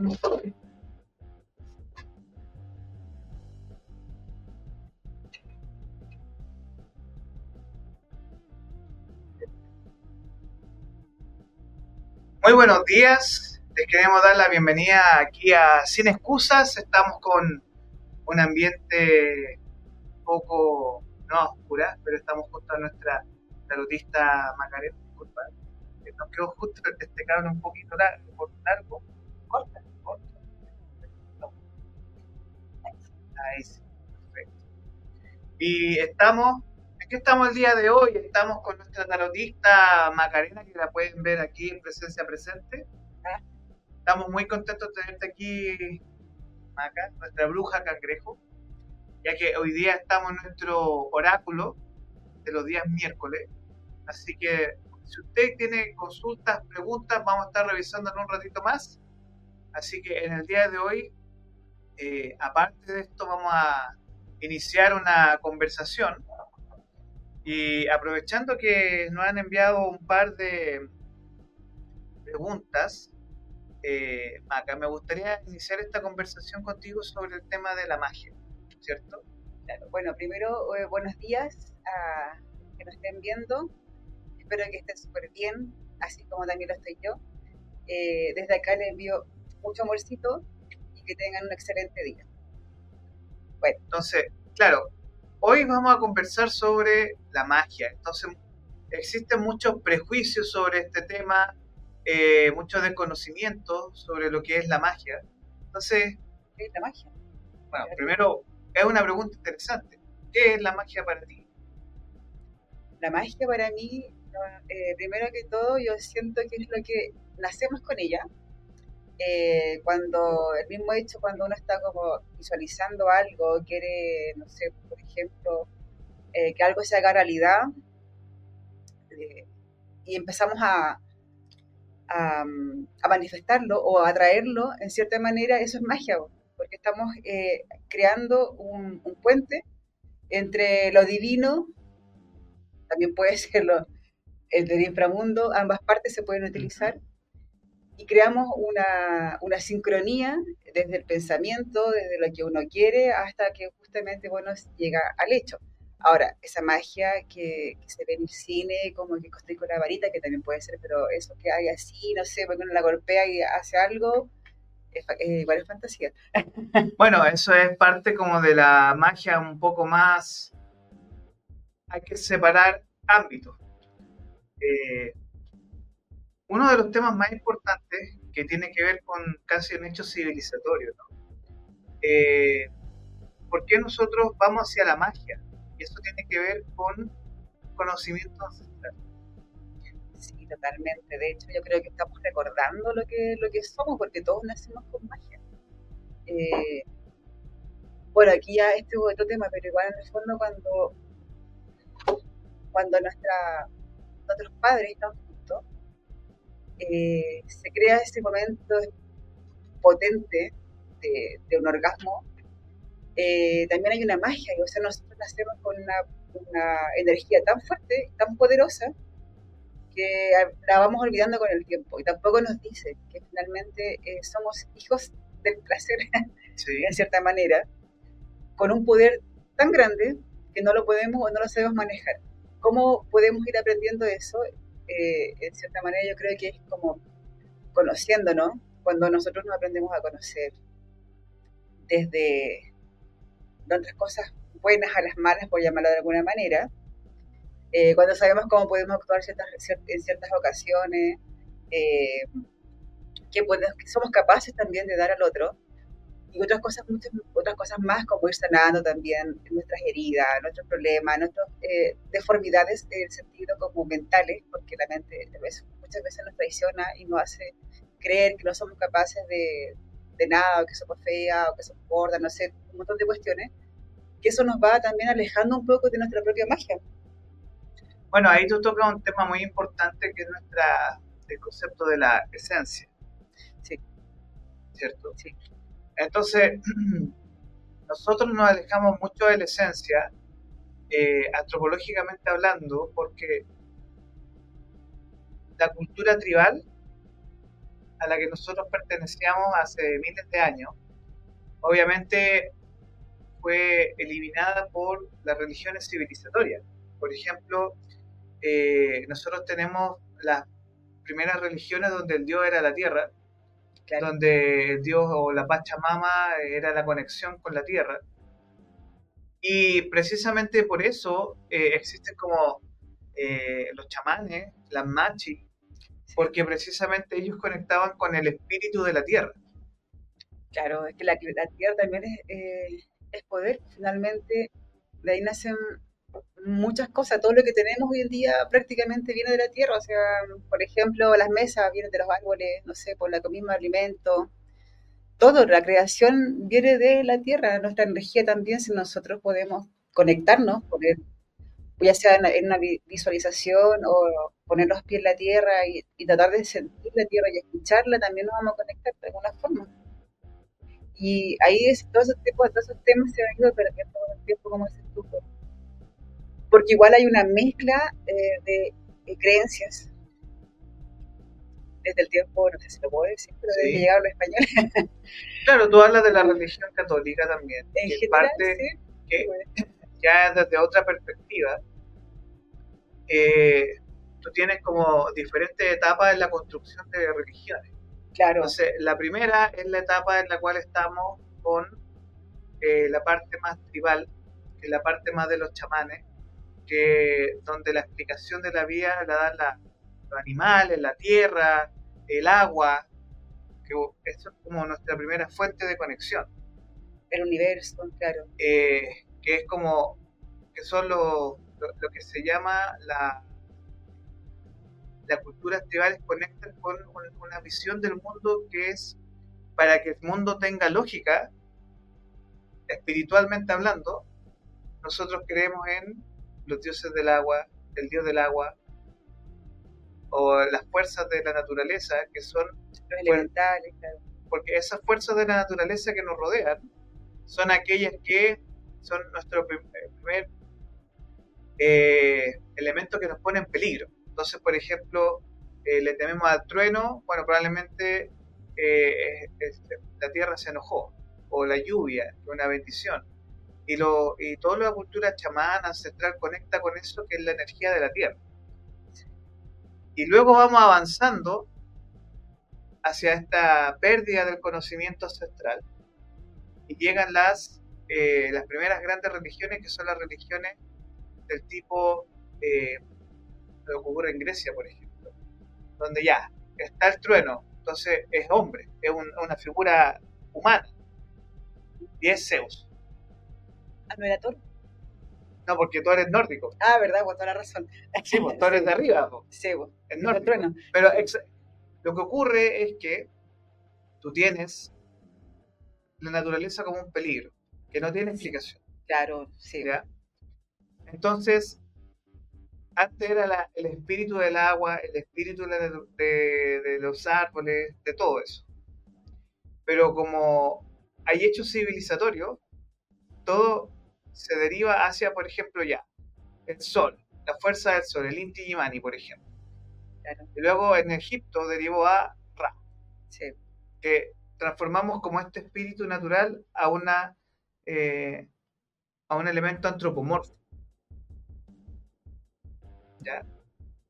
Muy buenos días, les queremos dar la bienvenida aquí a Sin Excusas. Estamos con un ambiente un poco, no oscura, pero estamos junto a nuestra tarotista Macarena. Disculpa, nos quedó justo este cabrón un poquito largo, largo. Ahí sí, perfecto. Y estamos Aquí estamos el día de hoy, estamos con nuestra tarotista Macarena, que la pueden ver aquí en presencia presente. Estamos muy contentos de tenerte aquí, Maca, nuestra bruja cangrejo, ya que hoy día estamos en nuestro oráculo de los días miércoles. Así que si usted tiene consultas, preguntas, vamos a estar revisando en un ratito más. Así que en el día de hoy, eh, aparte de esto, vamos a iniciar una conversación y aprovechando que nos han enviado un par de preguntas, eh, Maca, me gustaría iniciar esta conversación contigo sobre el tema de la magia, ¿cierto? Claro, bueno, primero, eh, buenos días a que nos estén viendo. Espero que estén súper bien, así como también lo estoy yo. Eh, desde acá les envío mucho amorcito que tengan un excelente día. Bueno. Entonces, claro, Hoy vamos a conversar sobre la magia. Entonces, existen muchos prejuicios sobre este tema, eh, mucho desconocimiento sobre lo que es la magia. Entonces, ¿qué es la magia? Bueno, primero, es una pregunta interesante. ¿Qué es la magia para ti? La magia para mí, eh, primero que todo, yo siento que es lo que nacemos con ella, eh, cuando el mismo hecho, cuando uno está como visualizando algo, quiere, no sé, por ejemplo, eh, que algo se haga realidad, eh, y empezamos a, a, manifestarlo o a atraerlo, en cierta manera, eso es magia, porque estamos creando un, puente entre lo divino, también puede ser lo, el del inframundo, ambas partes se pueden utilizar y creamos una, una, sincronía desde el pensamiento, desde lo que uno quiere, hasta que justamente, bueno, llega al hecho. Ahora, esa magia que, se ve en el cine, como que estoy con la varita, que también puede ser, pero eso que hay así, no sé, porque uno la golpea y hace algo, es, igual es fantasía. Bueno, eso es parte como de la magia un poco más... Hay que separar ámbitos. Eh, uno de los temas más importantes que tiene que ver con casi un hecho civilizatorio, ¿no? Eh, ¿Por qué nosotros vamos hacia la magia? Y eso tiene que ver con conocimiento ancestral. Sí, totalmente. De hecho, yo creo que estamos recordando lo que, lo que somos, porque todos nacimos con magia. Eh, bueno, aquí ya este es otro tema, pero igual en el fondo cuando, cuando nuestra, nuestros padres están eh, se crea ese momento potente de, un orgasmo, eh, también hay una magia, o sea, nosotros nacemos con una, energía tan fuerte, tan poderosa, que la vamos olvidando con el tiempo. Y tampoco nos dice que finalmente eh, somos hijos del placer, en cierta manera, con un poder tan grande que no lo podemos o no lo sabemos manejar. ¿Cómo podemos ir aprendiendo eso? Eh, en cierta manera yo creo que es como conociéndonos, cuando nosotros nos aprendemos a conocer desde otras cosas buenas a las malas, por llamarlo de alguna manera, eh, cuando sabemos cómo podemos actuar en ciertas ocasiones, eh, que, podemos, que somos capaces también de dar al otro, y otras cosas, muchas otras cosas más, como ir sanando también nuestras heridas, nuestros problemas, nuestras eh, deformidades en el sentido como mentales, porque la mente muchas veces nos traiciona y nos hace creer que no somos capaces de, de nada, o que somos feas, o que somos gordas, no sé, un montón de cuestiones, que eso nos va también alejando un poco de nuestra propia magia. Bueno, ahí tú tocas un tema muy importante que es nuestra, el concepto de la esencia. Sí. ¿Cierto? Sí. Entonces, nosotros nos alejamos mucho de la esencia, eh, antropológicamente hablando, porque la cultura tribal a la que nosotros pertenecíamos hace miles de años, obviamente fue eliminada por las religiones civilizatorias. Por ejemplo, eh, nosotros tenemos las primeras religiones donde el dios era la tierra, donde dios o la Pachamama era la conexión con la tierra. Y precisamente por eso eh, existen como eh, los chamanes, las machis, porque precisamente ellos conectaban con el espíritu de la tierra. Claro, es que la, tierra también es, eh, es poder, finalmente de ahí nacen muchas cosas, todo lo que tenemos hoy en día prácticamente viene de la tierra, o sea, por ejemplo, las mesas vienen de los árboles, no sé, por la misma alimento, todo, la creación viene de la tierra, nuestra energía también, si nosotros podemos conectarnos, poner, ya sea en, una visualización o poner los pies en la tierra y, tratar de sentir la tierra y escucharla, también nos vamos a conectar de alguna forma. Y ahí es, todos, esos, todos esos temas se han perdiendo con el tiempo, como dices tú, porque igual hay una mezcla eh, de, creencias desde el tiempo, no sé si lo puedo decir, pero desde que llegaron los españoles. claro, tú hablas de la religión católica también, en que parte que ya desde otra perspectiva, eh, tú tienes como diferentes etapas en la construcción de religiones. Claro. Entonces, la primera es la etapa en la cual estamos con eh, la parte más tribal, que es la parte más de los chamanes, que donde la explicación de la vida la dan la, los animales, la tierra, el agua, que eso es como nuestra primera fuente de conexión. El universo, claro. Eh, que es como, que son lo, lo, que se llama la, las culturas tribales conectan con una visión del mundo que es para que el mundo tenga lógica, espiritualmente hablando, nosotros creemos en los dioses del agua, el dios del agua, o las fuerzas de la naturaleza, que son elementales, Porque esas fuerzas de la naturaleza que nos rodean son aquellas que son nuestro primer eh, elemento que nos pone en peligro. Entonces, por ejemplo, eh, le tememos al trueno, bueno, probablemente eh, la tierra se enojó, o la lluvia, una bendición y, lo, y toda la cultura chamana ancestral conecta con eso que es la energía de la tierra. Y luego vamos avanzando hacia esta pérdida del conocimiento ancestral y llegan las, eh, las primeras grandes religiones que son las religiones del tipo eh, lo que ocurre en Grecia, por ejemplo, donde ya está el trueno, entonces es hombre, es una figura humana y es Zeus. Ah, no era Thor. No, porque tú eres nórdico. Ah, verdad, pues toda la razón. Sí, pues tú eres de arriba. Sí, pues. Es nórdico. Pero lo que ocurre es que tú tienes la naturaleza como un peligro, que no tiene explicación. Claro, sí. Entonces, antes era el espíritu del agua, el espíritu de, de, los árboles, de todo eso. Pero como hay hechos civilizatorios, todo se deriva hacia, por ejemplo, ya, el sol, la fuerza del sol, el Inti Yimani, por ejemplo. Y luego en Egipto derivó a Ra. Que transformamos como este espíritu natural a una eh, a un elemento antropomorfo. ¿Ya?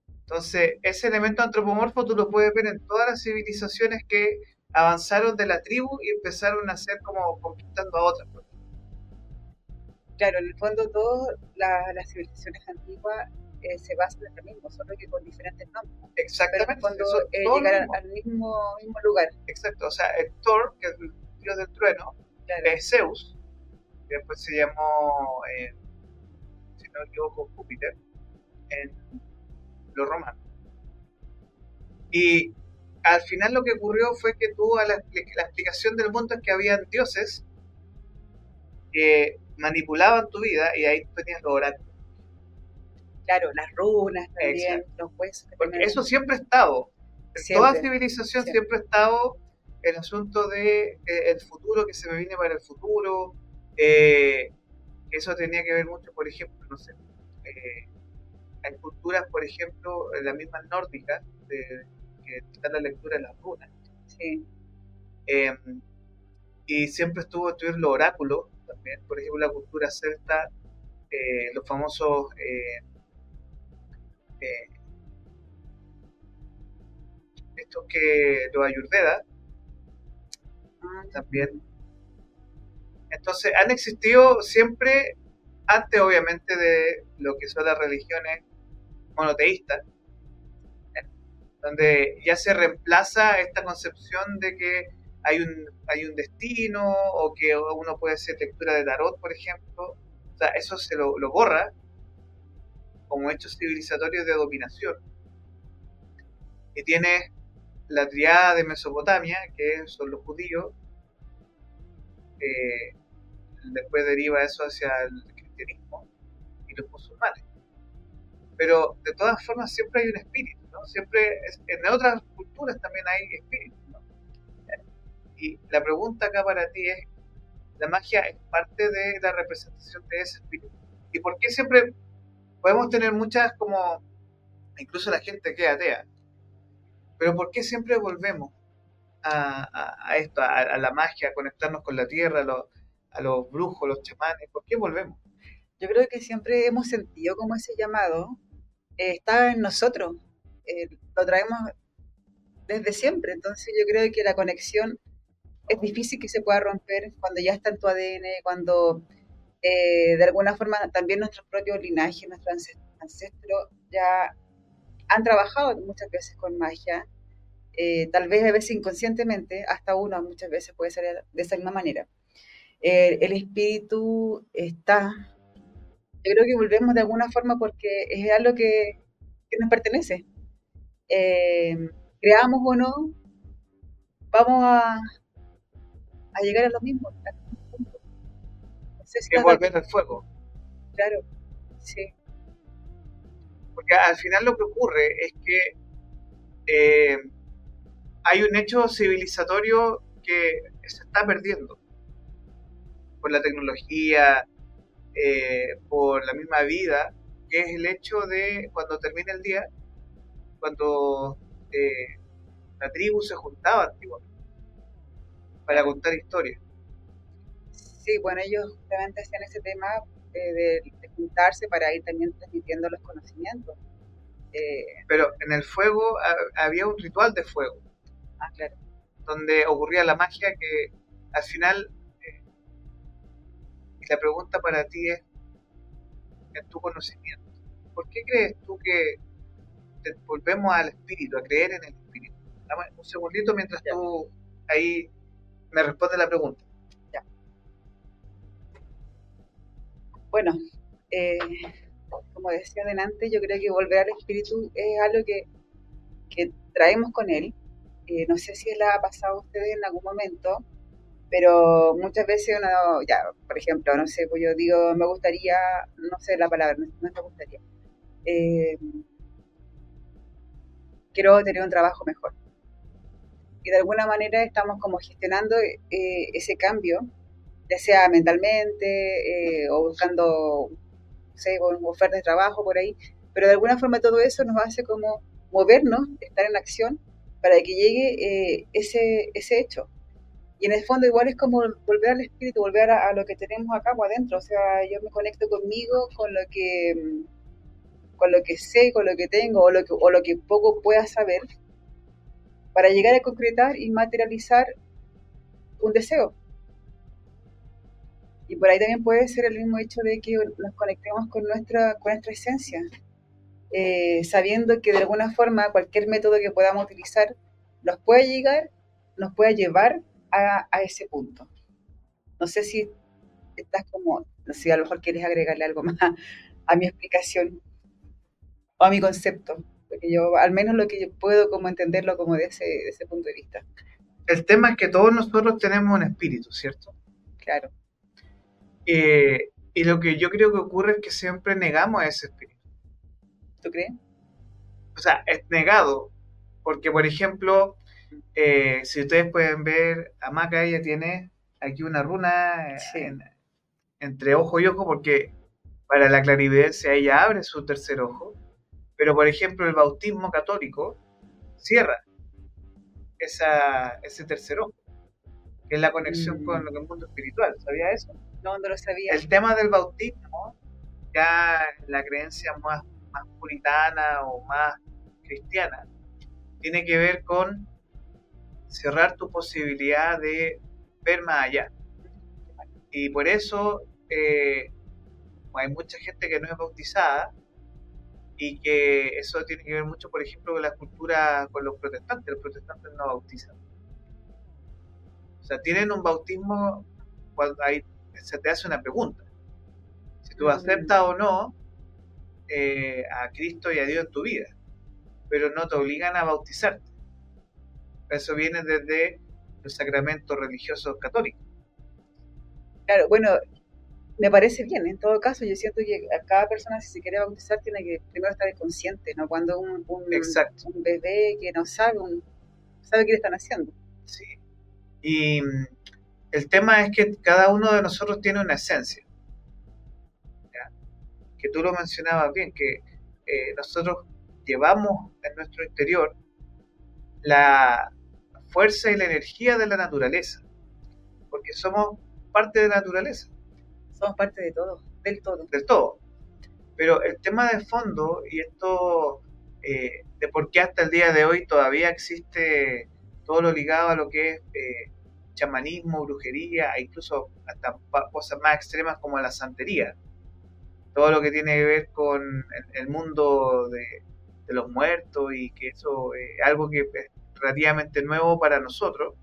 Entonces, ese elemento antropomorfo tú lo puedes ver en todas las civilizaciones que avanzaron de la tribu y empezaron a ser como conquistando a otras claro, en el fondo todas las civilizaciones antiguas eh, se basan en lo mismo, solo que con diferentes nombres. Exactamente. cuando eh, llegar al, mismo, mismo lugar. Exacto, o sea, el Thor, que es el dios del trueno, es Zeus, que después se llamó, eh, si no me equivoco, Júpiter, en los romanos. Y al final lo que ocurrió fue que tuvo la, la explicación del mundo es que habían dioses que manipulaban tu vida y ahí tenías los oráculos. Claro, las runas también, los huesos. Porque eso siempre ha estado. En toda civilización siempre. ha estado el asunto de eh, el futuro, que se me viene para el futuro. Eh, eso tenía que ver mucho, por ejemplo, no sé, eh, hay culturas, por ejemplo, las mismas nórdicas, que están la lectura de las runas. Sí. Eh, y siempre estuvo a estudiar los oráculos por ejemplo, la cultura celta, eh, los famosos eh, eh, estos que los ayurveda también. Entonces, han existido siempre, antes obviamente de lo que son las religiones monoteístas, donde ya se reemplaza esta concepción de que hay un, hay un destino o que uno puede hacer lectura de tarot, por ejemplo. O sea, eso se lo, borra como hechos civilizatorios de dominación. Y tiene la triada de Mesopotamia, que son los judíos, después deriva eso hacia el cristianismo y los musulmanes. Pero de todas formas siempre hay un espíritu, ¿no? Siempre, en otras culturas también hay espíritu. Y la pregunta acá para ti es, ¿la magia es parte de la representación de ese espíritu? ¿Y por qué siempre podemos tener muchas como, incluso la gente que atea, pero por qué siempre volvemos a, esto, a, a la magia, a conectarnos con la tierra, a los, a los brujos, los chamanes? ¿Por qué volvemos? Yo creo que siempre hemos sentido como ese llamado eh, está en nosotros. Eh, lo traemos desde siempre. Entonces yo creo que la conexión es difícil que se pueda romper cuando ya está en tu ADN, cuando eh, de alguna forma también nuestros propios linajes, nuestros ances- ancestros ya han trabajado muchas veces con magia. eh, tal vez a veces inconscientemente, hasta uno muchas veces puede ser de esa misma manera. Eh, el espíritu está yo creo que volvemos de alguna forma porque es algo que, que nos pertenece. Eh, creamos o no, vamos a, a llegar a lo mismo. No sé si Que volver al fuego. claro, sí, Porque al final lo que ocurre es que eh, hay un hecho civilizatorio que se está perdiendo por la tecnología, eh, por la misma vida, que es el hecho de cuando termina el día, cuando eh, la tribu se juntaba antiguamente para contar historias. sí, bueno, ellos justamente hacían ese tema eh, de, de juntarse para ir también transmitiendo los conocimientos. Eh, Pero en el fuego ha- había un ritual de fuego, ah, claro, donde ocurría la magia que al final, eh, la pregunta para ti es, en tu conocimiento, ¿por qué crees tú que volvemos al espíritu, a creer en el espíritu? Dame un segundito mientras Ya. tú ahí me respondes la pregunta. Bueno, eh, como decía adelante, yo creo que volver al espíritu es algo que, traemos con él. Eh, no sé si les ha pasado a ustedes en algún momento, pero muchas veces uno, ya, por ejemplo, no sé, pues yo digo, me gustaría, no sé la palabra, no, no me gustaría. eh, quiero tener un trabajo mejor. Y de alguna manera estamos como gestionando eh, ese cambio, ya sea mentalmente eh, o buscando, no ofertas de trabajo por ahí, pero de alguna forma todo eso nos hace como movernos, estar en acción para que llegue eh, ese, ese hecho. Y en el fondo igual es como volver al espíritu, volver a, a lo que tenemos acá por adentro, o sea, yo me conecto conmigo, con lo que con lo que sé, con lo que tengo o lo que, o lo que poco pueda saber, para llegar a concretar y materializar un deseo. Y por ahí también puede ser el mismo hecho de que nos conectemos con nuestra, con nuestra esencia, eh, sabiendo que de alguna forma cualquier método que podamos utilizar nos puede llegar, nos puede llevar a, a ese punto. No sé si estás como, no sé, a lo mejor quieres agregarle algo más a mi explicación o a mi concepto, porque yo al menos lo que yo puedo como entenderlo como de ese, de ese punto de vista, El tema es que todos nosotros tenemos un espíritu, ¿cierto? claro. Eh, y lo que yo creo que ocurre es que siempre negamos a ese espíritu. ¿Tú crees? O sea, es negado. Porque, por ejemplo, eh, si ustedes pueden ver, Amaka ella tiene aquí una runa eh, Sí. en- entre ojo y ojo, porque para la clarividencia ella abre su tercer ojo. Pero, por ejemplo, el bautismo católico cierra esa, ese tercer ojo, que es la conexión Mm. con el mundo espiritual. ¿Sabía eso? No, no lo sabía. El tema del bautismo, ya la creencia más, más puritana o más cristiana, tiene que ver con cerrar tu posibilidad de ver más allá. Y por eso eh, hay mucha gente que no es bautizada y que eso tiene que ver mucho, por ejemplo, con la cultura con los protestantes. Los protestantes no bautizan. O sea, tienen un bautismo cuando hay, se te hace una pregunta. Si tú aceptas o no eh, a Cristo y a Dios en tu vida, pero no te obligan a bautizarte. Eso viene desde los sacramentos religiosos católicos. Claro, bueno, me parece bien. En todo caso, yo siento que a cada persona, si se quiere bautizar, tiene que primero estar consciente, ¿no? Cuando un, un, un bebé que no sabe, un- sabe qué le están haciendo. Sí. Y mm, el tema es que cada uno de nosotros tiene una esencia. ¿ya? Que tú lo mencionabas bien, que eh, nosotros llevamos en nuestro interior la fuerza y la energía de la naturaleza, porque somos parte de la naturaleza, Somos parte de todo, del todo. del todo. Pero el tema de fondo, y esto eh, de por qué hasta el día de hoy todavía existe todo lo ligado a lo que es eh, chamanismo, brujería, e incluso hasta cosas más extremas como la santería. Todo lo que tiene que ver con el, mundo de los muertos y que eso es algo que es relativamente nuevo para nosotros,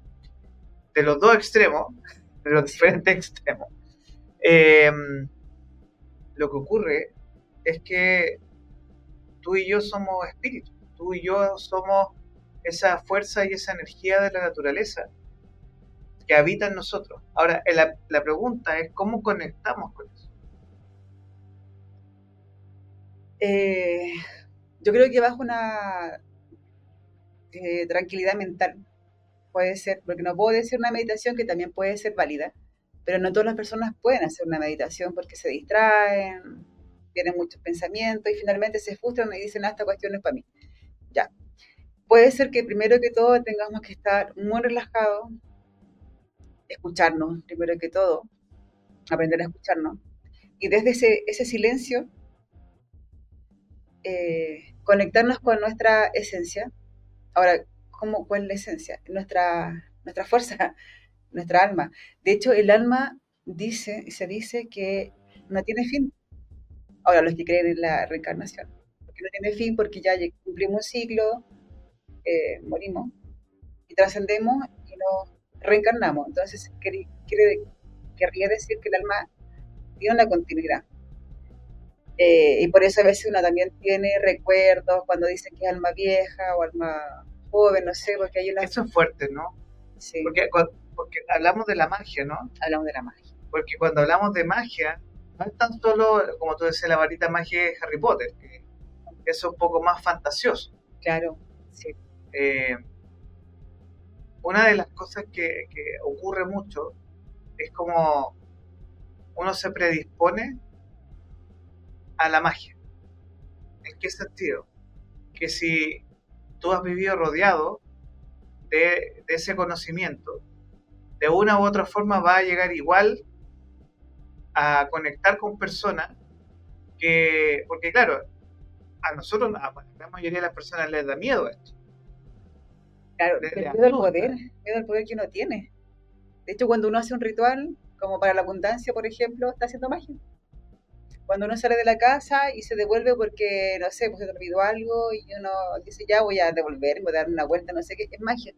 de los dos extremos, de los diferentes extremos. Eh, lo que ocurre es que tú y yo somos espíritus, tú y yo somos esa fuerza y esa energía de la naturaleza que habita en nosotros. Ahora, eh, la, la pregunta es cómo conectamos con eso. Eh, yo creo que bajo una eh, tranquilidad mental puede ser, porque no puedo decir una meditación que también puede ser válida, pero no todas las personas pueden hacer una meditación porque se distraen, tienen muchos pensamientos y finalmente se frustran y dicen, ah, esta cuestión es para mí. Ya. Puede ser que primero que todo tengamos que estar muy relajados, escucharnos primero que todo, aprender a escucharnos, y desde ese, ese silencio eh, conectarnos con nuestra esencia. Ahora, ¿cómo, ¿cuál es la esencia? Nuestra, nuestra fuerza, nuestra alma. De hecho, el alma dice, se dice que no tiene fin. Ahora, los que creen en la reencarnación. Porque no tiene fin porque ya cumplimos un ciclo, eh, morimos y trascendemos y nos reencarnamos. Entonces, quiere, quiere, querría decir que el alma tiene una continuidad. Eh, y por eso a veces uno también tiene recuerdos cuando dicen que es alma vieja o alma joven, no sé, porque hay una... Eso es fuerte, ¿no? Sí, Porque, cua- porque hablamos de la magia, ¿no? hablamos de la magia. Porque cuando hablamos de magia, no es tan solo, como tú decías, la varita mágica de Harry Potter, que es un poco más fantasioso. Claro, sí. Eh, una de las cosas que, que ocurre mucho es como uno se predispone a la magia. ¿En qué sentido? Que si tú has vivido rodeado de, de ese conocimiento, de una u otra forma va a llegar igual a conectar con personas que, porque claro, a nosotros, a la mayoría de las personas les da miedo esto. Claro, el miedo al poder, miedo al poder que uno tiene. De hecho, cuando uno hace un ritual, como para la abundancia, por ejemplo, está haciendo magia. Cuando uno sale de la casa y se devuelve porque, no sé, pues se olvidó algo y uno dice, ya voy a devolverme, voy a dar una vuelta, no sé qué, es magia.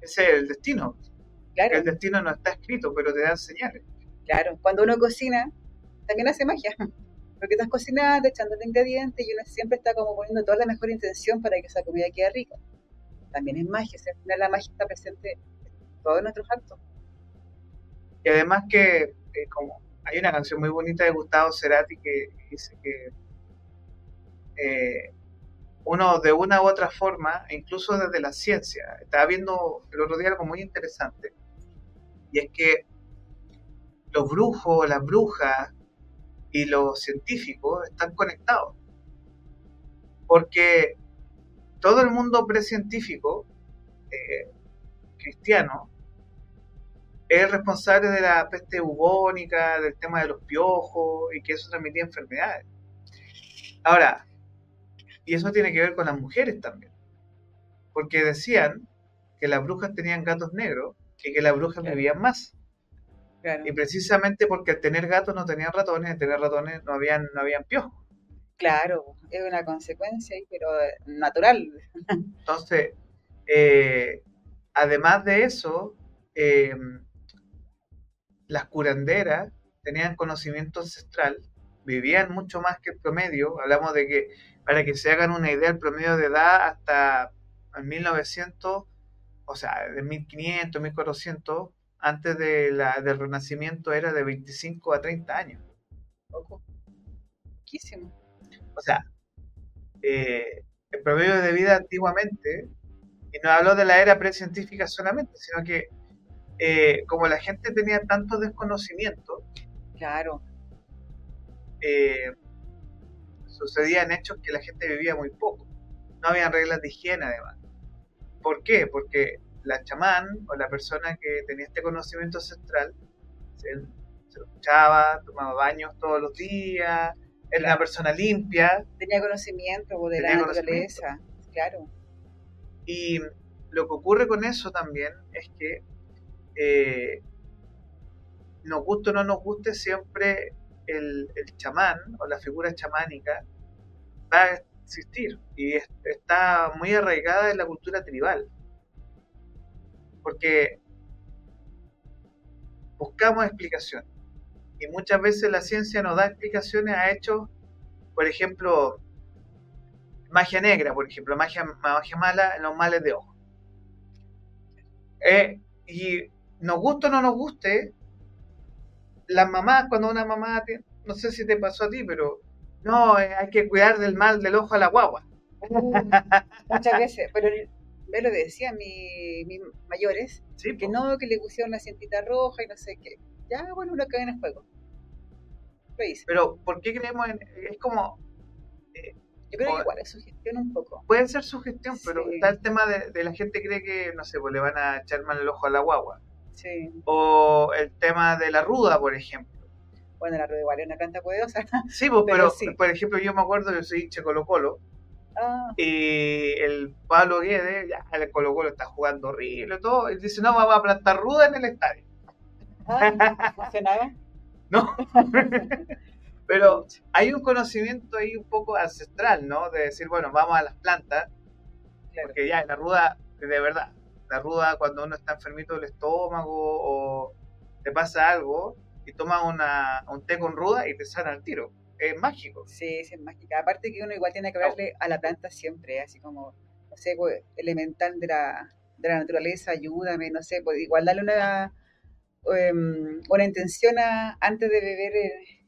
Ese es el destino. Claro, El destino no está escrito, pero te dan señales. claro. Cuando uno cocina, también hace magia. Porque estás cocinando, echándole ingredientes y uno siempre está como poniendo toda la mejor intención para que esa comida quede rica. También es magia, o sea, al final la magia está presente en todos nuestros actos. Y además que, eh, como hay una canción muy bonita de Gustavo Cerati que dice que eh, uno de una u otra forma, incluso desde la ciencia, estaba viendo el otro día algo muy interesante, y es que los brujos, las brujas y los científicos están conectados. Porque todo el mundo precientífico eh, cristiano, es responsable de la peste bubónica, del tema de los piojos y que eso transmitía enfermedades. Ahora, y eso tiene que ver con las mujeres también, porque decían que las brujas tenían gatos negros y que las brujas vivían más. Y precisamente porque al tener gatos no tenían ratones, al tener ratones no habían, no habían piojos. Claro, es una consecuencia, pero natural. Entonces, eh, además de eso, eh, las curanderas tenían conocimiento ancestral, vivían mucho más que el promedio. Hablamos de que, para que se hagan una idea, el promedio de edad hasta el 1900, o sea, de 1500, 1400, antes de la, del Renacimiento era de 25 a 30 años. Poco. Poquísimo. O sea, eh, el promedio de vida antiguamente, y no hablo de la era precientífica solamente, sino que eh, como la gente tenía tanto desconocimiento, claro. Eh, sucedían hechos que la gente vivía muy poco. No habían reglas de higiene además. ¿Por qué? Porque la chamán o la persona que tenía este conocimiento ancestral se, se escuchaba, tomaba baños todos los días, era una persona limpia. Tenía conocimiento de la naturaleza, claro. Y lo que ocurre con eso también es que eh, nos guste o no nos guste, siempre el, chamán o la figura chamánica va a existir y está muy arraigada en la cultura tribal. Porque buscamos explicación y muchas veces la ciencia nos da explicaciones a hechos, por ejemplo, magia negra, por ejemplo, magia, magia mala los males de ojo. Eh, y nos guste o no nos guste, las mamás, cuando una mamá, no sé si te pasó a ti, pero no, eh, hay que cuidar del mal del ojo a la guagua. Uh, muchas veces, pero me lo decían mis mayores, que no, que le pusieron una cintita roja y no sé qué. Ya, bueno, una cadena de juego. Lo hice. Pero, ¿por qué creemos en.? Es como. Eh, Yo creo que igual es sugestión un poco. Puede ser sugestión, pero está el tema de, de, la gente cree que, no sé, pues le van a echar mal el ojo a la guagua. Sí. O el tema de la ruda, por ejemplo. Bueno, la ruda igual es una canta poderosa. Sí, pues, pero, por ejemplo, yo me acuerdo, yo soy hincha Colo Colo. Ah. Y el Pablo Guedes, ya el Colo Colo está jugando horrible todo. Y dice, no, vamos a plantar ruda en el estadio. ¿No hace nada? No. pero hay un conocimiento ahí un poco ancestral, ¿no? De decir, bueno, vamos a las plantas. Porque ya, la ruda, de verdad, la ruda cuando uno está enfermito del estómago o te pasa algo y toma una, un té con ruda y te sana el tiro. Es mágico. Sí, sí, es mágica. Aparte que uno igual tiene que hablarle a la planta siempre, así como, no sé, pues, elemental de la, de la naturaleza, ayúdame, no sé, pues igual darle una, um, una intención antes de beber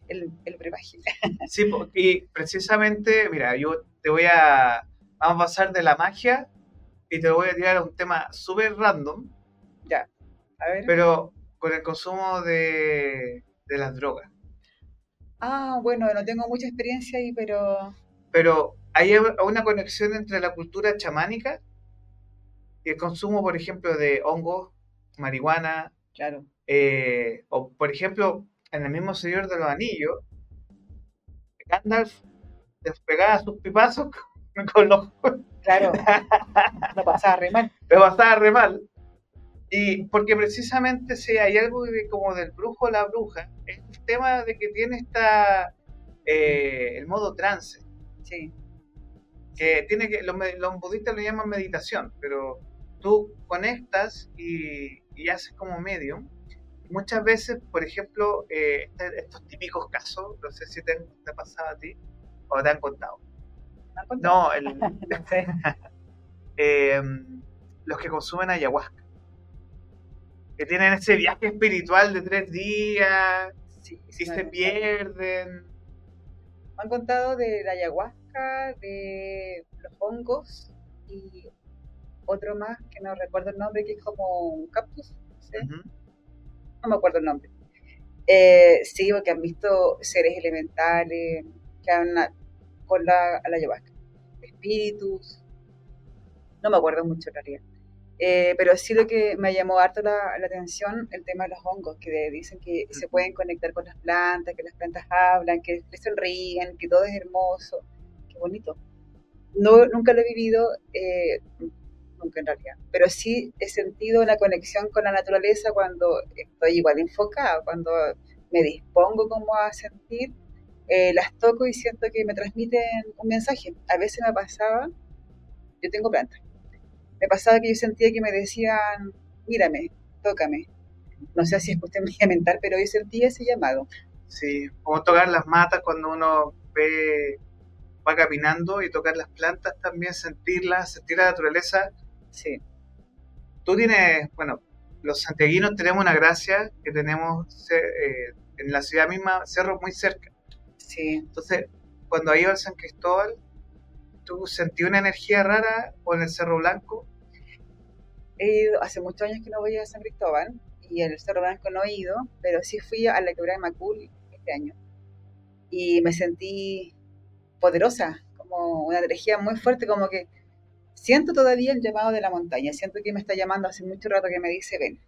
el, el, brebaje. Sí, y precisamente, mira, yo te voy a, vamos a pasar de la magia y te voy a tirar a un tema súper random. Ya, a ver. Pero con el consumo de, las drogas. Ah, bueno, no tengo mucha experiencia ahí, pero... Pero hay una conexión entre la cultura chamánica y el consumo, por ejemplo, de hongos, marihuana. Claro. Eh, o, por ejemplo, en el mismo Señor de los Anillos, Gandalf despegaba sus pipazos con los Claro, lo pasaba re mal. Lo pasaba re mal. Y porque precisamente si hay algo como del brujo o la bruja, es el tema de que tiene esta eh, el modo trance. Sí. Que tiene que, los, budistas lo llaman meditación, pero tú conectas y, haces como medium. Muchas veces, por ejemplo, eh, estos típicos casos, no sé si te, te ha pasado a ti o te han contado no, el, em, los que consumen ayahuasca. Que tienen ese viaje espiritual de tres días, sí, si se pierden. Me han contado de la ayahuasca, de los hongos y otro más que no recuerdo el nombre, que es como un cactus. No me acuerdo el nombre. Eh, sí, porque han visto seres elementales que han con la, la ayahuasca. Espíritus, no me acuerdo mucho en realidad. Eh, pero sí lo que me llamó harto la, atención, el tema de los hongos, que dicen que se pueden conectar con las plantas, que las plantas hablan, que les sonríen, que todo es hermoso. Qué bonito. No, nunca lo he vivido, eh, nunca en realidad, pero sí he sentido una conexión con la naturaleza cuando estoy igual enfocada, cuando me dispongo como a sentir, eh, las toco y siento que me transmiten un mensaje. A veces me pasaba, yo tengo plantas, me pasaba que yo sentía que me decían, mírame, tócame. No sé si es cuestión mía mental, pero yo sentía ese llamado. Sí, como tocar las matas cuando uno ve, va caminando y tocar las plantas también, sentirlas, sentir la naturaleza. Sí. Tú tienes, bueno, los santiaguinos tenemos una gracia que tenemos eh, en la ciudad misma, cerros muy cerca. Sí. Entonces, cuando iba al San Cristóbal, ¿tú sentí una energía rara o en el Cerro Blanco? He ido, hace muchos años que no voy a San Cristóbal y el Cerro Blanco no he ido, pero sí fui a la quebrada de Macul este año y me sentí poderosa, como una energía muy fuerte, como que siento todavía el llamado de la montaña, siento que me está llamando hace mucho rato que me dice, ven,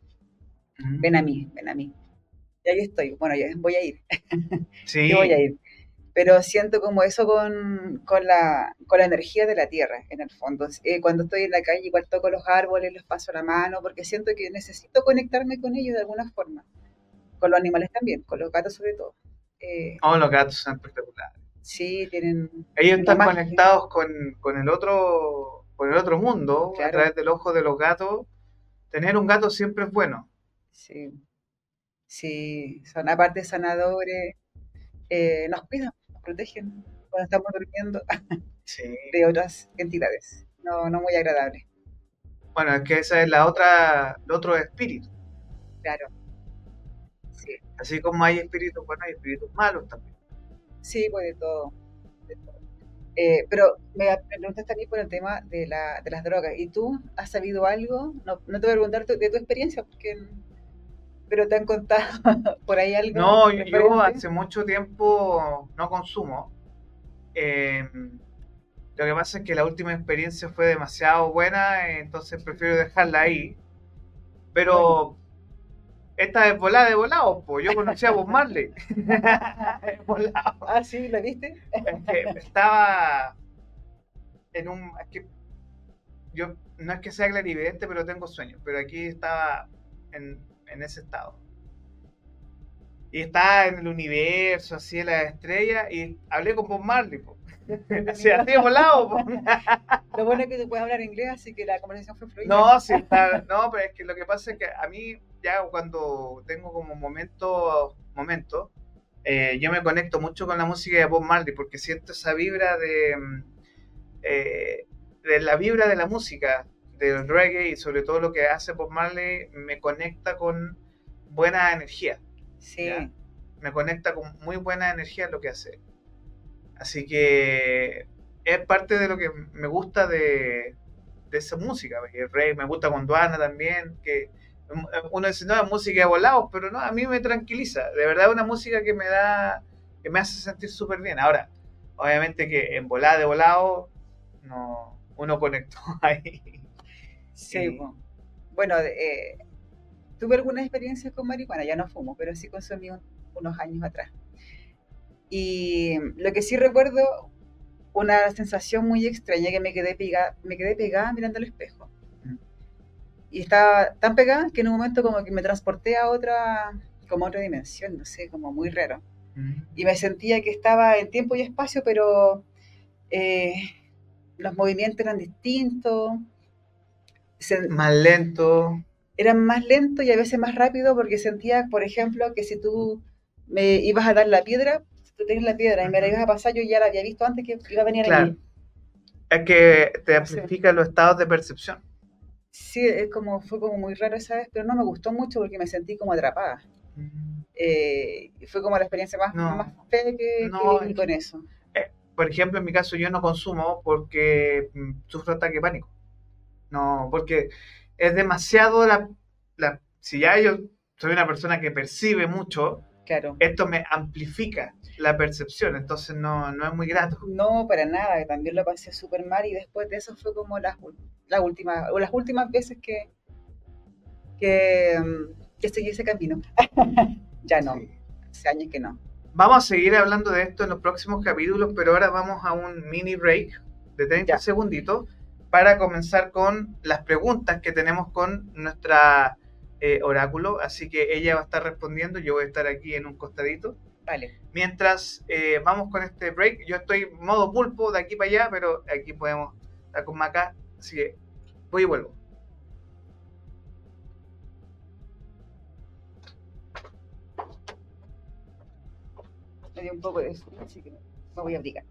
mm. ven a mí, ven a mí. Y ahí estoy, bueno, ya voy a ir. Sí. voy a ir. Pero siento como eso con, con, la, con la energía de la tierra, en el fondo. Eh, cuando estoy en la calle, igual toco los árboles, los paso la mano, porque siento que necesito conectarme con ellos de alguna forma. Con los animales también, con los gatos sobre todo. Eh, oh, los gatos son espectaculares. Sí, tienen... Ellos están conectados con, con el otro por el otro mundo, a través del ojo de los gatos, tener un gato siempre es bueno. Sí, sí, son aparte sanadores, eh, nos cuidan, protegen cuando estamos durmiendo de otras entidades, no, no muy agradables. Bueno, es que esa es la otra, el otro espíritu. Claro. Sí. Así como hay espíritus buenos, hay espíritus malos también. Sí, pues de todo. De todo. Eh, pero me, preguntaste a mí por el tema de, la, de las drogas. ¿Y tú has sabido algo? No, no te voy a preguntar de tu experiencia, porque, pero te han contado por ahí algo. No, yo, hace mucho tiempo no consumo. Em, lo que pasa es que la última experiencia fue demasiado buena, entonces prefiero dejarla ahí. Pero esta es volada de volado, pues yo conocía a Bob Marley. volado. Ah, sí, ¿la viste? estaba en un. Es que yo no es que sea clarividente, pero tengo sueños. Pero aquí estaba en, en ese estado. Y estaba en el universo, así en las estrellas, y hablé con Bob Marley. Po. así, así volado. Po. Lo bueno es que tú puedes hablar inglés, así que la conversación fue fluida. No, sí, está, no, pero es que lo que pasa es que a mí ya cuando tengo como momentos, momento, eh, yo me conecto mucho con la música de Bob Marley porque siento esa vibra de, mm, eh, de la vibra de la música, del reggae y sobre todo lo que hace Bob Marley me conecta con buena energía. Sí. Me conecta con muy buena energía lo que hace. Así que es parte de lo que me gusta de, de esa música. El reggae me gusta con Duana también, que uno dice, no, es música de volados, pero no, a mí me tranquiliza. De verdad es una música que me da, que me hace sentir súper bien. Ahora, obviamente que en volada de volado, no, uno conectó ahí. Sí, bueno, eh, tuve algunas experiencias con marihuana, ya no fumo, pero sí consumí unos años atrás. Y lo que sí recuerdo, una sensación muy extraña que me quedé pegada, me quedé pegada mirando al espejo y estaba tan pegada que en un momento como que me transporté a otra, como otra dimensión, no sé, como muy raro. Y me sentía que estaba en tiempo y espacio, pero eh, los movimientos eran distintos. Más lento. Eran más lentos y a veces más rápido porque sentía, por ejemplo, que si tú me ibas a dar la piedra, si tú tienes la piedra y me la ibas a pasar, yo ya la había visto antes que iba a venir claro. Es que te amplifica los estados de percepción sí, es como, fue como muy raro esa vez, pero no me gustó mucho porque me sentí como atrapada. Mm. Eh, fue como la experiencia más, más fea que, con eso. Eh, por ejemplo, en mi caso yo no consumo porque mm, sufro ataque pánico. No, porque es demasiado la, la... Si ya yo soy una persona que percibe mucho, Claro. Esto me amplifica la percepción, entonces no, no es muy grato. No, para nada, también lo pasé súper mal y después de eso fue como las, las últimas, o las últimas veces que, que, mm, que seguí ese camino. ya no, Sí. hace años que no. Vamos a seguir hablando de esto en los próximos capítulos, pero ahora vamos a un mini break de 30 Ya. segunditos para comenzar con las preguntas que tenemos con nuestra eh, oráculo. Así que ella va a estar respondiendo, yo voy a estar aquí en un costadito. Vale, Mientras eh, vamos con este break, yo estoy modo pulpo de aquí para allá, pero aquí podemos estar con Maca. Así que voy y vuelvo. me dio un poco de sueño, así que me voy a abrigar.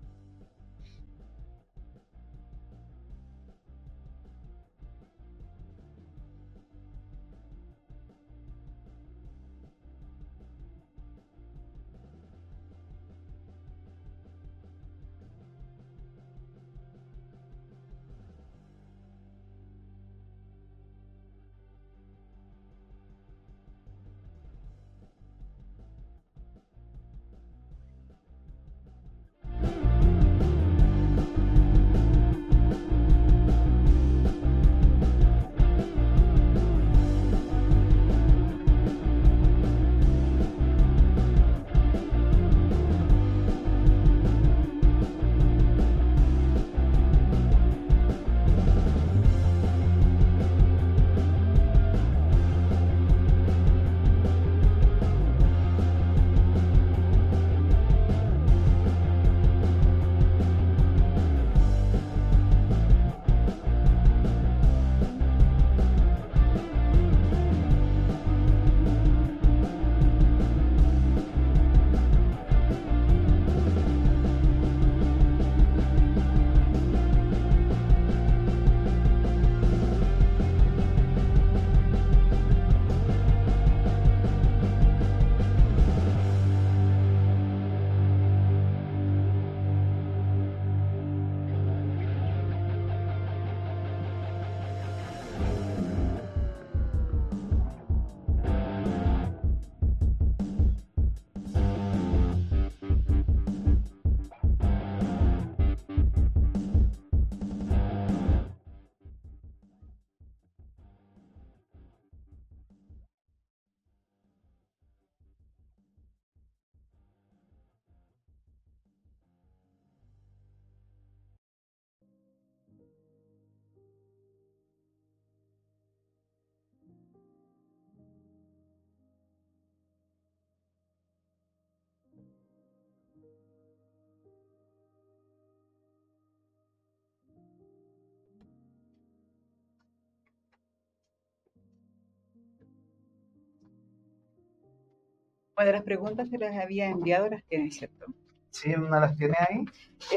Bueno, las preguntas se las había enviado, las tienen, ¿cierto? ¿Sí? ¿No las tiene ahí?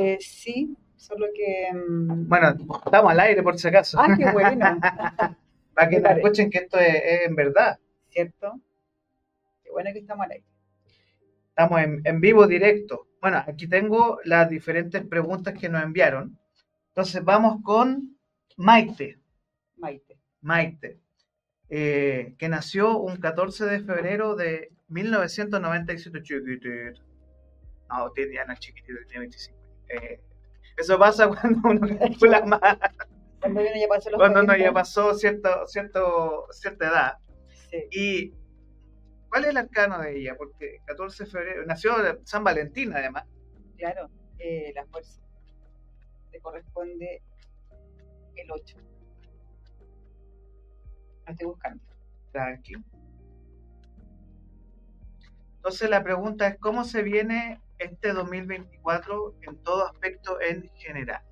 Eh, sí, solo que... mm, Bueno, estamos al aire por si acaso. Ah, qué bueno, Para que nos escuchen que esto es, es en verdad. ¿cierto? Qué bueno que estamos al aire. Estamos en, en vivo directo. Bueno, aquí tengo las diferentes preguntas que nos enviaron. Entonces vamos con Maite. Maite. Maite, eh, que nació un 14 de febrero de 1997. Chiquitito. No, ya no chiquitito, tiene 25. Eh, eso pasa cuando uno calcula más, Cuando uno ya pasó los cuando uno 40, ya pasó cierto, cierto, cierta edad. sí. ¿Y cuál es el arcano de ella? Porque 14 de febrero, nació San Valentín además. Claro, eh, la fuerza. Le corresponde el 8. Lo estoy buscando. Tranqui. Entonces la pregunta es, ¿cómo se viene este 2024 en todo aspecto en general?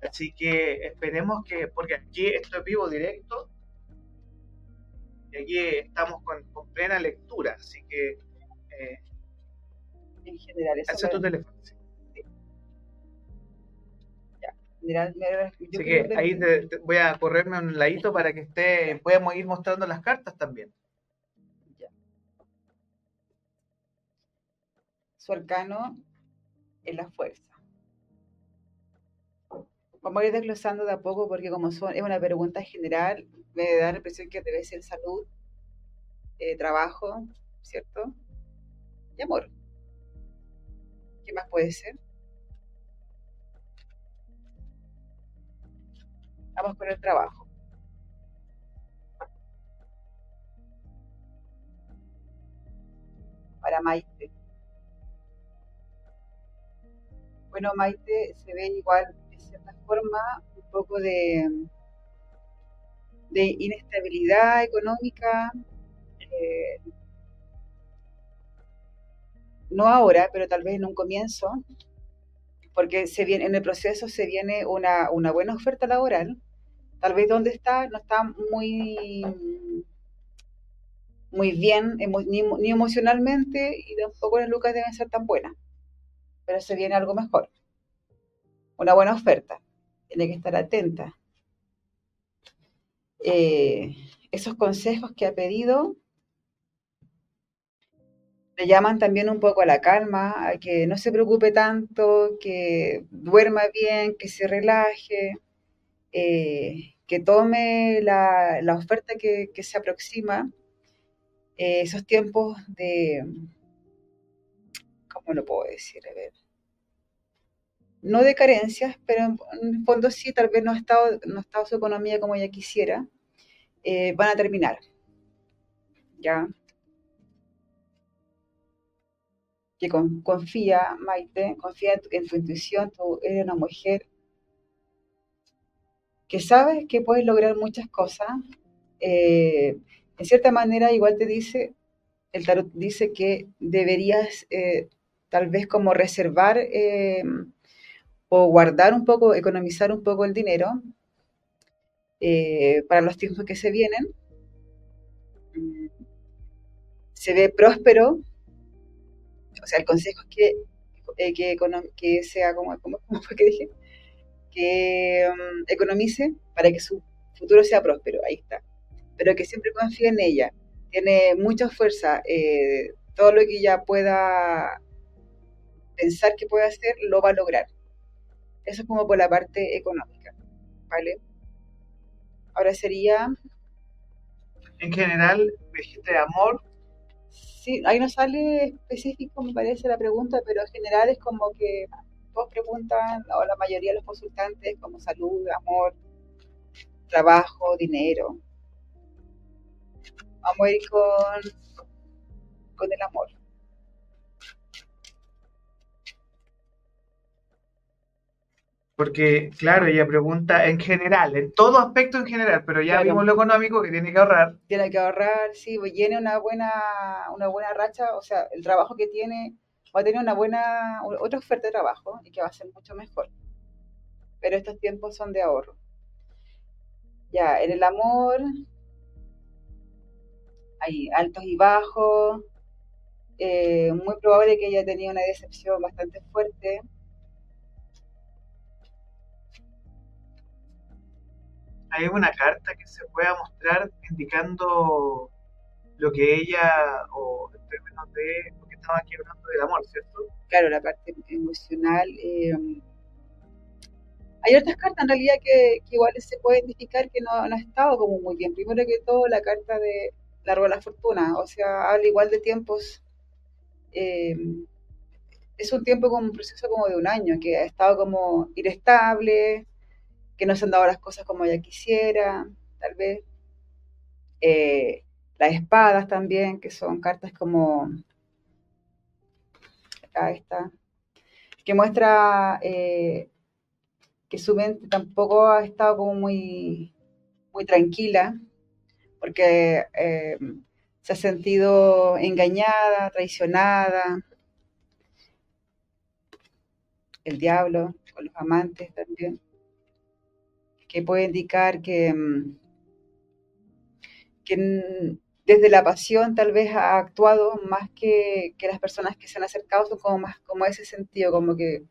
Así que esperemos que, porque aquí esto es vivo directo, y aquí estamos con, con plena lectura, así que eh, En general, eso alza me- tu teléfono. sí. yo Así que ahí te- te voy a correrme un ladito para que esté, podamos ir mostrando las cartas también. Su arcano es la fuerza. Vamos a ir desglosando de a poco porque como son, es una pregunta general, me da la impresión que debe ser salud, eh, trabajo, ¿cierto? y amor. ¿Qué más puede ser? Vamos con el trabajo. Para Maite. Bueno, Maite se ve igual, de cierta forma, un poco de, de inestabilidad económica. Eh, no ahora, pero tal vez en un comienzo, porque se viene, en el proceso se viene una, una buena oferta laboral, tal vez donde está no está muy, muy bien, ni, ni, emocionalmente, y tampoco las lucas deben ser tan buenas, pero se viene algo mejor, una buena oferta, tiene que estar atenta. Eh, esos consejos que ha pedido le llaman también un poco a la calma, a que no se preocupe tanto, que duerma bien, que se relaje, eh, que tome la, oferta que, se aproxima, eh, esos tiempos de, ¿cómo lo puedo decir? A ver. No de carencias, pero en, el fondo sí, tal vez no ha estado, no ha estado su economía como ella quisiera, eh, van a terminar. ¿Ya? que confía, Maite, confía en tu, intuición, tú eres una mujer que sabes que puedes lograr muchas cosas. Eh, en cierta manera, igual te dice, el tarot dice que deberías eh, tal vez como reservar eh, o guardar un poco, economizar un poco el dinero para los tiempos que se vienen. Se ve próspero, o sea, el consejo es que, eh, que, sea como, como, fue que dije, que um, economice para que su futuro sea próspero, ahí está. Pero que siempre confíe en ella. Tiene mucha fuerza. Eh, todo lo que ella pueda pensar que puede hacer, lo va a lograr. Eso es como por la parte económica. ¿Vale? Ahora sería. En general, dijiste amor, sí, ahí no sale específico, me parece, la pregunta, pero en general es como que todos preguntan, o la mayoría de los consultantes, como salud, amor, trabajo, dinero. Vamos a ir con, con el amor. Porque, claro, ella pregunta en general, en todo aspecto en general, pero ya vimos lo económico que tiene que ahorrar. Tiene que ahorrar, sí, pues tiene una buena, una buena racha, o sea, el trabajo que tiene va a tener una buena, otra oferta de trabajo y que va a ser mucho mejor. Pero estos tiempos son de ahorro. Ya, en el amor hay altos y bajos. Eh, muy probable que ella tenía una decepción bastante fuerte hay una carta que se pueda mostrar indicando lo que ella, o en términos de lo que estaba aquí hablando del amor, ¿cierto? Claro, la parte emocional. Eh, hay otras cartas en realidad que, igual se puede indicar que no, han estado como muy bien. Primero que todo, la carta de la rueda de la fortuna, o sea, habla igual de tiempos. Eh, es un tiempo como un proceso como de un año, que ha estado como inestable, que no se han dado las cosas como ella quisiera, tal vez. Eh, las espadas también, que son cartas como... Acá está. Que muestra eh, que su mente tampoco ha estado como muy, muy tranquila, porque eh, se ha sentido engañada, traicionada. El diablo, con los amantes también que puede indicar que, mm, que desde la pasión tal vez ha actuado más que, las personas que se han acercado, son como más como ese sentido, como que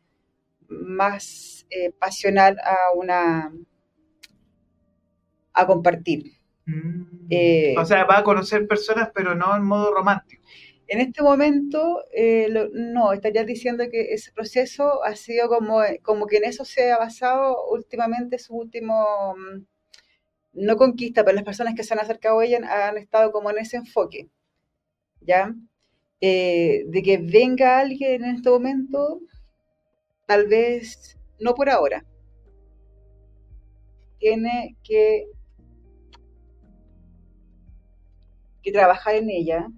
más eh, pasional a una a compartir. Mm. Eh, o sea, va a conocer personas, pero no en modo romántico. En este momento, eh, no, estaría diciendo que ese proceso ha sido como, como que en eso se ha basado últimamente su último, mm, no conquista, pero las personas que se han acercado a ella han estado como en ese enfoque, ¿ya? eh, de que venga alguien en este momento, tal vez no por ahora. Tiene que, que trabajar en ella,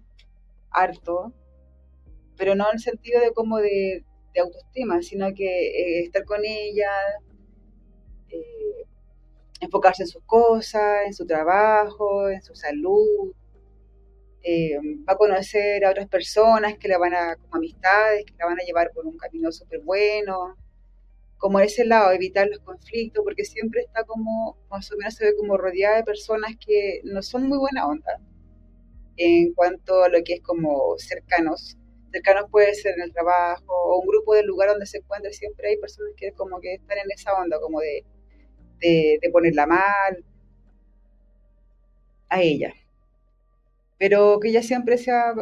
harto, pero no en el sentido de como de, autoestima, sino que eh, estar con ella, eh, enfocarse en sus cosas, en su trabajo, en su salud. Eh, va a conocer a otras personas que la van a, como amistades, que la van a llevar por un camino súper bueno. Como ese lado, evitar los conflictos, porque siempre está como, más o menos se ve como rodeada de personas que no son muy buena onda en cuanto a lo que es como cercanos cercanos puede ser en el trabajo o un grupo del lugar donde se encuentre, siempre hay personas que como que están en esa onda, como de, de, ponerla mal a ella. Pero que ella siempre sea,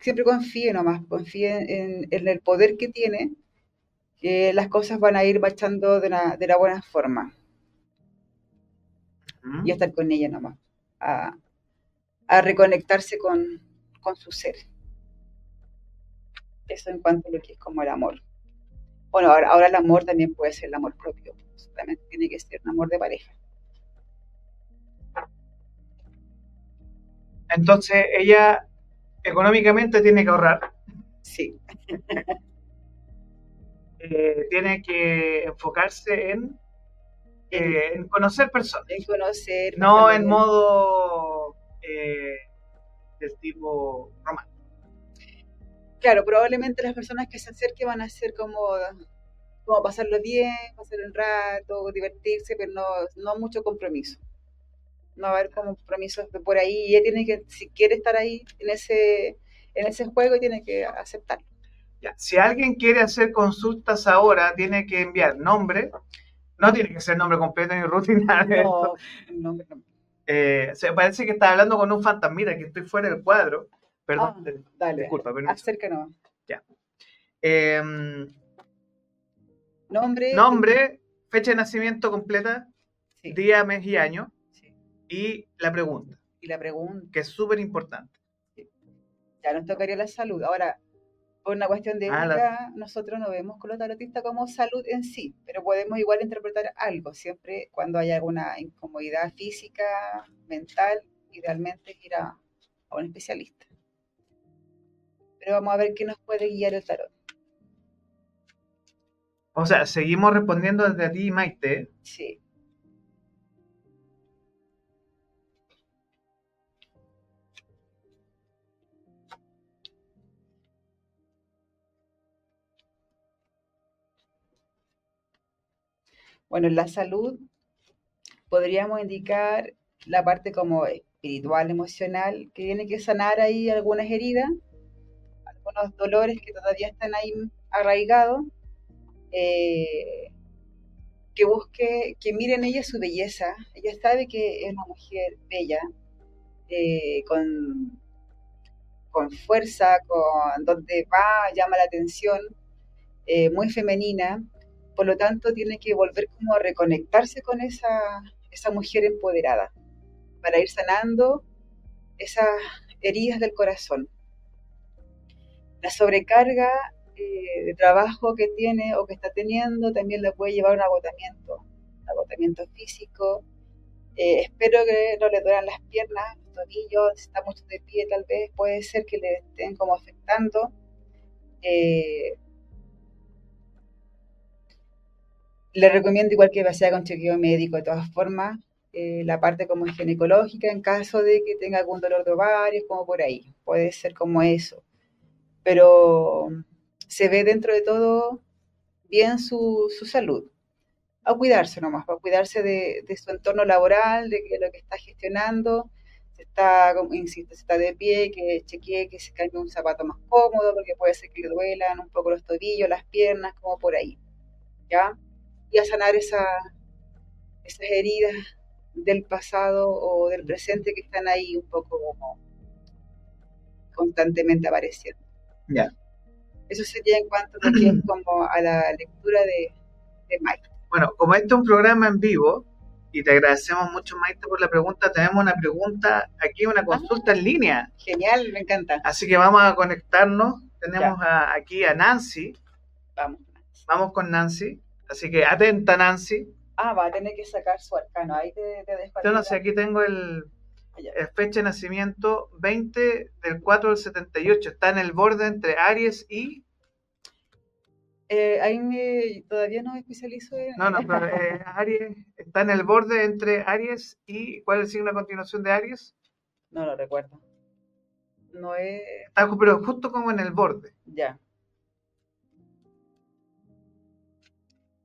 siempre confíe nomás, confíe en, el poder que tiene, que las cosas van a ir marchando de la, de la buena forma. Y estar con ella nomás, a, a reconectarse con, con su ser. Eso en cuanto a lo que es como el amor. Bueno, ahora, ahora el amor también puede ser el amor propio. Solamente tiene que ser un amor de pareja. Entonces, ella económicamente tiene que ahorrar. Sí. Eh, tiene que enfocarse en, eh, en conocer personas. En conocer. No en modo eh, del tipo romántico. Claro, probablemente las personas que se acerquen van a ser como, como pasarlo bien, pasar un rato, divertirse, pero no, no mucho compromiso. No va a haber compromisos de por ahí. Y ella tiene que, si quiere estar ahí en ese, en ese juego, tiene que aceptarlo. Ya. Si alguien quiere hacer consultas ahora, tiene que enviar nombre. No tiene que ser nombre completo ni rutina. No, nombre, nombre. Eh, se parece que está hablando con un fantasmita, que estoy fuera del cuadro. Perdón, ah, dale, disculpa, Acércanos. Ya. Em, nombre. Nombre, fecha de nacimiento completa, día, mes y año. Y la pregunta. Y la pregunta. Que es súper importante. Ya nos tocaría la salud. Ahora, por una cuestión de ah, nosotros no vemos con los tarotistas como salud en sí, pero podemos igual interpretar algo, siempre cuando hay alguna incomodidad física, mental, idealmente ir a un especialista pero vamos a ver qué nos puede guiar el tarot. O sea, seguimos respondiendo desde ti, Maite. Sí. Bueno, en la salud podríamos indicar la parte como espiritual, emocional, que tiene que sanar ahí algunas heridas unos dolores que todavía están ahí arraigados, eh, que busque, que miren ella su belleza. Ella sabe que es una mujer bella, eh, con, con fuerza, con donde va, llama la atención, eh, muy femenina. Por lo tanto, tiene que volver como a reconectarse con esa, esa mujer empoderada para ir sanando esas heridas del corazón la sobrecarga eh, de trabajo que tiene o que está teniendo también le puede llevar a un agotamiento, agotamiento físico. Eh, espero que no le duelan las piernas, los tobillos, si está mucho de pie tal vez, puede ser que le estén como afectando. Eh, le recomiendo igual que vaya con chequeo médico de todas formas, la parte como ginecológica en caso de que tenga algún dolor de ovarios, como por ahí, puede ser como eso pero se ve dentro de todo bien su, salud. A cuidarse nomás, a cuidarse de, su entorno laboral, de lo que está gestionando, se está, insisto, está de pie, que chequee que se cambie un zapato más cómodo, porque puede ser que le duelan un poco los tobillos, las piernas, como por ahí. ¿Ya? Y a sanar esa, esas heridas del pasado o del presente que están ahí un poco como constantemente apareciendo. Ya. Eso sería en cuanto a, como a la lectura de, Mike. Bueno, como este es un programa en vivo, Y te agradecemos mucho, Maite, por la pregunta. Tenemos una pregunta aquí, una consulta en línea. Genial, me encanta. Así que vamos a conectarnos. Tenemos a- aquí a Nancy. Vamos. Vamos con Nancy. Así que atenta, Nancy. Ah, va a tener que sacar su arcano. Ahí te, te dejo. Yo no sé, aquí tengo el, el fecha de nacimiento 20 del 4 del 78. Está en el borde entre Aries y... Eh, ahí me, todavía no me especializo en... No, no, pero eh, Aries está en el borde entre Aries y... ¿Cuál es el signo a continuación de Aries? No lo recuerdo. No es... Está pero justo como en el borde. Ya.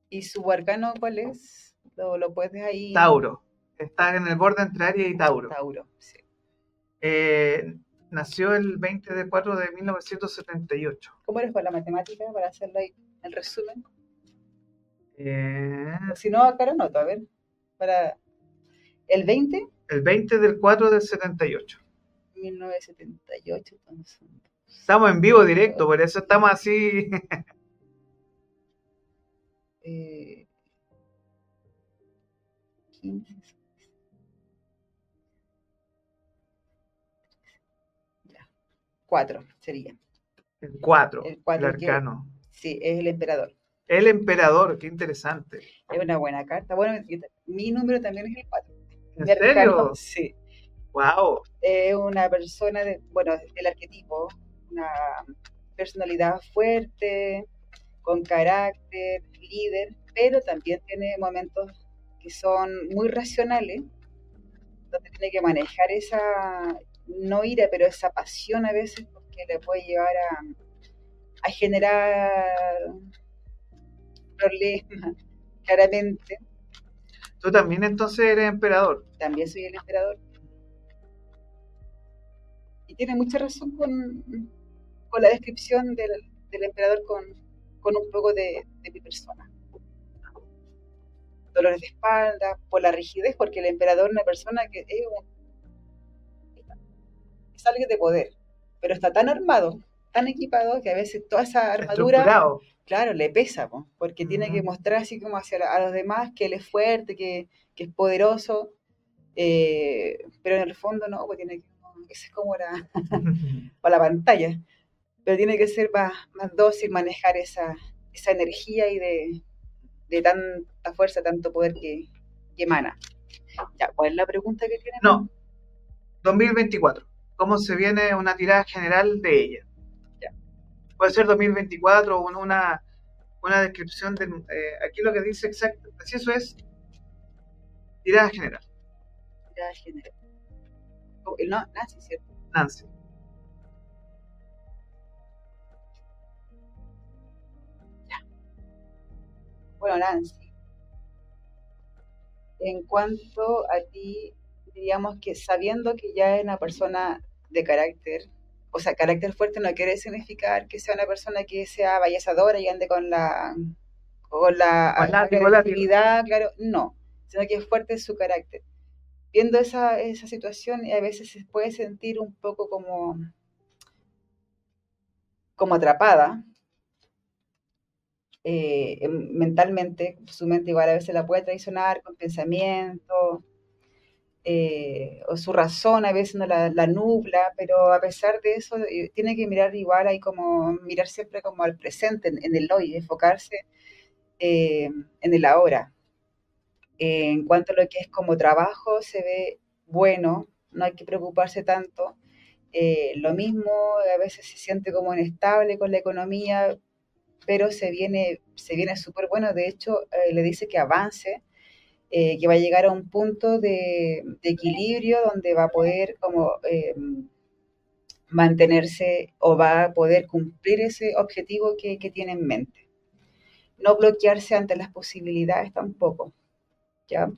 ¿Y su arcano cuál es? Lo, lo puedes ahí... Tauro. Está en el borde entre Aries y Tauro. Tauro, sí. Eh, nació el 20 de 4 de 1978. ¿Cómo eres para la matemática? Para hacerlo ahí el resumen. Eh, si no, acá lo noto, a ver. Para el 20, el 20 del 4 del 78. 1978. entonces, Estamos en vivo directo, por eso estamos así. eh, 15. Ya. 4 sería. El 4, El el, cuatro, que- arcano. Sí, es el emperador. El emperador, qué interesante. Es una buena carta. Bueno, mi- número también es el 4. ¿En arcano, serio? Sí. Wow. Es una persona, de, bueno, del arquetipo, una personalidad fuerte, con carácter, líder, pero también tiene momentos que son muy racionales, donde tiene que manejar esa, no ira, pero esa pasión a veces, porque le puede llevar a, a generar problemas, claramente. Tú también entonces eres emperador. también soy el emperador. Y tiene mucha razón con, con la descripción del, del emperador con, con un poco de, de mi persona. Dolores de espalda, por la rigidez, porque el emperador es una persona que es, un- es alguien de poder, pero está tan armado, tan equipado, que a veces toda esa armadura claro, le pesa, po, porque tiene que mostrar así como hacia la- a los demás que él es fuerte, que, que es poderoso, eh, pero en el fondo no, pues tiene que, esa es como la, para la pantalla, pero tiene que ser más, más dócil, manejar esa, esa energía y de, de tanta fuerza, tanto poder que, que emana. Ya, ¿cuál es la pregunta que tiene? No. 2024. ¿Cómo se viene una tirada general de ella? Ya. Puede ser 2024 o una, una descripción de... eh, aquí lo que dice exacto, preciso es tirada general. Ya, general. Oh, No, Nancy, ¿cierto? Nancy. Bueno, Nancy, en cuanto a ti, diríamos que sabiendo que ya es una persona de carácter, o sea, carácter fuerte no quiere significar que sea una persona que sea vallesadora y ande con la con la Con látigo. agresividad, claro, no, sino que es fuerte su carácter. Viendo esa, esa situación, a veces se puede sentir un poco como, como atrapada, eh, em- mentalmente, su mente igual a veces la puede traicionar con pensamientos, eh, o su razón a veces no la, la nubla, pero a pesar de eso eh, tiene que mirar igual, hay como mirar siempre como al presente, en, el hoy, enfocarse en el ahora. En cuanto a lo que es como trabajo, se ve bueno, no hay que preocuparse tanto. Lo mismo, a veces se siente como inestable con la economía, pero se viene, se viene súper bueno. De hecho, eh, le dice que avance, eh, que va a llegar a un punto de, equilibrio donde va a poder como eh, mantenerse o va a poder cumplir ese objetivo que, que tiene en mente. No bloquearse ante las posibilidades tampoco. ¿ya?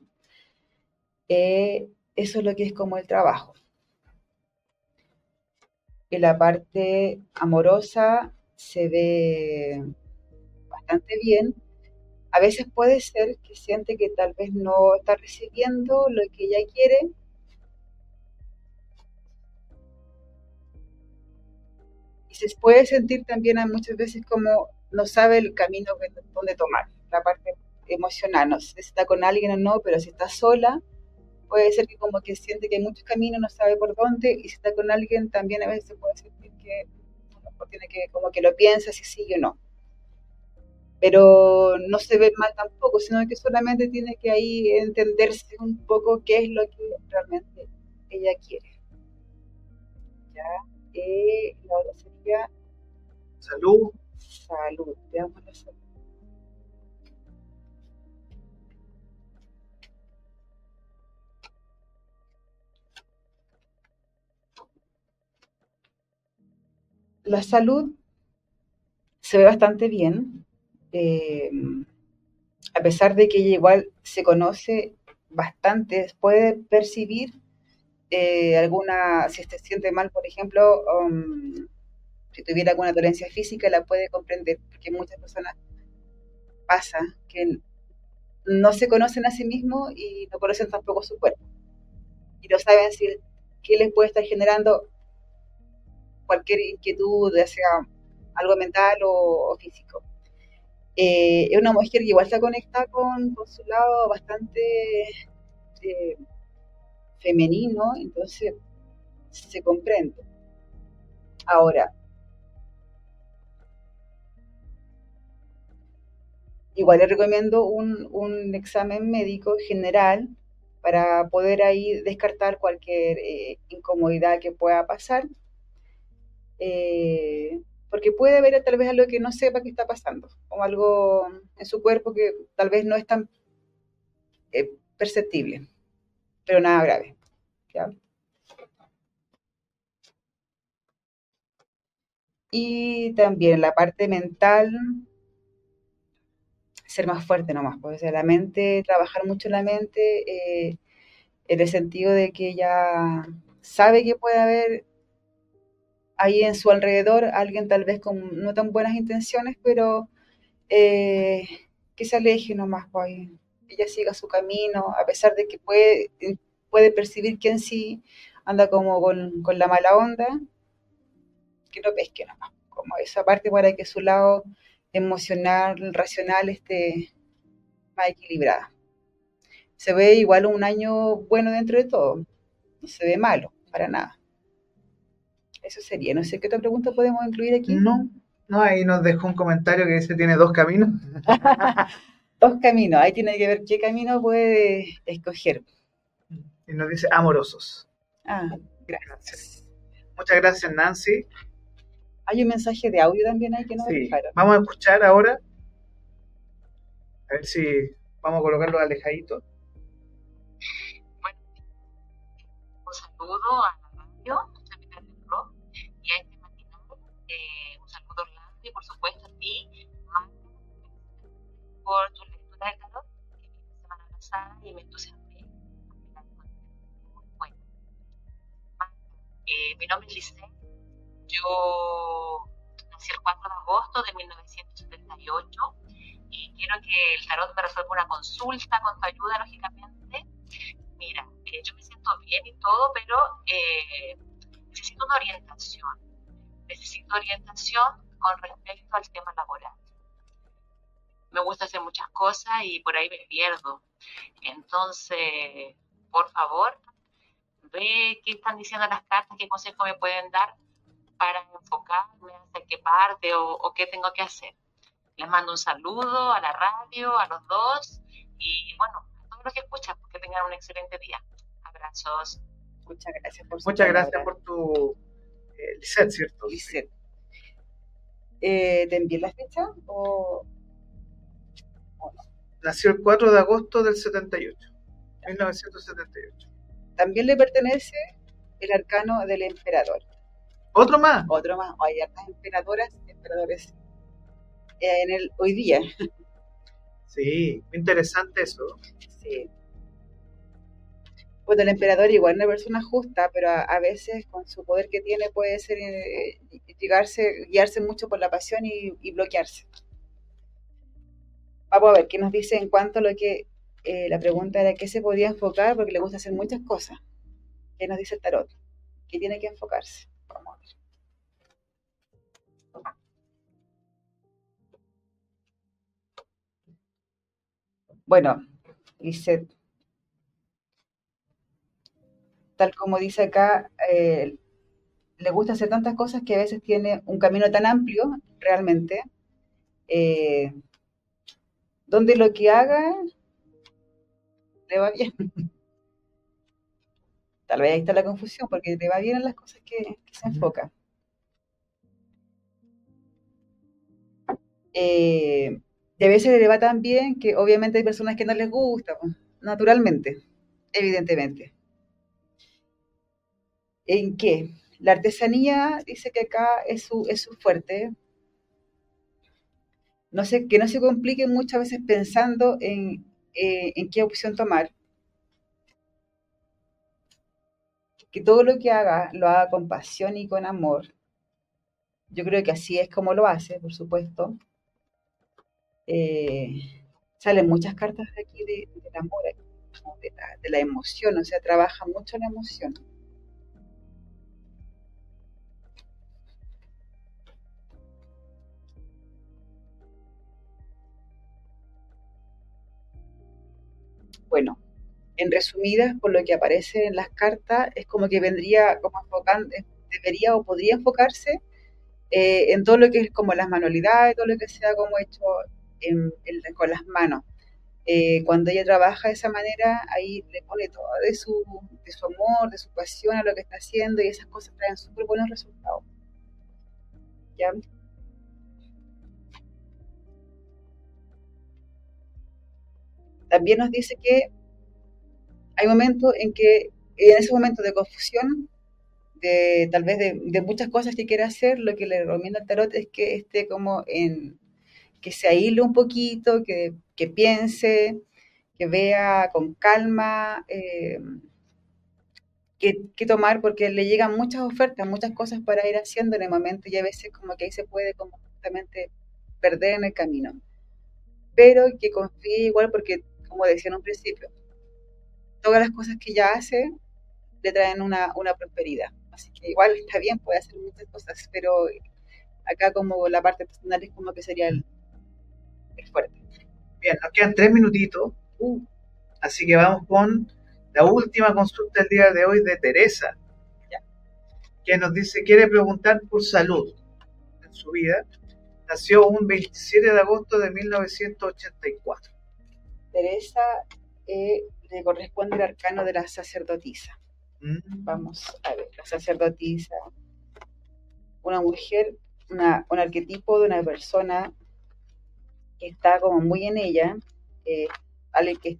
Eso es lo que es como el trabajo. En la parte amorosa se ve bastante bien. A veces puede ser que siente que tal vez no está recibiendo lo que ella quiere. Y se puede sentir también muchas veces como no sabe el camino que- donde tomar. La parte emocional, no sé si está con alguien o no, pero si está sola, puede ser que como que siente que hay muchos caminos, no sabe por dónde, y si está con alguien también a veces puede sentir que tiene que como que lo piensa si sigue o no. Pero no se ve mal tampoco, sino que solamente tiene que ahí entenderse un poco qué es lo que realmente ella quiere. ¿Ya? Eh, la otra sería... Salud. Salud, veamos la salud. La salud se ve bastante bien, eh, a pesar de que ella igual se conoce bastante, puede percibir eh, alguna, si se siente mal, por ejemplo, um, si tuviera alguna dolencia física, la puede comprender, porque muchas personas pasa que no se conocen a sí mismos y no conocen tampoco su cuerpo. Y no saben decir qué les puede estar generando cualquier inquietud, ya sea algo mental o, físico. Eh, es una mujer que igual está conectada con, su lado bastante eh, femenino, entonces se comprende. Ahora, igual le recomiendo un, examen médico general para poder ahí descartar cualquier eh, incomodidad que pueda pasar, porque puede haber tal vez algo que no sepa que está pasando, o algo en su cuerpo que tal vez no es tan eh, perceptible pero nada grave. Y también la parte mental, ser más fuerte nomás, pues, la mente, trabajar mucho la mente, eh, en el sentido de que ella sabe que puede haber ahí en su alrededor alguien tal vez con no tan buenas intenciones, pero eh, que se aleje nomás, pues, ella siga su camino, a pesar de que puede, puede percibir que en sí anda como con, la mala onda, que no pesque nomás, como esa parte para que su lado emocional, racional esté más equilibrada. Se ve igual un año bueno dentro de todo, no se ve malo, para nada. Eso sería, no sé qué otra pregunta podemos incluir aquí. No, no, ahí nos dejó un comentario que dice tiene dos caminos. dos caminos, ahí tiene que ver qué camino puede escoger. Y nos dice amorosos. Ah, gracias. Muchas gracias, Nancy. Hay un mensaje de audio también ahí que nos sí. Vamos a escuchar ahora. A ver si vamos a colocarlo alejadito. Bueno, un saludo a Mi nombre es Lice. Yo nací el 4 de agosto de 1978 y quiero que el tarot me resuelva una consulta con tu ayuda, lógicamente. Mira, eh, yo me siento bien y todo, pero eh, necesito una orientación. Necesito orientación con respecto al tema laboral me gusta hacer muchas cosas y por ahí me pierdo. Entonces, por favor, ve qué están diciendo las cartas, qué consejos me pueden dar para enfocarme, hacer qué parte o, qué tengo que hacer. Les mando un saludo a la radio, a los dos y bueno, a todos los que escuchan, que tengan un excelente día. Abrazos. Muchas gracias por Muchas gracias por tu eh, ¿cierto? Lisset. Eh, ¿Te envié la fecha o Nació el 4 de agosto del 78, 1978. También le pertenece el arcano del emperador. ¿Otro más? Otro más. Hay hartas emperadoras, emperadores eh, en el hoy día. Sí, interesante eso. Sí. Bueno, el emperador igual es una persona justa, pero a, veces con su poder que tiene puede ser eh, llegarse, guiarse mucho por la pasión y bloquearse. Vamos a ver qué nos dice en cuanto a lo que eh, la pregunta era qué se podía enfocar, porque le gusta hacer muchas cosas. ¿Qué nos dice el tarot? ¿Qué tiene que enfocarse? Vamos a ver. Bueno, Lisette, tal como dice acá, eh, le gusta hacer tantas cosas que a veces tiene un camino tan amplio, realmente, eh, donde lo que haga le va bien. Tal vez ahí está la confusión, porque le va bien en las cosas que, se enfoca. Eh, y a veces le va tan bien que obviamente hay personas que no les gusta, pues, naturalmente, evidentemente. ¿En qué? La artesanía dice que acá es su, es su fuerte. No sé, que no se complique muchas veces pensando en, eh, en qué opción tomar. Que todo lo que haga lo haga con pasión y con amor. Yo creo que así es como lo hace, por supuesto. Eh, salen muchas cartas de aquí de, del amor, de la, de la emoción, o sea, trabaja mucho la emoción. Bueno, en resumidas, por lo que aparece en las cartas, es como que vendría como enfocando, debería o podría enfocarse eh, en todo lo que es como las manualidades, todo lo que sea como hecho con las manos. Eh, cuando ella trabaja de esa manera, ahí le pone todo de su, de su amor, de su pasión a lo que está haciendo y esas cosas traen súper buenos resultados. ¿Ya? También nos dice que hay momentos en que en ese momento de confusión, de tal vez de, muchas cosas que quiere hacer, lo que le recomienda el tarot es que esté como en, que se aíle un poquito, que, piense, que vea con calma eh, qué, tomar, porque le llegan muchas ofertas, muchas cosas para ir haciendo en el momento y a veces como que ahí se puede como justamente perder en el camino. Pero que confíe igual porque como decía en un principio, todas las cosas que ella hace le traen una, prosperidad. Así que igual está bien, puede hacer muchas cosas, pero acá como la parte personal es como que sería el, fuerte. Bien, nos quedan tres minutitos, uh. así que vamos con la última consulta del día de hoy de Teresa, que nos dice, quiere preguntar por salud en su vida. Nació un 27 de agosto de 1984. Teresa eh, le corresponde el arcano de la sacerdotisa. Mm. Vamos a ver, la sacerdotisa, una mujer, un arquetipo de una persona que está como muy en ella, eh, alguien que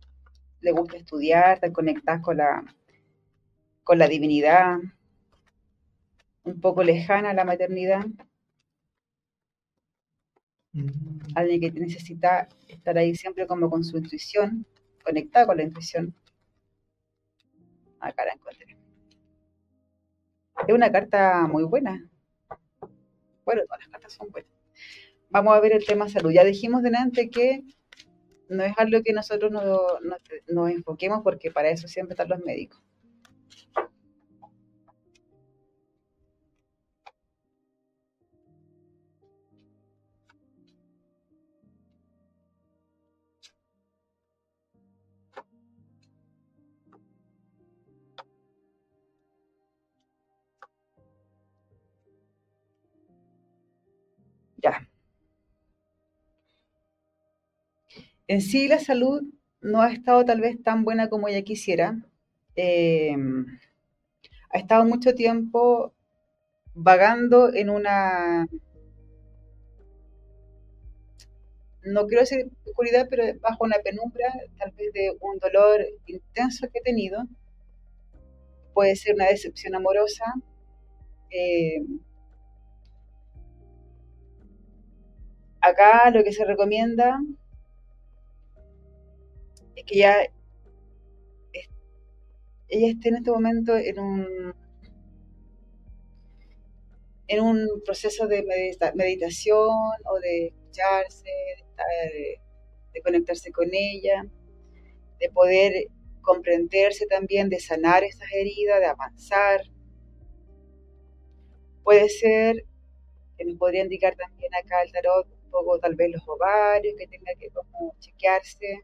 le gusta estudiar, está conectada con la, con la divinidad, un poco lejana a la maternidad. Alguien que necesita estar ahí siempre como con su intuición, conectada con la intuición. Acá la encontré. Es una carta muy buena. Bueno, todas las cartas son buenas. Vamos a ver el tema salud. Ya dijimos delante que no es algo que nosotros nos enfoquemos porque para eso siempre están los médicos. En sí la salud no ha estado tal vez tan buena como ella quisiera. Eh, ha estado mucho tiempo vagando en una, no quiero decir oscuridad, pero bajo una penumbra, tal vez de un dolor intenso que he tenido. Puede ser una decepción amorosa. Eh, acá lo que se recomienda es que ya ella esté en este momento en un en un proceso de meditación o de escucharse, de, conectarse con ella, de poder comprenderse también, de sanar esas heridas, de avanzar. Puede ser, que nos podría indicar también acá el tarot, poco tal vez los ovarios, que tenga que como chequearse,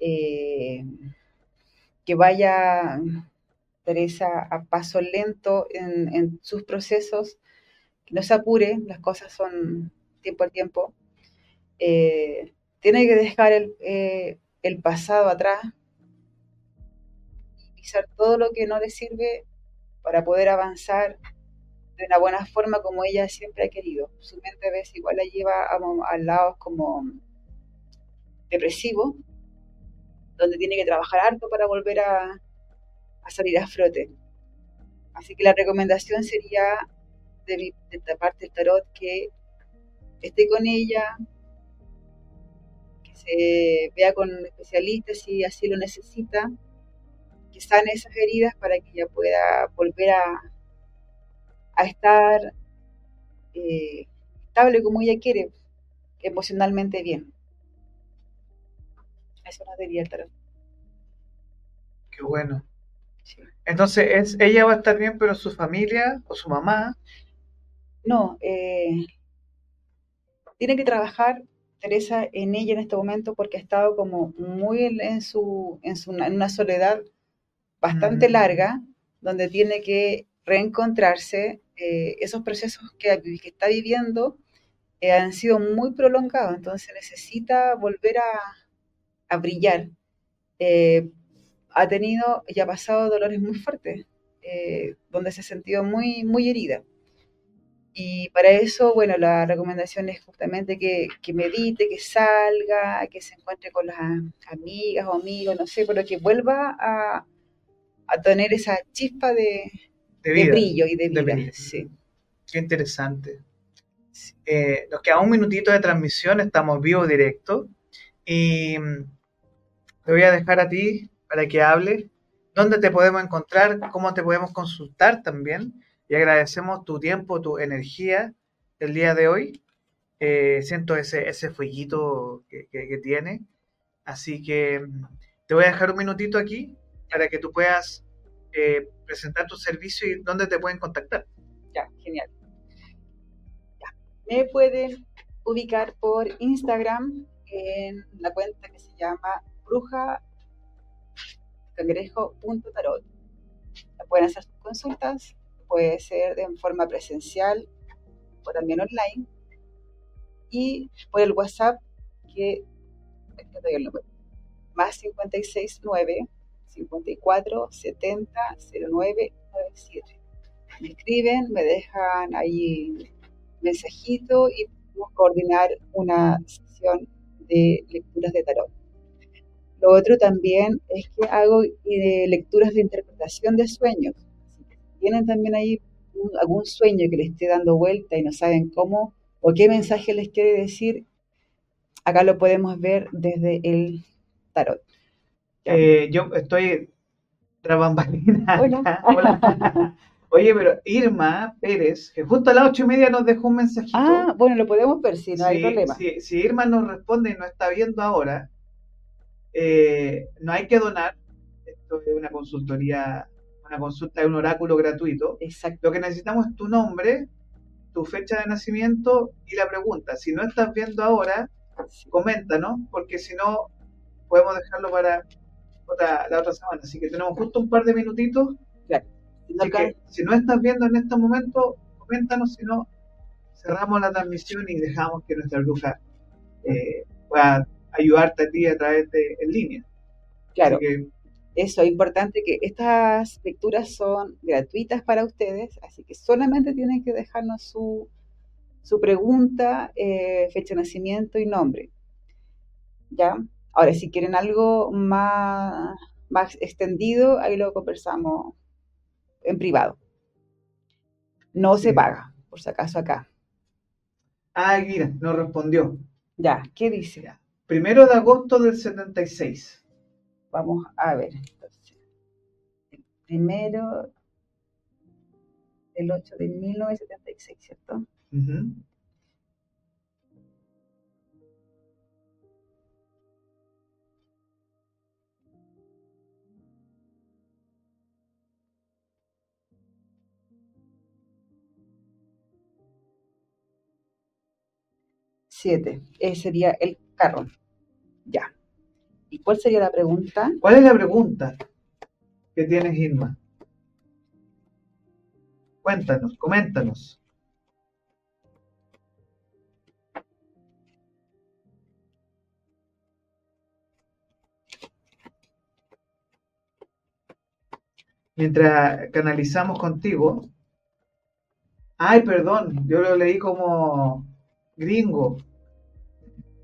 eh, que vaya Teresa a paso lento en, sus procesos, que no se apure, las cosas son tiempo a tiempo. Eh, tiene que dejar el, eh, el pasado atrás y pisar todo lo que no le sirve para poder avanzar de una buena forma como ella siempre ha querido. Su mente a veces igual la lleva a, lados como depresivo, donde tiene que trabajar harto para volver a, salir a frote. Así que la recomendación sería de, esta parte del tarot que esté con ella, que se vea con especialistas si así lo necesita, que sane esas heridas para que ella pueda volver a, a estar eh, estable como ella quiere, emocionalmente bien. Eso nos diría el tarot. Qué bueno. Entonces, es, ella va a estar bien, pero su familia o su mamá. No, eh, tiene que trabajar Teresa en ella en este momento porque ha estado como muy en, su, en, su, en una soledad bastante mm. larga, donde tiene que reencontrarse eh, esos procesos que, está viviendo eh, han sido muy prolongados, entonces necesita volver a, brillar. Eh, ha tenido y ha pasado dolores muy fuertes, donde se ha sentido muy, muy herida. Y para eso, bueno, la recomendación es justamente que, medite, que salga, que se encuentre con las amigas o amigos, no sé, pero que vuelva a, a tener esa chispa de, de, brillo y de vida. Sí. Qué interesante. Eh, nos queda un minutito de transmisión, estamos vivo directo. Y mm, te voy a dejar a ti para que hables dónde te podemos encontrar, cómo te podemos consultar también. Y agradecemos tu tiempo, tu energía el día de hoy. Eh, siento ese, ese fueguito que, que, tiene. Así que te voy a dejar un minutito aquí para que tú puedas eh, presentar tu servicio y dónde te pueden contactar. Ya, genial. Me pueden ubicar por Instagram en la cuenta que se llama bruja cangrejo.tarot. Pueden hacer sus consultas, puede ser de forma presencial o también online. Y por el WhatsApp que, más 569 54 70 09 97. Me escriben, me dejan ahí mensajito y podemos coordinar una sesión de lecturas de tarot. Lo otro también es que hago eh, lecturas de interpretación de sueños. Tienen también ahí algún sueño que les esté dando vuelta y no saben cómo o qué mensaje les quiere decir, acá lo podemos ver desde el tarot. Eh, yo estoy trabambalina. Hola. Oye, pero Irma Pérez, que justo a las ocho y media nos dejó un mensajito. Ah, bueno, lo podemos ver, si no hay problema. Si, Irma nos responde y no está viendo ahora, eh, no hay que donar. Esto es una consultoría, una consulta de un oráculo gratuito. Exacto. Lo que necesitamos es tu nombre, tu fecha de nacimiento y la pregunta. Si no estás viendo ahora, coméntanos, porque si no, podemos dejarlo para la otra semana. Así que tenemos justo un par de minutitos. si no estás viendo en este momento, coméntanos, si no, cerramos la transmisión y dejamos que nuestra bruja eh, pueda ayudarte a ti a través de en línea. Claro. eso es importante que estas lecturas son gratuitas para ustedes, así que solamente tienen que dejarnos su, su pregunta, eh, fecha de nacimiento y nombre. ¿Ya? Ahora, si quieren algo más, más extendido, ahí lo conversamos en privado. No se paga, por si acaso acá. Ah, mira, no respondió. Ya, ¿qué dice? Primero de agosto del 76. Vamos a ver. el primero del 8 de 1976, ¿cierto? Siete. Ese sería el carro. Ya. ¿Y cuál sería la pregunta? ¿Cuál es la pregunta que tienes, Irma? Cuéntanos, coméntanos. Mientras canalizamos contigo. Ay, perdón, yo lo leí como gringo.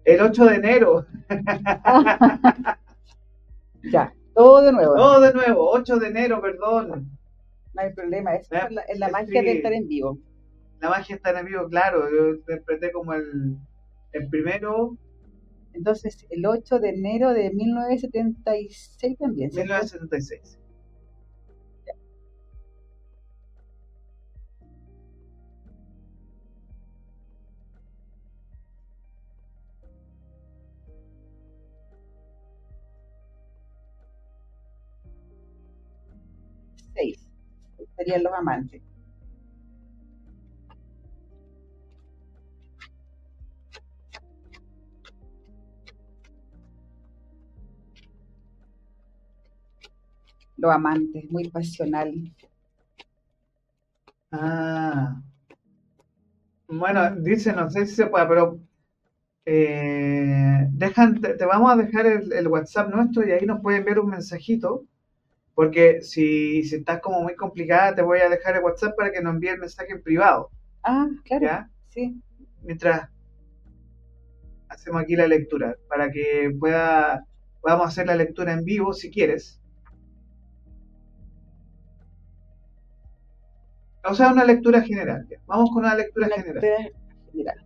El 8 de enero. ya, todo de nuevo. Todo de nuevo, 8 de enero, perdón. No hay problema, es la, magia de estar en vivo. La magia de estar en vivo, claro. Yo interpreté como el, el primero. Entonces, el 8 de enero de 1976 también. 1976. Serían los amantes. Los amantes, muy pasional. Ah. Bueno, dice, no sé si se puede, pero eh, dejan, te, vamos a dejar el, el, WhatsApp nuestro y ahí nos pueden ver un mensajito porque si, si estás como muy complicada, te voy a dejar el WhatsApp para que nos envíe el mensaje en privado. Ah, claro. Sí. Mientras hacemos aquí la lectura, para que pueda podamos hacer la lectura en vivo si quieres. O sea, una lectura general. Vamos con una lectura general. general.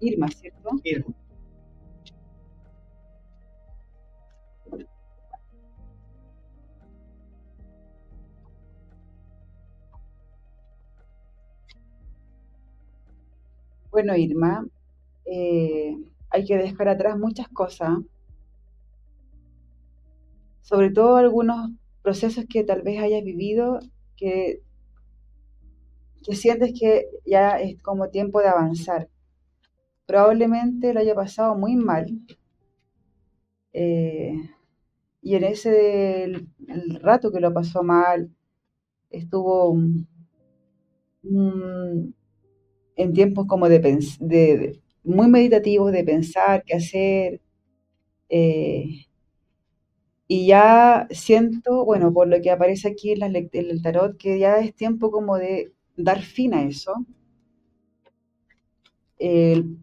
Irma, ¿cierto? Irma. Bueno, Irma, eh, hay que dejar atrás muchas cosas, sobre todo algunos procesos que tal vez hayas vivido que, que sientes que ya es como tiempo de avanzar. Probablemente lo haya pasado muy mal. Eh, y en ese rato que lo pasó mal, estuvo en tiempos como de, de, muy meditativos, de pensar qué hacer. Eh, y ya siento, bueno, por lo que aparece aquí en, el tarot, que ya es tiempo como de dar fin a eso.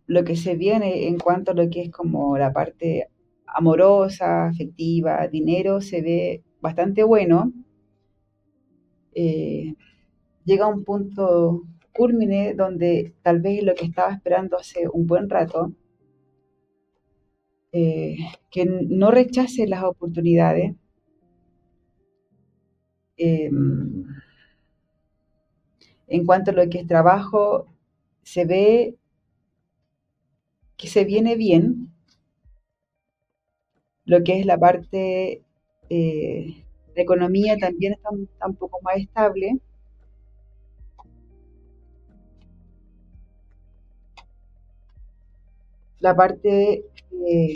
lo que se viene en cuanto a lo que es como la parte amorosa, afectiva, dinero, se ve bastante bueno. Eh, llega a un punto culmine donde tal vez lo que estaba esperando hace un buen rato, eh, que no rechace las oportunidades. Em, en cuanto a lo que es trabajo, se ve que se viene bien lo que es la parte eh, de economía también está un poco más estable. La parte... Eh,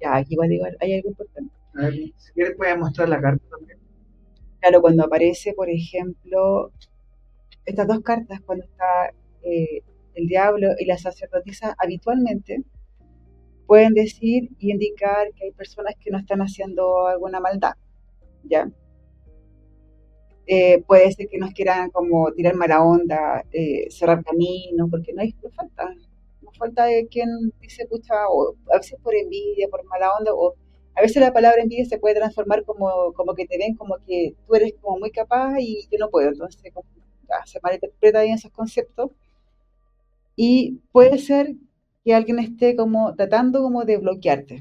ya, aquí igual digo, hay algo importante. A ver, si quieres puedes mostrar la carta también. Claro, cuando aparece, por ejemplo, estas dos cartas, cuando está eh, el diablo y la sacerdotisa, habitualmente pueden decir y indicar que hay personas que no están haciendo alguna maldad, ¿ya? Eh, puede ser que nos quieran como tirar mala onda, cerrar caminos, porque no hay falta falta de quien dice, pucha, o a veces por envidia, por mala onda, o a veces la palabra envidia se puede transformar como, como que te ven como que tú eres como muy capaz y yo no puedo, entonces se malinterpreta bien esos conceptos. Y puede ser que alguien esté como tratando como de bloquearte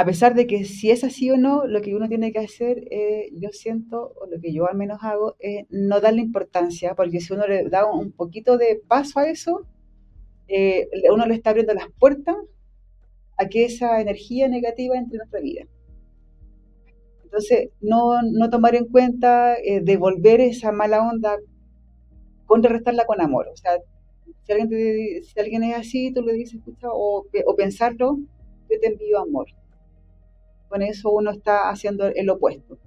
a pesar de que si es así o no, lo que uno tiene que hacer, eh, yo siento, o lo que yo al menos hago, es no darle importancia, porque si uno le da un poquito de paso a eso, eh, uno le está abriendo las puertas a que esa energía negativa entre en nuestra vida. Entonces, no, no tomar en cuenta, eh, devolver esa mala onda, contrarrestarla con amor. O sea, Si alguien, si alguien es así, tú le dices, escucha, o, o pensarlo, yo te envío amor. Con eso uno está haciendo el opuesto.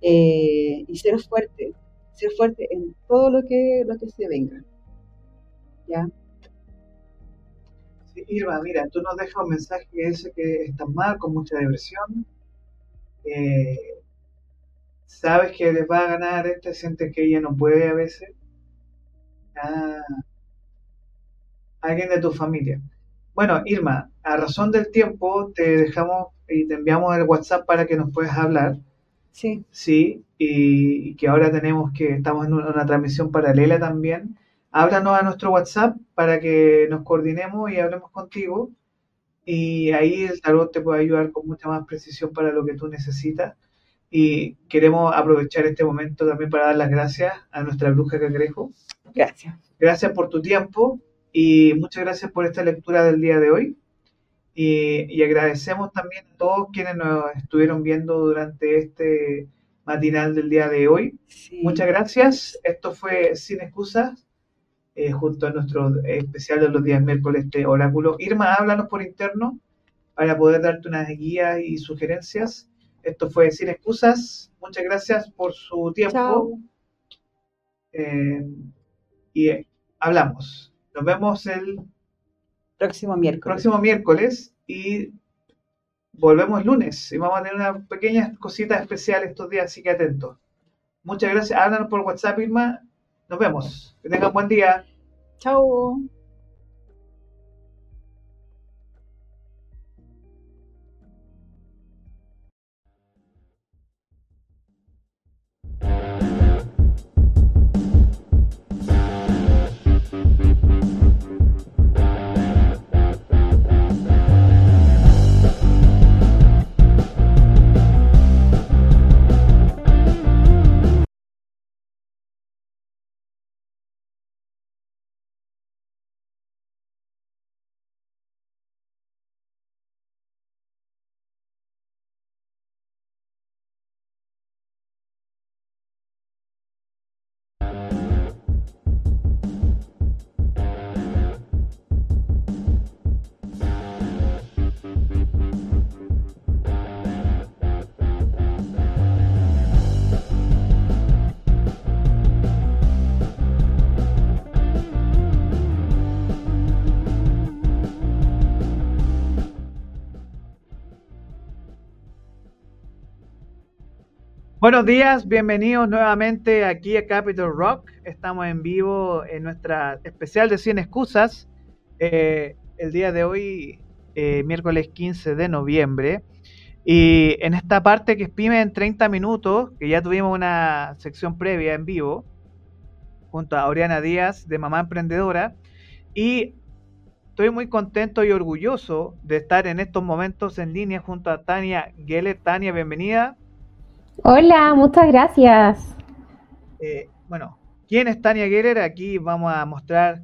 Eh, y ser fuerte, ser fuerte en todo lo que, lo que se venga. ¿Ya? Irma, mira, tú nos dejas un mensaje que que estás mal, con mucha depresión. Sabes que les va a ganar este, sientes que ella no puede a veces. Ah, alguien de tu familia. Bueno, Irma, a razón del tiempo te dejamos y te enviamos el WhatsApp para que nos puedas hablar. Sí. Sí, y, que ahora tenemos que, estamos en una, transmisión paralela también. Háblanos a nuestro WhatsApp para que nos coordinemos y hablemos contigo. Y ahí el tarot te puede ayudar con mucha más precisión para lo que tú necesitas. Y queremos aprovechar este momento también para dar las gracias a nuestra bruja Cangrejo. Gracias. Gracias por tu tiempo y muchas gracias por esta lectura del día de hoy. Y, agradecemos también a todos quienes nos estuvieron viendo durante este matinal del día de hoy. Muchas gracias. Esto fue Sin Excusas, eh, junto a nuestro especial de los días miércoles de Oráculo. Irma, háblanos por interno para poder darte unas guías y sugerencias. Esto fue Sin Excusas. Muchas gracias por su tiempo. Eh, y eh, hablamos. Nos vemos el próximo miércoles. Próximo miércoles y volvemos el lunes y vamos a tener una pequeña cosita especial estos días, así que atentos. Muchas gracias. Háblanos por WhatsApp, Irma. Nos vemos. Que tengan buen día. Chao. Buenos días, bienvenidos nuevamente aquí a Capitol Rock. Estamos en vivo en nuestra especial de 100 excusas. Eh, el día de hoy, eh, miércoles 15 de noviembre. Y en esta parte que es en 30 minutos, que ya tuvimos una sección previa en vivo, junto a Oriana Díaz de Mamá Emprendedora. Y estoy muy contento y orgulloso de estar en estos momentos en línea junto a Tania Geller. Tania, bienvenida. Hola, muchas gracias. Eh, bueno, ¿quién es Tania Gerer? Aquí vamos a mostrar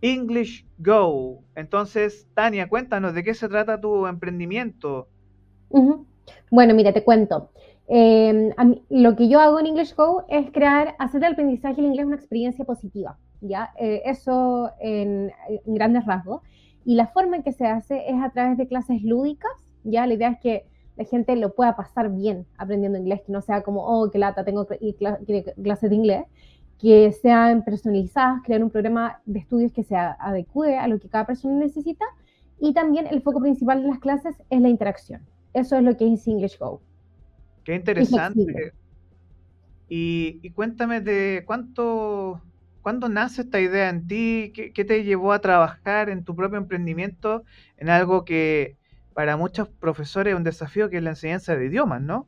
English Go. Entonces, Tania, cuéntanos de qué se trata tu emprendimiento. Bueno, mira, te cuento. Em, lo que yo hago en English Go es crear, hacer el aprendizaje en inglés una experiencia positiva, ¿ya? Eh, eso en, en, grandes rasgos. Y la forma en que se hace es a través de clases lúdicas, ¿ya? La idea es que la gente lo pueda pasar bien aprendiendo inglés, que no sea como, oh, qué lata, tengo clases de inglés, que sean personalizadas, crear un programa de estudios que se adecue a lo que cada persona necesita y también el foco principal de las clases es la interacción. Eso es lo que es English Go. Qué interesante. Y, cuéntame de cuánto, cuándo nace esta idea en ti, ¿Qué, qué te llevó a trabajar en tu propio emprendimiento en algo que para muchos profesores es un desafío que es la enseñanza de idiomas, ¿no?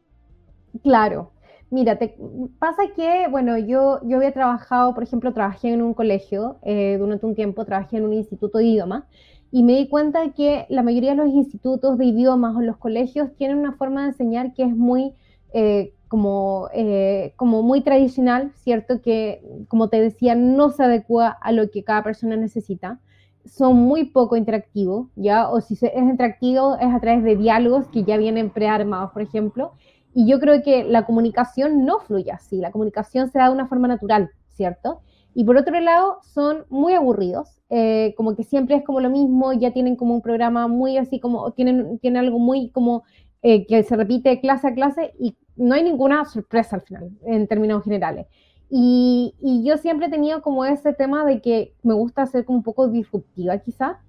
Claro. Mira, te pasa que, bueno, yo, yo había trabajado, por ejemplo, trabajé en un colegio eh, durante un tiempo, trabajé en un instituto de idiomas y me di cuenta que la mayoría de los institutos de idiomas o los colegios tienen una forma de enseñar que es muy, eh, como, eh, como muy tradicional, ¿cierto? Que, como te decía, no se adecua a lo que cada persona necesita son muy poco interactivos, ¿ya? O si es interactivo es a través de diálogos que ya vienen prearmados, por ejemplo. Y yo creo que la comunicación no fluye así, la comunicación se da de una forma natural, ¿cierto? Y por otro lado, son muy aburridos, eh, como que siempre es como lo mismo, ya tienen como un programa muy así como, tienen, tienen algo muy como eh, que se repite clase a clase y no hay ninguna sorpresa al final, en términos generales. Y, y yo siempre he tenido como ese tema de que me gusta ser como un poco disruptiva quizá,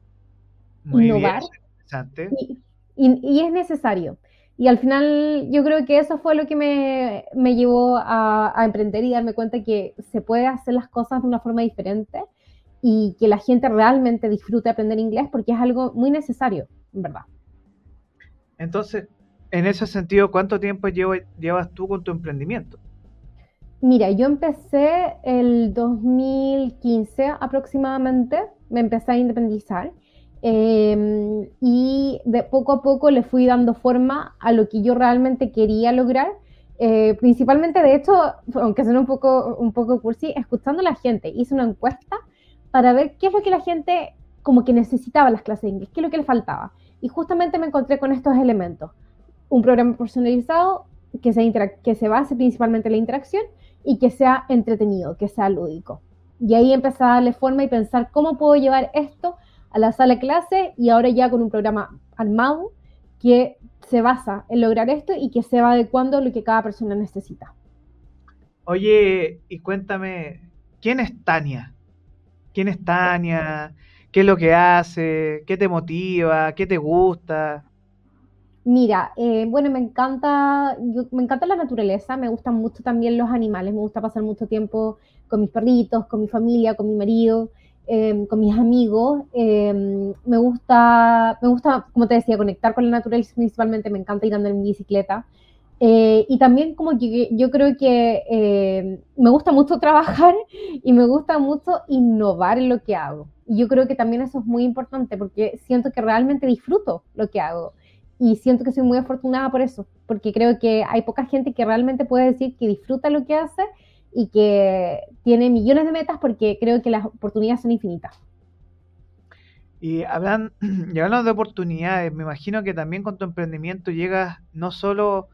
innovar. y, y, es necesario. Y al final yo creo que eso fue lo que me, me llevó a, a, emprender y darme cuenta que se puede hacer las cosas de una forma diferente y que la gente realmente disfrute aprender inglés porque es algo muy necesario, en verdad. Entonces, en ese sentido, ¿cuánto tiempo llevas tú con tu emprendimiento? Mira, yo empecé el 2015 aproximadamente, me empecé a independizar Em, y de poco a poco le fui dando forma a lo que yo realmente quería lograr. Eh, principalmente, de hecho, aunque sea un poco, un poco cursi, escuchando a la gente. Hice una encuesta para ver qué es lo que la gente como que necesitaba las clases de inglés, qué es lo que le faltaba. Y justamente me encontré con estos elementos. Un programa personalizado que se, que se base principalmente en la interacción y que sea entretenido, que sea lúdico. Y ahí empecé a darle forma y pensar cómo puedo llevar esto a la sala de clase y ahora ya con un programa armado que se basa en lograr esto y que se va adecuando a lo que cada persona necesita. Oye, y cuéntame, ¿quién es Tania? ¿Quién es Tania? ¿Qué es lo que hace? ¿Qué te motiva? ¿Qué te gusta? Mira, eh, bueno, me encanta, me encanta la naturaleza, me gustan mucho también los animales, me gusta pasar mucho tiempo con mis perritos, con mi familia, con mi marido. Em, con mis amigos. Em, me gusta, me gusta, como te decía, conectar con la naturaleza principalmente, me encanta ir andar en bicicleta. Eh, y también como que yo creo que em, me gusta mucho trabajar y me gusta mucho innovar en lo que hago. Y yo creo que también eso es muy importante porque siento que realmente disfruto lo que hago. Y siento que soy muy afortunada por eso, porque creo que hay poca gente que realmente puede decir que disfruta lo que hace y que tiene millones de metas porque creo que las oportunidades son infinitas. Y hablan, hablando de oportunidades, me imagino que también con tu emprendimiento llegas no solo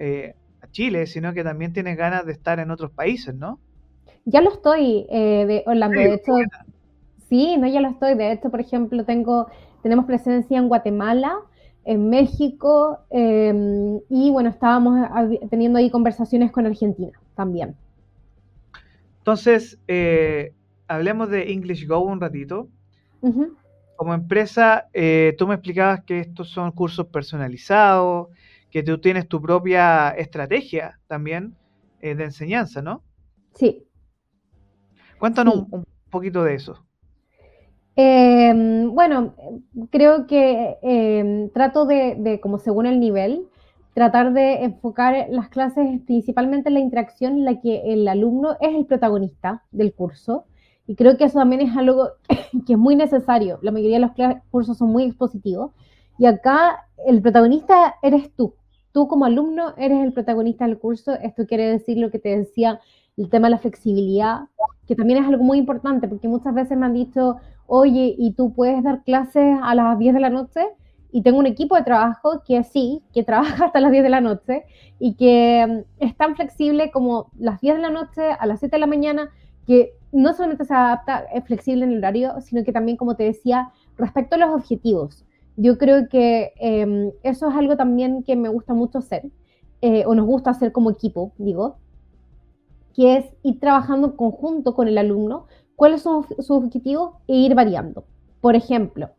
eh, a Chile, sino que también tienes ganas de estar en otros países, ¿no? Ya lo estoy, eh, de Orlando. de hecho, sí, no, ya lo estoy. De hecho, por ejemplo, tengo, tenemos presencia en Guatemala, en México, em, y bueno, estábamos teniendo ahí conversaciones con Argentina también. Entonces, eh, hablemos de English Go un ratito. Como empresa, eh, tú me explicabas que estos son cursos personalizados, que tú tienes tu propia estrategia también eh, de enseñanza, ¿no? Sí. Cuéntanos Un, poquito de eso. Em, bueno, creo que em, trato de, de, como según el nivel, tratar de enfocar las clases principalmente en la interacción en la que el alumno es el protagonista del curso. Y creo que eso también es algo que es muy necesario. La mayoría de los cursos son muy expositivos. Y acá el protagonista eres tú. Tú como alumno eres el protagonista del curso. Esto quiere decir lo que te decía, el tema de la flexibilidad, que también es algo muy importante, porque muchas veces me han dicho, oye, ¿y tú puedes dar clases a las 10 de la noche? y tengo un equipo de trabajo que sí, que trabaja hasta las 10 de la noche y que mm, es tan flexible como las 10 de la noche a las 7 de la mañana, que no solamente se adapta, es flexible en el horario, sino que también, como te decía, respecto a los objetivos. Yo creo que em, eso es algo también que me gusta mucho hacer, eh, o nos gusta hacer como equipo, digo, que es ir trabajando en conjunto con el alumno, cuáles son sus objetivos e ir variando. Por ejemplo,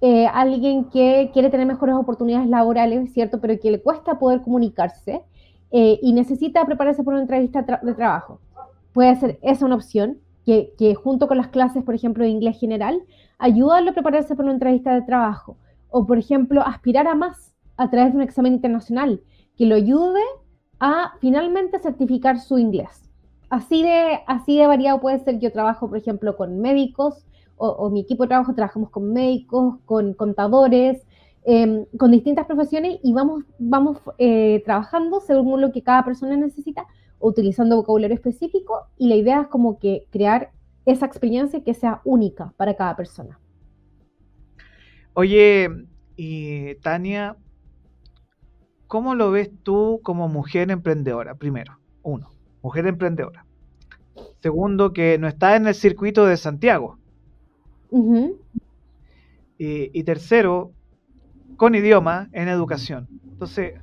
eh, alguien que quiere tener mejores oportunidades laborales, ¿cierto? Pero que le cuesta poder comunicarse eh, y necesita prepararse por una entrevista de trabajo. Puede ser esa una opción, que, que, junto con las clases, por ejemplo, de inglés general, ayudarlo a prepararse por una entrevista de trabajo. O, por ejemplo, aspirar a más a través de un examen internacional, que lo ayude a finalmente certificar su inglés. Así de, variado puede ser. Yo trabajo, por ejemplo, con médicos, o, mi equipo de trabajo trabajamos con médicos, con contadores, em, con distintas profesiones y vamos, vamos eh, trabajando según lo que cada persona necesita, utilizando vocabulario específico y la idea es como que crear esa experiencia que sea única para cada persona. Oye, y Tania, ¿cómo lo ves tú como mujer emprendedora? Primero, uno, mujer emprendedora. Segundo, que no está en el circuito de Santiago. Y, y tercero, con idioma en educación. Entonces,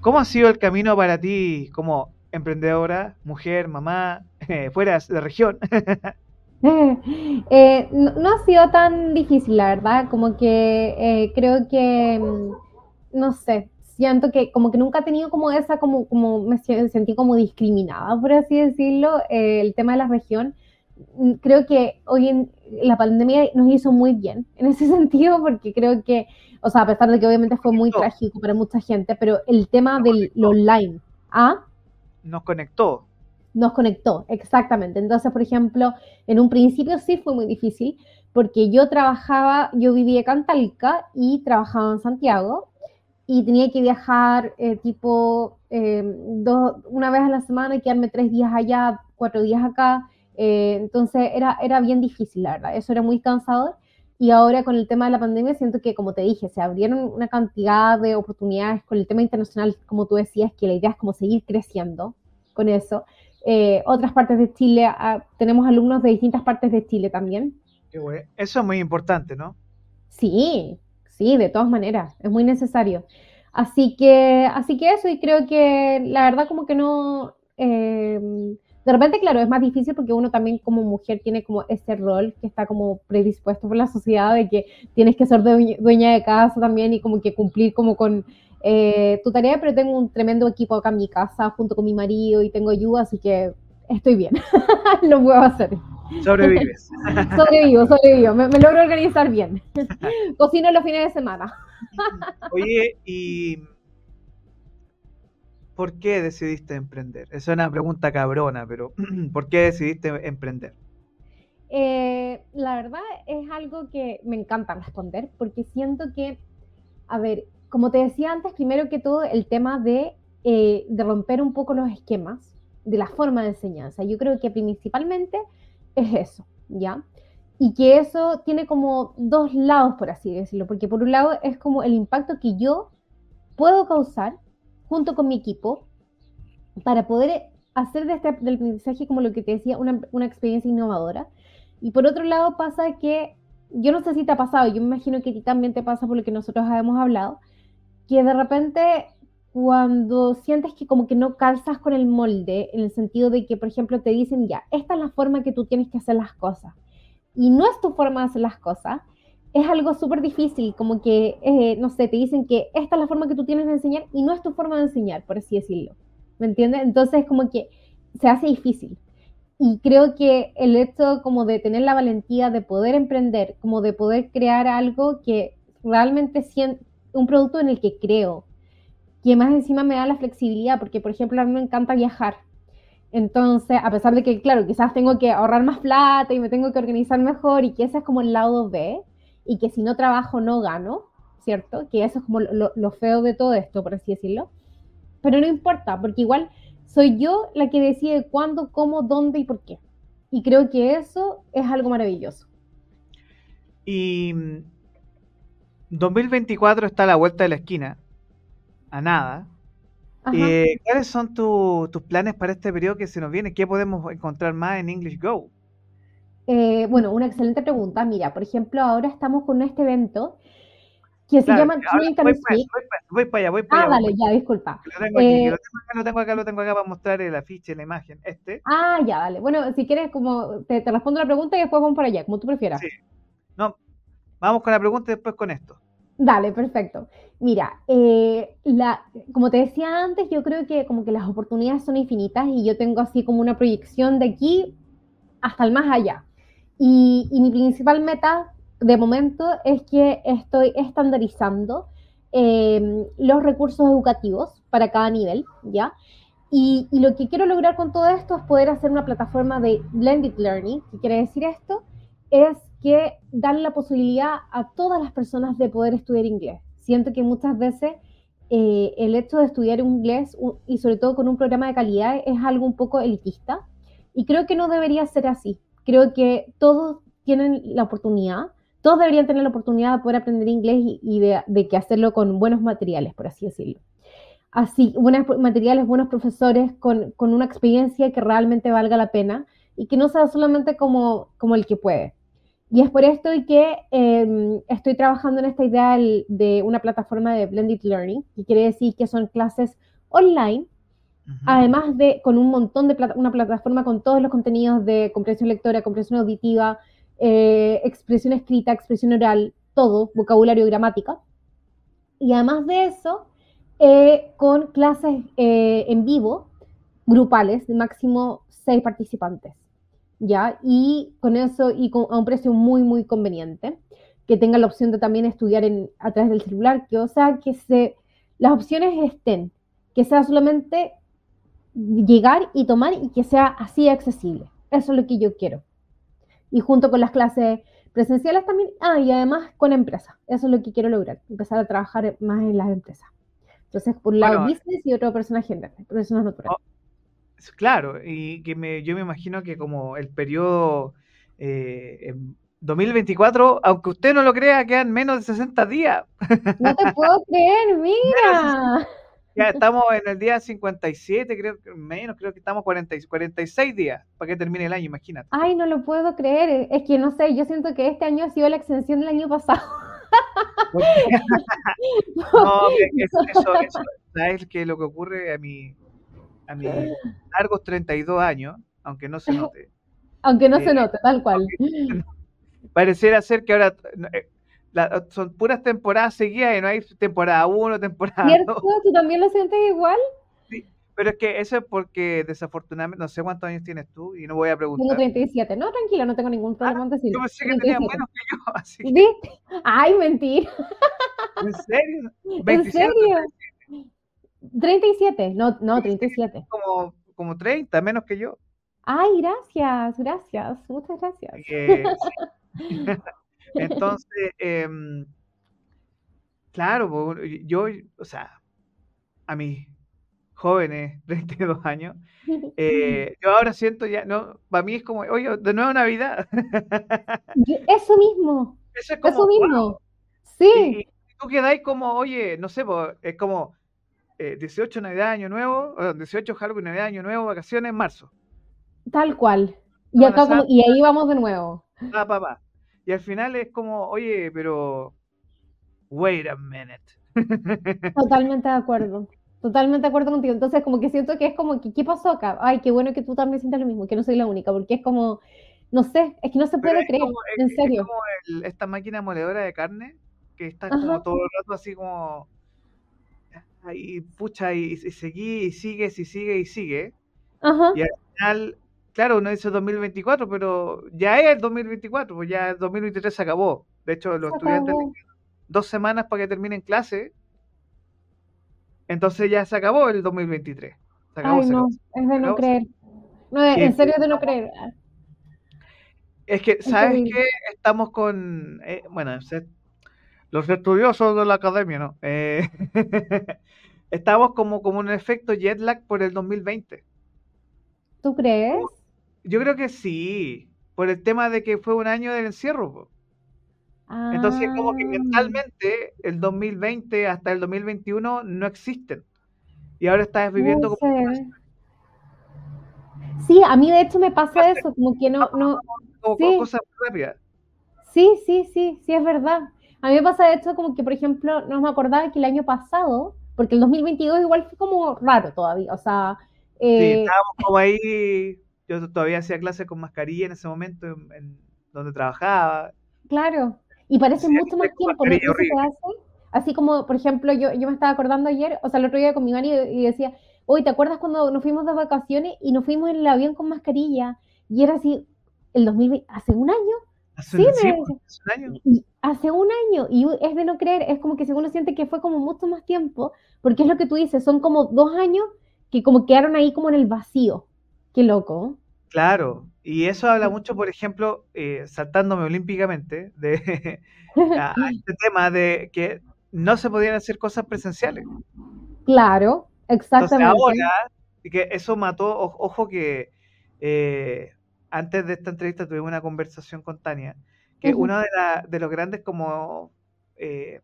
¿cómo ha sido el camino para ti como emprendedora, mujer, mamá, fuera de región? Eh, no, no ha sido tan difícil, la verdad, como que eh, creo que, mm, no sé, siento que como que nunca he tenido como esa, como, como me sentí como discriminada, por así decirlo, eh, el tema de la región. Mm, Creo que hoy en la pandemia nos hizo muy bien en ese sentido, porque creo que, o sea, a pesar de que obviamente fue muy trágico para mucha gente, pero el tema del lo online, ¿ah? Nos conectó. Nos conectó, exactamente. Entonces, por ejemplo, en un principio sí fue muy difícil porque yo trabajaba, yo vivía en Cantalca y trabajaba en Santiago y tenía que viajar eh, tipo eh, dos, una vez a la semana y quedarme tres días allá, cuatro días acá. Eh, entonces era, era bien difícil, la verdad. Eso era muy cansador. Y ahora con el tema de la pandemia siento que, como te dije, se abrieron una cantidad de oportunidades con el tema internacional, como tú decías, que la idea es como seguir creciendo con eso eh, otras partes de Chile, ah, tenemos alumnos de distintas partes de Chile también. Qué bueno. Eso es muy importante, ¿no? Sí, sí, de todas maneras, es muy necesario. Así que, así que eso, y creo que la verdad como que no, eh, de repente, claro, es más difícil porque uno también como mujer tiene como ese rol que está como predispuesto por la sociedad de que tienes que ser dueña, de casa también y como que cumplir como con eh, tu tarea, pero tengo un tremendo equipo acá en mi casa junto con mi marido y tengo ayuda, así que estoy bien, lo puedo hacer. Sobrevives. Sobrevivo, sobrevivo, me, me logro organizar bien. Cocino los fines de semana. Oye, ¿y por qué decidiste emprender? Esa es una pregunta cabrona, pero ¿por qué decidiste emprender? Eh, la verdad es algo que me encanta responder porque siento que, a ver, como te decía antes, primero que todo el tema de, eh, de romper un poco los esquemas de la forma de enseñanza. Yo creo que principalmente es eso, ¿ya? Y que eso tiene como dos lados, por así decirlo, porque por un lado es como el impacto que yo puedo causar junto con mi equipo para poder hacer de este, del aprendizaje, como lo que te decía, una, una experiencia innovadora. Y por otro lado pasa que, yo no sé si te ha pasado, yo me imagino que a ti también te pasa por lo que nosotros hemos hablado, que de repente cuando sientes que como que no calzas con el molde, en el sentido de que, por ejemplo, te dicen, ya, esta es la forma que tú tienes que hacer las cosas, y no es tu forma de hacer las cosas, es algo súper difícil, como que, eh, no sé, te dicen que esta es la forma que tú tienes de enseñar y no es tu forma de enseñar, por así decirlo. ¿Me entiendes? Entonces, como que se hace difícil. Y creo que el hecho como de tener la valentía de poder emprender, como de poder crear algo que realmente siento, un producto en el que creo, que más encima me da la flexibilidad, porque por ejemplo a mí me encanta viajar. Entonces, a pesar de que, claro, quizás tengo que ahorrar más plata y me tengo que organizar mejor y que ese es como el lado B, y que si no trabajo no gano, ¿cierto? Que eso es como lo, lo feo de todo esto, por así decirlo. Pero no importa, porque igual soy yo la que decide cuándo, cómo, dónde y por qué. Y creo que eso es algo maravilloso. Y 2024 está a la vuelta de la esquina, a nada. Eh, ¿Cuáles son tu, tus planes para este periodo que se nos viene? ¿Qué podemos encontrar más en English Go? Eh, bueno, una excelente pregunta. Mira, por ejemplo, ahora estamos con este evento que Claro, se llama Chile voy, voy, para, voy para allá, voy para Ah, allá. dale, voy- ya, disculpa. Lo tengo aquí, Eh, lo tengo acá, lo tengo acá, lo tengo acá para mostrar el afiche, la imagen. Este. Ah, ya, dale. Bueno, si quieres, como te, te respondo la pregunta y después vamos para allá, como tú prefieras. Sí. No, vamos con la pregunta y después con esto. Dale, perfecto. Mira, eh, como te decía antes, yo creo que como que las oportunidades son infinitas y yo tengo así como una proyección de aquí hasta el más allá. Y, mi principal meta de momento es que estoy estandarizando eh, los recursos educativos para cada nivel, ¿ya? Y, y lo que quiero lograr con todo esto es poder hacer una plataforma de blended learning. ¿Qué quiere decir esto? Es que darle la posibilidad a todas las personas de poder estudiar inglés. Siento que muchas veces eh, el hecho de estudiar inglés y sobre todo con un programa de calidad es algo un poco elitista y creo que no debería ser así. Creo que todos tienen la oportunidad, todos deberían tener la oportunidad de poder aprender inglés y, de, que hacerlo con buenos materiales, por así decirlo. Así, buenos materiales, buenos profesores, con, una experiencia que realmente valga la pena y que no sea solamente como el que puede. Y es por esto que em, estoy trabajando en esta idea de una plataforma de blended learning, que quiere decir que son clases online, además de con un montón de una plataforma con todos los contenidos de comprensión lectora, comprensión auditiva, eh, expresión escrita, expresión oral, todo, vocabulario, gramática. Y además de eso, eh, con clases eh, en vivo, grupales, de máximo seis participantes. ¿Ya? Y con eso, y a un precio muy, muy conveniente, que tenga la opción de también estudiar en, a través del celular, que o sea, que se, las opciones estén, que sea solamente llegar y tomar y que sea así accesible. Eso es lo que yo quiero. Y junto con las clases presenciales también, ah, y además con empresas. Eso es lo que quiero lograr, empezar a trabajar más en las empresas. Entonces, por un lado business y otro personas general, personas naturales. Claro, y que me, yo me imagino que como el periodo eh, 2024, aunque usted no lo crea, quedan menos de 60 días. No te puedo creer, mira. Ya estamos en el día 57, creo que menos, creo que estamos 40, 46 días para que termine el año, imagínate. Ay, no lo puedo creer. Es que no sé, yo siento que este año ha sido la extensión del año pasado. no, eso, eso, eso, ¿sabes que lo que ocurre a mi, a mis largos 32 años, aunque no se note? Aunque no se eh, note, tal cual. Pareciera ser que ahora eh, son puras temporadas seguidas y no hay temporada 1, temporada 2. ¿Cierto? ¿Tú también lo sientes igual? Sí, pero es que eso es porque desafortunadamente, no sé cuántos años tienes tú y no voy a preguntar. Tengo 37. No, tranquilo, no tengo ningún problema ah, Yo pensé que tenía menos que yo, así Ay, mentira. ¿En serio? ¿En serio? 37, no, no, 37. Como, como 30, menos que yo. Ay, gracias, gracias, muchas gracias. Entonces, em, claro, yo, o sea, a mis jóvenes, 32 años, eh, yo ahora siento ya, no, para mí es como, oye, de nuevo Navidad. Eso mismo. Eso, es como, Eso mismo. Sí. Y, tú quedáis como, oye, no sé, es como 18 eh, Navidad, Año Nuevo, 18 Halloween, Navidad, Año Nuevo, vacaciones en marzo. Tal cual. Y, acá y ahí vamos de nuevo. Ah, papá. Y al final es como, oye, pero wait a minute. Totalmente de acuerdo. Totalmente de acuerdo contigo. Entonces, como que siento que es como, ¿qué pasó acá? Ay, qué bueno que tú también sientas lo mismo, que no soy la única, porque es como, no sé, es que no se puede creer, en serio. Es como esta máquina moledora de carne, que está como todo el rato así como, ahí, pucha, y, y seguí, y sigue, y sigue, y sigue. Ajá. Y al final claro, uno dice 2024, pero ya es el 2024, pues ya el 2023 se acabó. De hecho, los estudiantes dos semanas para que terminen clase, entonces ya se acabó el 2023. Se acabó, Ay, no, es de no creer. No, en serio es de no creer. Es que, ¿sabes qué? Estamos con, eh, bueno, los estudiosos de la academia, ¿no? Eh, estamos como, como un efecto jet lag por el 2020. ¿Tú crees? Yo creo que sí, por el tema de que fue un año del encierro. Entonces, como que ah. mentalmente el 2020 hasta el 2021 no existen. Y ahora estás viviendo como... Sí, a mí de hecho me pasa eso, como que no... no... Como sí. cosas rápidas. Sí, sí, sí, sí, es verdad. A mí me pasa de hecho como que, por ejemplo, no me acordaba que el año pasado, porque el 2022 igual fue como raro todavía, o sea... Sí, eh, estábamos como ahí yo todavía hacía clases con mascarilla en ese momento en, donde trabajaba. Claro, y parece mucho más tiempo, ¿no? Eso se hace. Así como, por ejemplo, yo, yo me estaba acordando ayer, o sea, el otro día con mi marido y decía, oye, ¿te acuerdas cuando nos fuimos de vacaciones y nos fuimos en el avión con mascarilla? Y era así, el 2020, ¿hace un año? ¿Hace, sí, hace un año? Hace un año, y es de no creer, es como que si uno siente que fue como mucho más tiempo, porque es lo que tú dices, son como dos años que como quedaron ahí como en el vacío. Qué loco. Claro, y eso habla mucho, por ejemplo, eh, saltándome olímpicamente, de a, este tema de que no se podían hacer cosas presenciales. Claro, exactamente. Entonces ahora, que eso mató, ojo que eh, antes de esta entrevista tuvimos una conversación con Tania, que uno de, de, los grandes como, eh,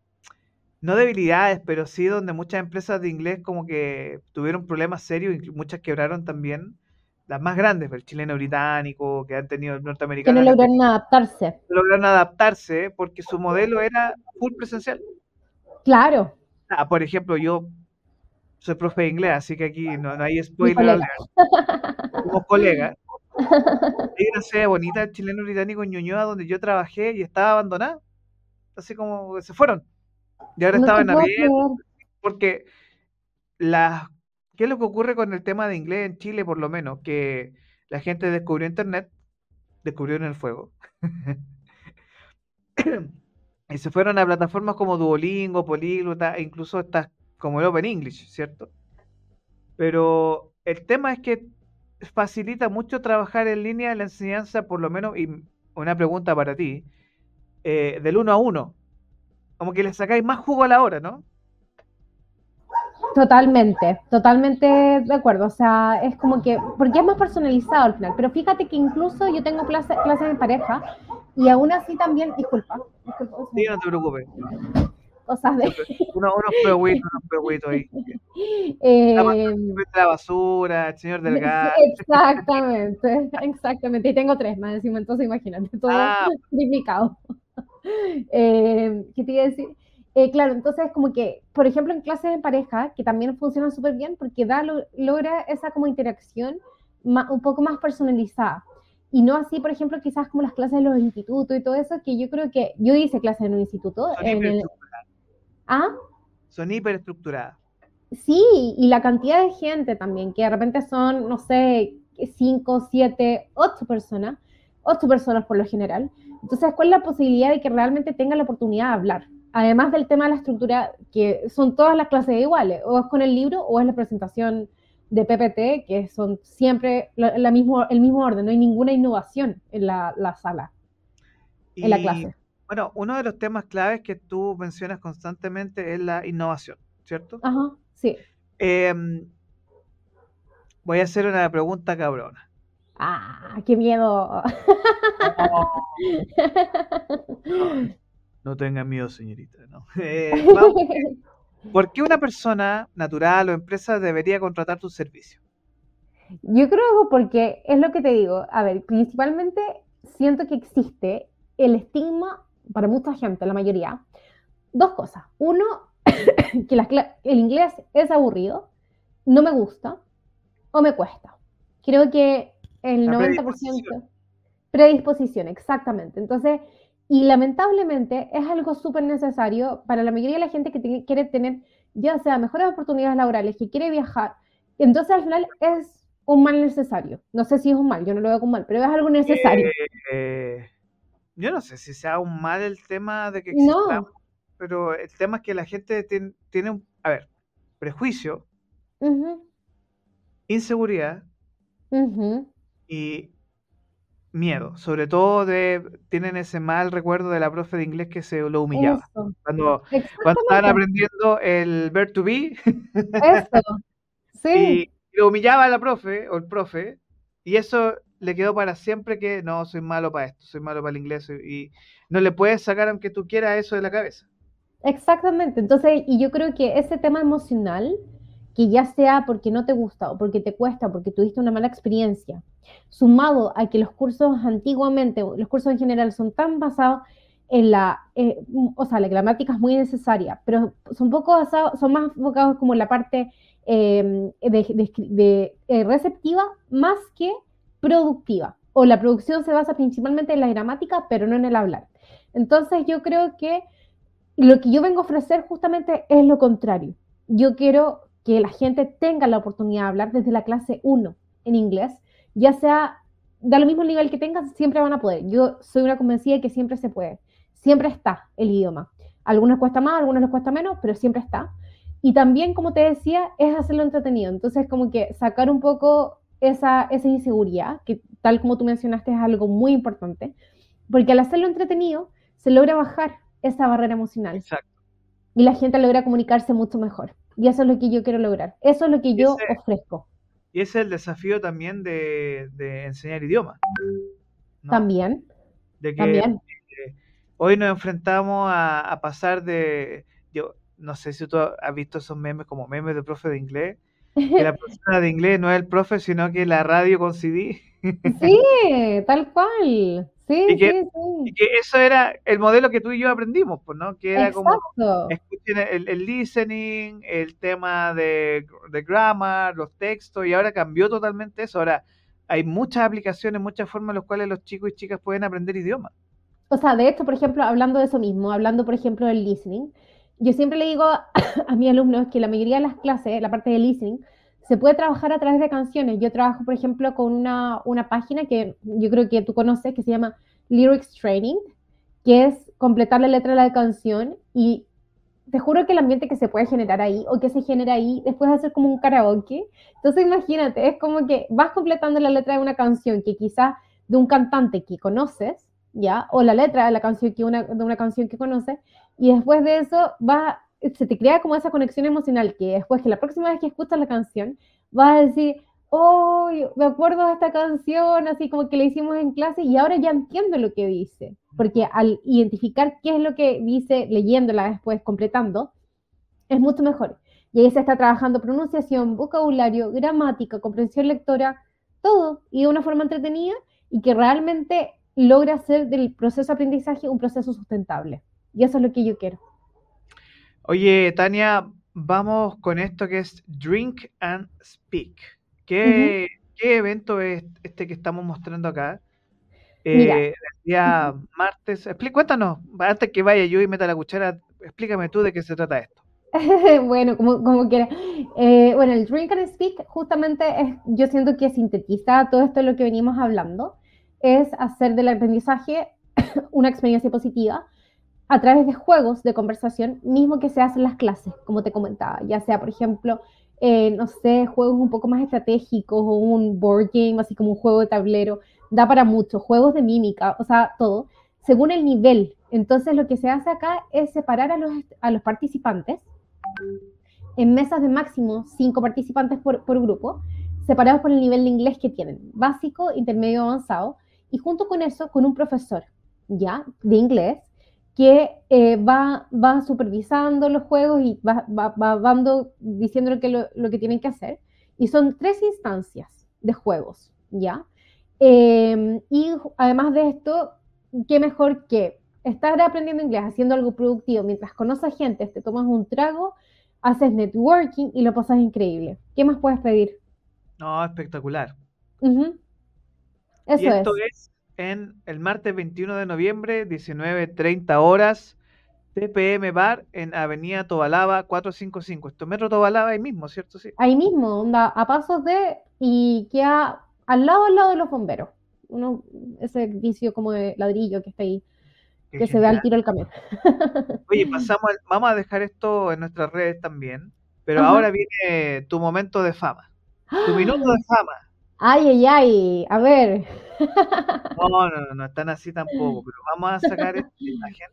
no debilidades, pero sí donde muchas empresas de inglés como que tuvieron problemas serios y muchas quebraron también, las más grandes, el chileno británico, que han tenido el norteamericano. Que no lograron adaptarse. Lograron adaptarse porque su modelo era full presencial. Claro. Ah, por ejemplo, yo soy profe de inglés, así que aquí no, hay spoiler. Somos colegas. Hay una sede bonita chileno británico en Ñuñoa donde yo trabajé y estaba abandonada. Así como se fueron. Y ahora estaba en abierto. Porque las ¿Qué es lo que ocurre con el tema de inglés en Chile, por lo menos? Que la gente descubrió Internet, descubrió en el fuego. y se fueron a plataformas como Duolingo, Políglota, e incluso estas como el Open English, ¿cierto? Pero el tema es que facilita mucho trabajar en línea la enseñanza, por lo menos, y una pregunta para ti, eh, del uno a uno. Como que le sacáis más jugo a la hora, ¿no? Totalmente, totalmente de acuerdo. O sea, es como que, porque es más personalizado al final. Pero fíjate que incluso yo tengo clases clases en pareja y aún así también, disculpa. disculpa sí, no te preocupes. Cosas de. unos pehuitos, unos pehuitos ahí. Eh, la, basura, el señor del gas. Exactamente, exactamente. Y tengo tres más encima, entonces imagínate, todo ah. triplicado. Eh, ¿Qué te iba a decir? Eh, claro, entonces como que, por ejemplo, en clases de pareja, que también funcionan súper bien porque da, logra esa como interacción un poco más personalizada. Y no así, por ejemplo, quizás como las clases de los institutos y todo eso, que yo creo que yo hice clases en un instituto. En ¿Ah? Son hiperestructuradas. Sí, y la cantidad de gente también, que de repente son, no sé, cinco, siete, ocho personas, ocho personas por lo general. Entonces, ¿cuál es la posibilidad de que realmente tengan la oportunidad de hablar? además del tema de la estructura, que son todas las clases iguales, o es con el libro o es la presentación de PPT, que son siempre la, mismo, el mismo orden, no hay ninguna innovación en la, sala, en la clase. Bueno, uno de los temas claves que tú mencionas constantemente es la innovación, ¿cierto? Ajá, sí. Em, voy a hacer una pregunta cabrona. Ah, qué miedo. No tenga miedo, señorita. Eh, ¿Por qué una persona natural o empresa debería contratar tu servicio? Yo creo porque es lo que te digo. A ver, principalmente siento que existe el estigma para mucha gente, la mayoría. Dos cosas. Uno, que el inglés es aburrido, no me gusta o me cuesta. Creo que el 90%... Predisposición, exactamente. Entonces, y lamentablemente es algo súper necesario para la mayoría de la gente que quiere tener ya sea mejores oportunidades laborales, que quiere viajar. Entonces al final es un mal necesario. No sé si es un mal, yo no lo veo como mal, pero es algo necesario. Eh, yo no sé si sea un mal el tema de que exista, pero el tema es que la gente tiene, un, a ver, prejuicio, inseguridad y miedo, sobre todo de tienen ese mal recuerdo de la profe de inglés que se lo humillaba. Cuando, cuando estaban aprendiendo el ver to be. Eso. Sí. Y lo humillaba a la profe o el profe y eso le quedó para siempre que no soy malo para esto, soy malo para el inglés y no le puedes sacar aunque tú quieras eso de la cabeza. Exactamente. Entonces, y yo creo que ese tema emocional que ya sea porque no te gusta o porque te cuesta, porque tuviste una mala experiencia, sumado a que los cursos antiguamente, los cursos en general son tan basados en la, eh, o sea, la gramática es muy necesaria, pero son poco basados, son más enfocados como en la parte em, de, eh, receptiva más que productiva. O la producción se basa principalmente en la gramática, pero no en el hablar. Entonces yo creo que lo que yo vengo a ofrecer justamente es lo contrario. Yo quiero que la gente tenga la oportunidad de hablar desde la clase 1 en inglés, ya sea, da lo mismo nivel que tengas, siempre van a poder. Yo soy una convencida de que siempre se puede, siempre está el idioma. algunos cuesta más, algunos les cuesta menos, pero siempre está. Y también, como te decía, es hacerlo entretenido. Entonces, como que sacar un poco esa, esa inseguridad, que tal como tú mencionaste es algo muy importante, porque al hacerlo entretenido se logra bajar esa barrera emocional. Exacto. Y la gente logra comunicarse mucho mejor. Y eso es lo que yo quiero lograr. Eso es lo que yo ofrezco. Y ese es el desafío también de, enseñar idiomas. También. De que eh, hoy nos enfrentamos a, pasar de. Yo no sé si tú has visto esos memes como memes de profe de inglés, que la persona de inglés no es el profe, sino que la radio con CD. Sí, tal cual. Sí, Y que- sí, sí. Y que eso era el modelo que tú y yo aprendimos, pues, ¿no? Que era como Exacto. escuchen el, el listening, el tema de, de grammar, los textos, y ahora cambió totalmente eso. Ahora hay muchas aplicaciones, muchas formas en las cuales los chicos y chicas pueden aprender idiomas. O sea, de hecho, por ejemplo, hablando de eso mismo, hablando, por ejemplo, del listening, yo siempre le digo a mis alumnos que la mayoría de las clases, la parte de listening, se puede trabajar a través de canciones. Yo trabajo, por ejemplo, con una, una página que yo creo que tú conoces, que se llama Lyrics Training, que es completar la letra de la canción y te juro que el ambiente que se puede generar ahí o que se genera ahí después de hacer como un karaoke. Entonces imagínate, es como que vas completando la letra de una canción que quizás de un cantante que conoces, ¿ya? O la letra de la canción que una, de una canción que conoces y después de eso va, se te crea como esa conexión emocional que después que la próxima vez que escuchas la canción vas a decir, oh, me acuerdo de esta canción, así como que la hicimos en clase y ahora ya entiendo lo que dice, porque al identificar qué es lo que dice leyéndola después, completando, es mucho mejor. Y ahí se está trabajando pronunciación, vocabulario, gramática, comprensión lectora, todo, y de una forma entretenida y que realmente logra hacer del proceso de aprendizaje un proceso sustentable. Y eso es lo que yo quiero. Oye, Tania, vamos con esto que es Drink and Speak. ¿Qué, qué evento es este que estamos mostrando acá? Mira. Eh, el día martes. Expli- cuéntanos, antes que vaya yo y meta la cuchara, explícame tú de qué se trata esto. bueno, como, como quiera. Eh, bueno, el Drink and Speak justamente es, yo siento que sintetiza todo esto de lo que venimos hablando, es hacer del aprendizaje una experiencia positiva a través de juegos de conversación, mismo que se hacen en las clases, como te comentaba, ya sea, por ejemplo, eh, no sé, juegos un poco más estratégicos o un board game, así como un juego de tablero, da para mucho, juegos de mímica, o sea, todo, según el nivel. Entonces, lo que se hace acá es separar a los, a los participantes en mesas de máximo cinco participantes por, por grupo, separados por el nivel de inglés que tienen, básico, intermedio, avanzado, y junto con eso, con un profesor, ¿ya? De inglés, que eh, va, va supervisando los juegos y va, va, va dando, diciendo lo que, lo, lo que tienen que hacer. Y son tres instancias de juegos, ¿ya? Eh, y además de esto, qué mejor que estar aprendiendo inglés, haciendo algo productivo, mientras conoces gente, te tomas un trago, haces networking y lo pasas increíble. ¿Qué más puedes pedir? No, espectacular. Eso y esto es. es en el martes 21 de noviembre, 19.30 horas, TPM Bar en Avenida Tobalaba 455. Esto es Metro Tobalaba ahí mismo, ¿cierto? Sí. Ahí mismo, onda, a pasos de, y queda al lado, al lado de los bomberos. Uno, ese edificio como de ladrillo que está ahí, Qué que se ve al tiro el camión. Oye, pasamos al- vamos a dejar esto en nuestras redes también, pero Ajá. ahora viene tu momento de fama, tu minuto de fama. Ay, ay, ay, a ver. No, no, no, no están así tampoco, pero vamos a sacar esta imagen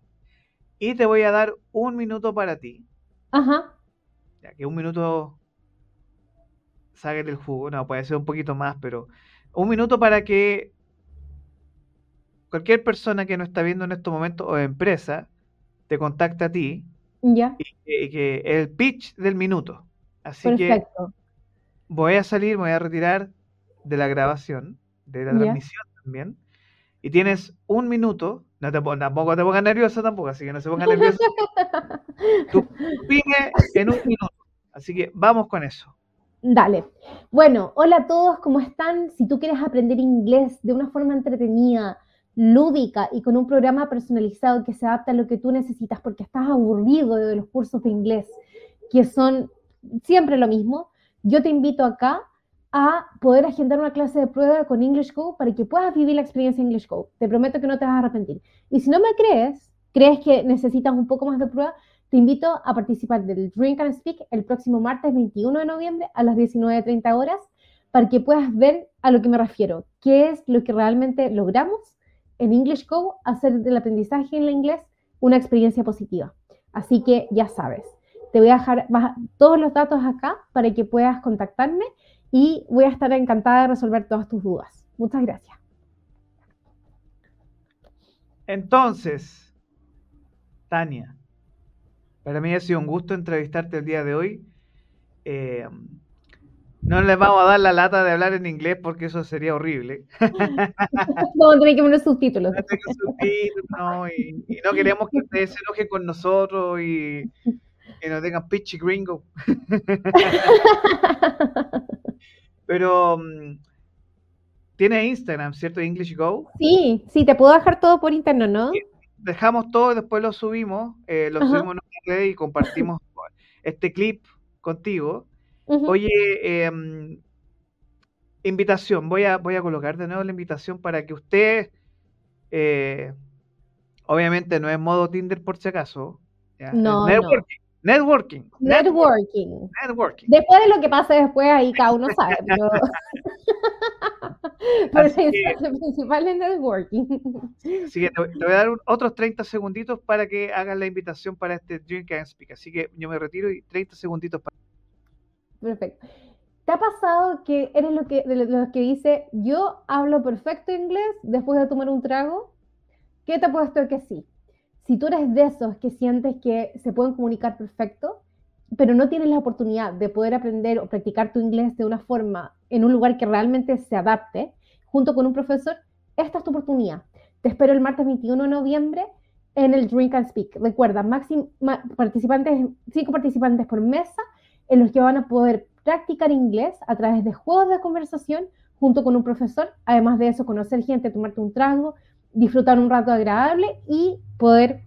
y te voy a dar un minuto para ti, Ajá, ya que un minuto saque el jugo, no, puede ser un poquito más, pero un minuto para que cualquier persona que nos está viendo en estos momentos o empresa te contacte a ti ya, y que, y que el pitch del minuto. Así que perfecto. voy a salir, me voy a retirar de la grabación, de la transmisión también. Y tienes un minuto, no te, tampoco te pongas nerviosa tampoco, así que no se pongan nerviosos. Tu pyme en un minuto. Así que vamos con eso. Dale. Bueno, hola a todos, ¿cómo están? Si tú quieres aprender inglés de una forma entretenida, lúdica y con un programa personalizado que se adapta a lo que tú necesitas porque estás aburrido de los cursos de inglés, que son siempre lo mismo, yo te invito acá a poder agendar una clase de prueba con English Go para que puedas vivir la experiencia English Go. Te prometo que no te vas a arrepentir. Y si no me crees, crees que necesitas un poco más de prueba, te invito a participar del Drink and Speak el próximo martes 21 de noviembre a las 19.30 horas para que puedas ver a lo que me refiero, qué es lo que realmente logramos en English Go, hacer del aprendizaje en el inglés una experiencia positiva. Así que ya sabes, te voy a dejar todos los datos acá para que puedas contactarme y voy a estar encantada de resolver todas tus dudas. Muchas gracias. Entonces, Tania, para mí ha sido un gusto entrevistarte el día de hoy. Eh, No les vamos a dar la lata de hablar en inglés porque eso sería horrible. A tener que poner subtítulos. No, y, y, no queremos que ustedes se enojen con nosotros y, y nos tengan pitchy gringo. Pero mm, tiene Instagram, ¿cierto? English Go. Sí, sí, te puedo dejar todo por interno, ¿no? Dejamos todo y después lo subimos, eh, lo subimos en una red y compartimos este clip contigo. Oye, em, invitación, voy a, voy a colocar de nuevo la invitación para que usted, eh, obviamente no es modo Tinder por si acaso, No, networking, networking, networking, networking, Después de lo que pase después, ahí cada uno sabe, pero, pero el principal es networking. Así que te, voy a dar otros 30 segunditos para que hagas la invitación para este Drink and Speak, así que yo me retiro y 30 segunditos para... Perfecto. ¿Te ha pasado que eres lo que, de los que dice, yo hablo perfecto inglés después de tomar un trago? ¿Qué te ha puesto que sí? Si tú eres de esos que sientes que se pueden comunicar perfecto, pero no tienes la oportunidad de poder aprender o practicar tu inglés de una forma en un lugar que realmente se adapte, junto con un profesor, esta es tu oportunidad. Te espero el martes 21 de noviembre en el Drink and Speak. Recuerda, máximo participantes, cinco participantes por mesa en los que van a poder practicar inglés a través de juegos de conversación junto con un profesor, además de eso conocer gente, tomarte un trago, disfrutar un rato agradable y poder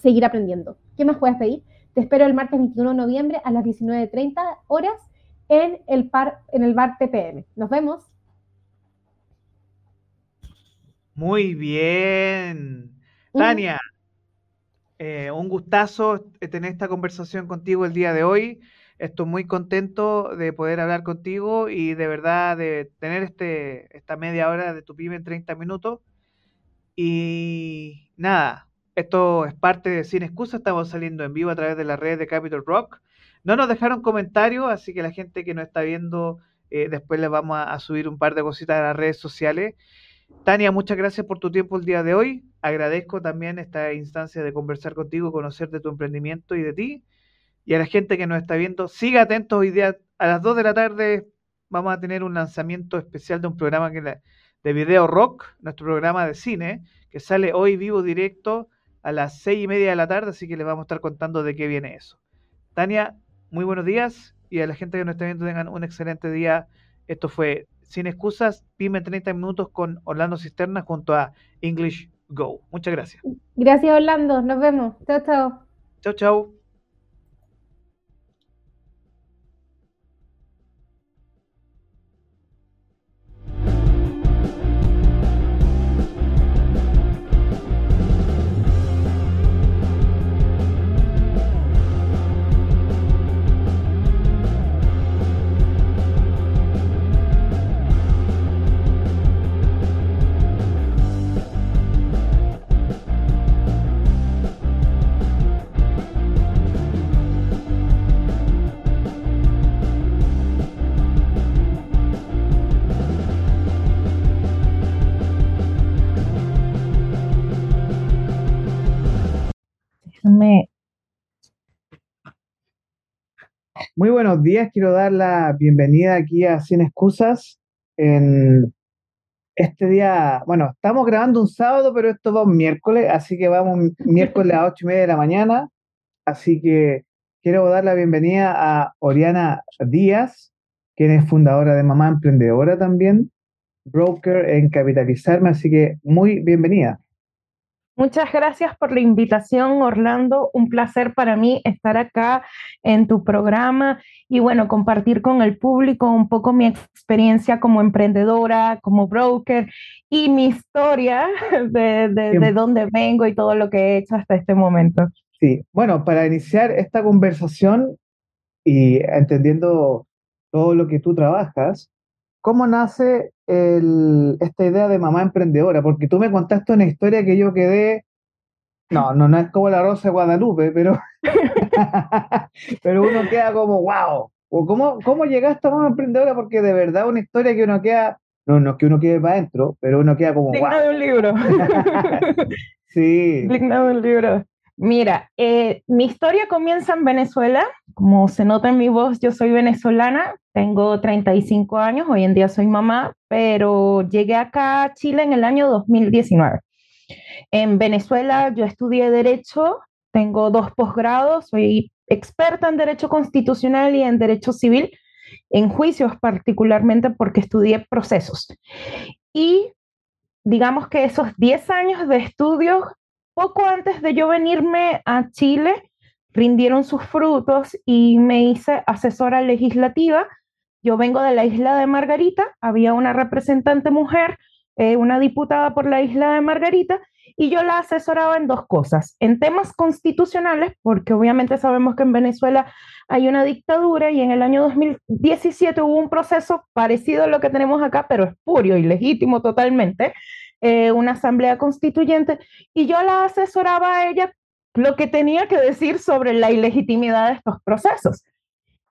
seguir aprendiendo. ¿Qué más puedes pedir? Te espero el martes 21 de noviembre a las 19.30 horas en el, par, en el bar TPM. Nos vemos. Muy bien. Tania, eh, un gustazo tener esta conversación contigo el día de hoy. Estoy muy contento de poder hablar contigo y de verdad de tener este, esta media hora de tu pyme en 30 minutos. Y nada, esto es parte de Sin Excusa. Estamos saliendo en vivo a través de la red de Capital Rock. No nos dejaron comentarios, así que la gente que nos está viendo, eh, después les vamos a, a, subir un par de cositas a las redes sociales. Tania, muchas gracias por tu tiempo el día de hoy. Agradezco también esta instancia de conversar contigo, conocer de tu emprendimiento y de ti y a la gente que nos está viendo, siga atentos hoy día a las 2 de la tarde vamos a tener un lanzamiento especial de un programa que de video rock, nuestro programa de cine, que sale hoy vivo directo a las 6 y media de la tarde, así que les vamos a estar contando de qué viene eso. Tania, muy buenos días y a la gente que nos está viendo tengan un excelente día. Esto fue Sin Excusas, Pyme 30 minutos con Orlando Cisterna junto a English Go. Muchas gracias. Gracias Orlando, nos vemos. Chao, chao. Chao, chao. Muy buenos días, quiero dar la bienvenida aquí a Sin Excusas en este día, bueno, estamos grabando un sábado, pero esto va un miércoles, así que vamos miércoles a ocho y media de la mañana, así que quiero dar la bienvenida a Oriana Díaz, quien es fundadora de Mamá Emprendedora también, broker en Capitalizarme, así que muy bienvenida. Muchas gracias por la invitación, Orlando. Un placer para mí estar acá en tu programa y bueno, compartir con el público un poco mi experiencia como emprendedora, como broker y mi historia de, de, de dónde vengo y todo lo que he hecho hasta este momento. Sí, bueno, para iniciar esta conversación y entendiendo todo lo que tú trabajas, ¿cómo nace el, esta idea de mamá emprendedora? Porque tú me contaste una historia que yo quedé, no, no, no es como la Rosa de Guadalupe, pero, pero uno queda como, wow, o cómo, ¿cómo llegaste a mamá emprendedora? Porque de verdad una historia que uno queda, no, no es que uno quede para adentro, pero uno queda como, Digna de un libro. sí. Digna de un libro. Mira, eh, mi historia comienza en Venezuela como se nota en mi voz, yo soy venezolana, tengo 35 años, hoy en día soy mamá, pero llegué acá a Chile en el año 2019. En Venezuela yo estudié Derecho, tengo dos posgrados, soy experta en Derecho Constitucional y en Derecho Civil, en juicios particularmente porque estudié procesos. Y digamos que esos 10 años de estudios, poco antes de yo venirme a Chile, rindieron sus frutos y me hice asesora legislativa. Yo vengo de la isla de Margarita, había una representante mujer, eh, una diputada por la isla de Margarita, y yo la asesoraba en dos cosas, en temas constitucionales, porque obviamente sabemos que en Venezuela hay una dictadura y en el año 2017 hubo un proceso parecido a lo que tenemos acá, pero espurio y legítimo totalmente, eh, una asamblea constituyente, y yo la asesoraba a ella lo que tenía que decir sobre la ilegitimidad de estos procesos.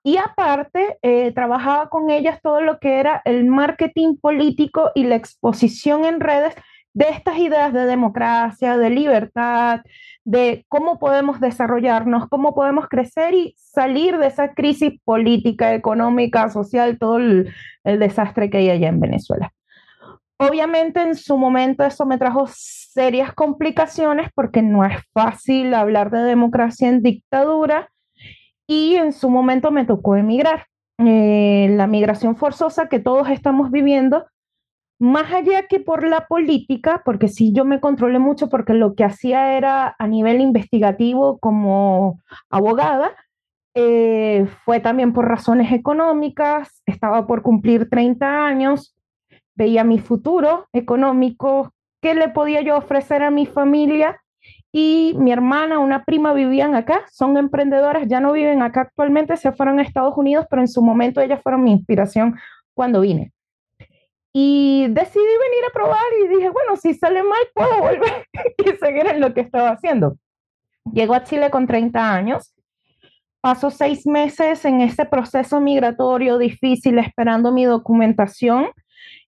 Y aparte, eh, trabajaba con ellas todo lo que era el marketing político y la exposición en redes de estas ideas de democracia, de libertad, de cómo podemos desarrollarnos, cómo podemos crecer y salir de esa crisis política, económica, social, todo el, el desastre que hay allá en Venezuela. Obviamente en su momento eso me trajo serias complicaciones porque no es fácil hablar de democracia en dictadura y en su momento me tocó emigrar. Eh, la migración forzosa que todos estamos viviendo, más allá que por la política, porque sí yo me controlé mucho porque lo que hacía era a nivel investigativo como abogada, eh, fue también por razones económicas, estaba por cumplir 30 años, veía mi futuro económico, qué le podía yo ofrecer a mi familia. Y mi hermana, una prima vivían acá, son emprendedoras, ya no viven acá actualmente, se fueron a Estados Unidos, pero en su momento ellas fueron mi inspiración cuando vine. Y decidí venir a probar y dije, bueno, si sale mal, puedo volver y seguir en lo que estaba haciendo. Llego a Chile con 30 años, paso seis meses en ese proceso migratorio difícil esperando mi documentación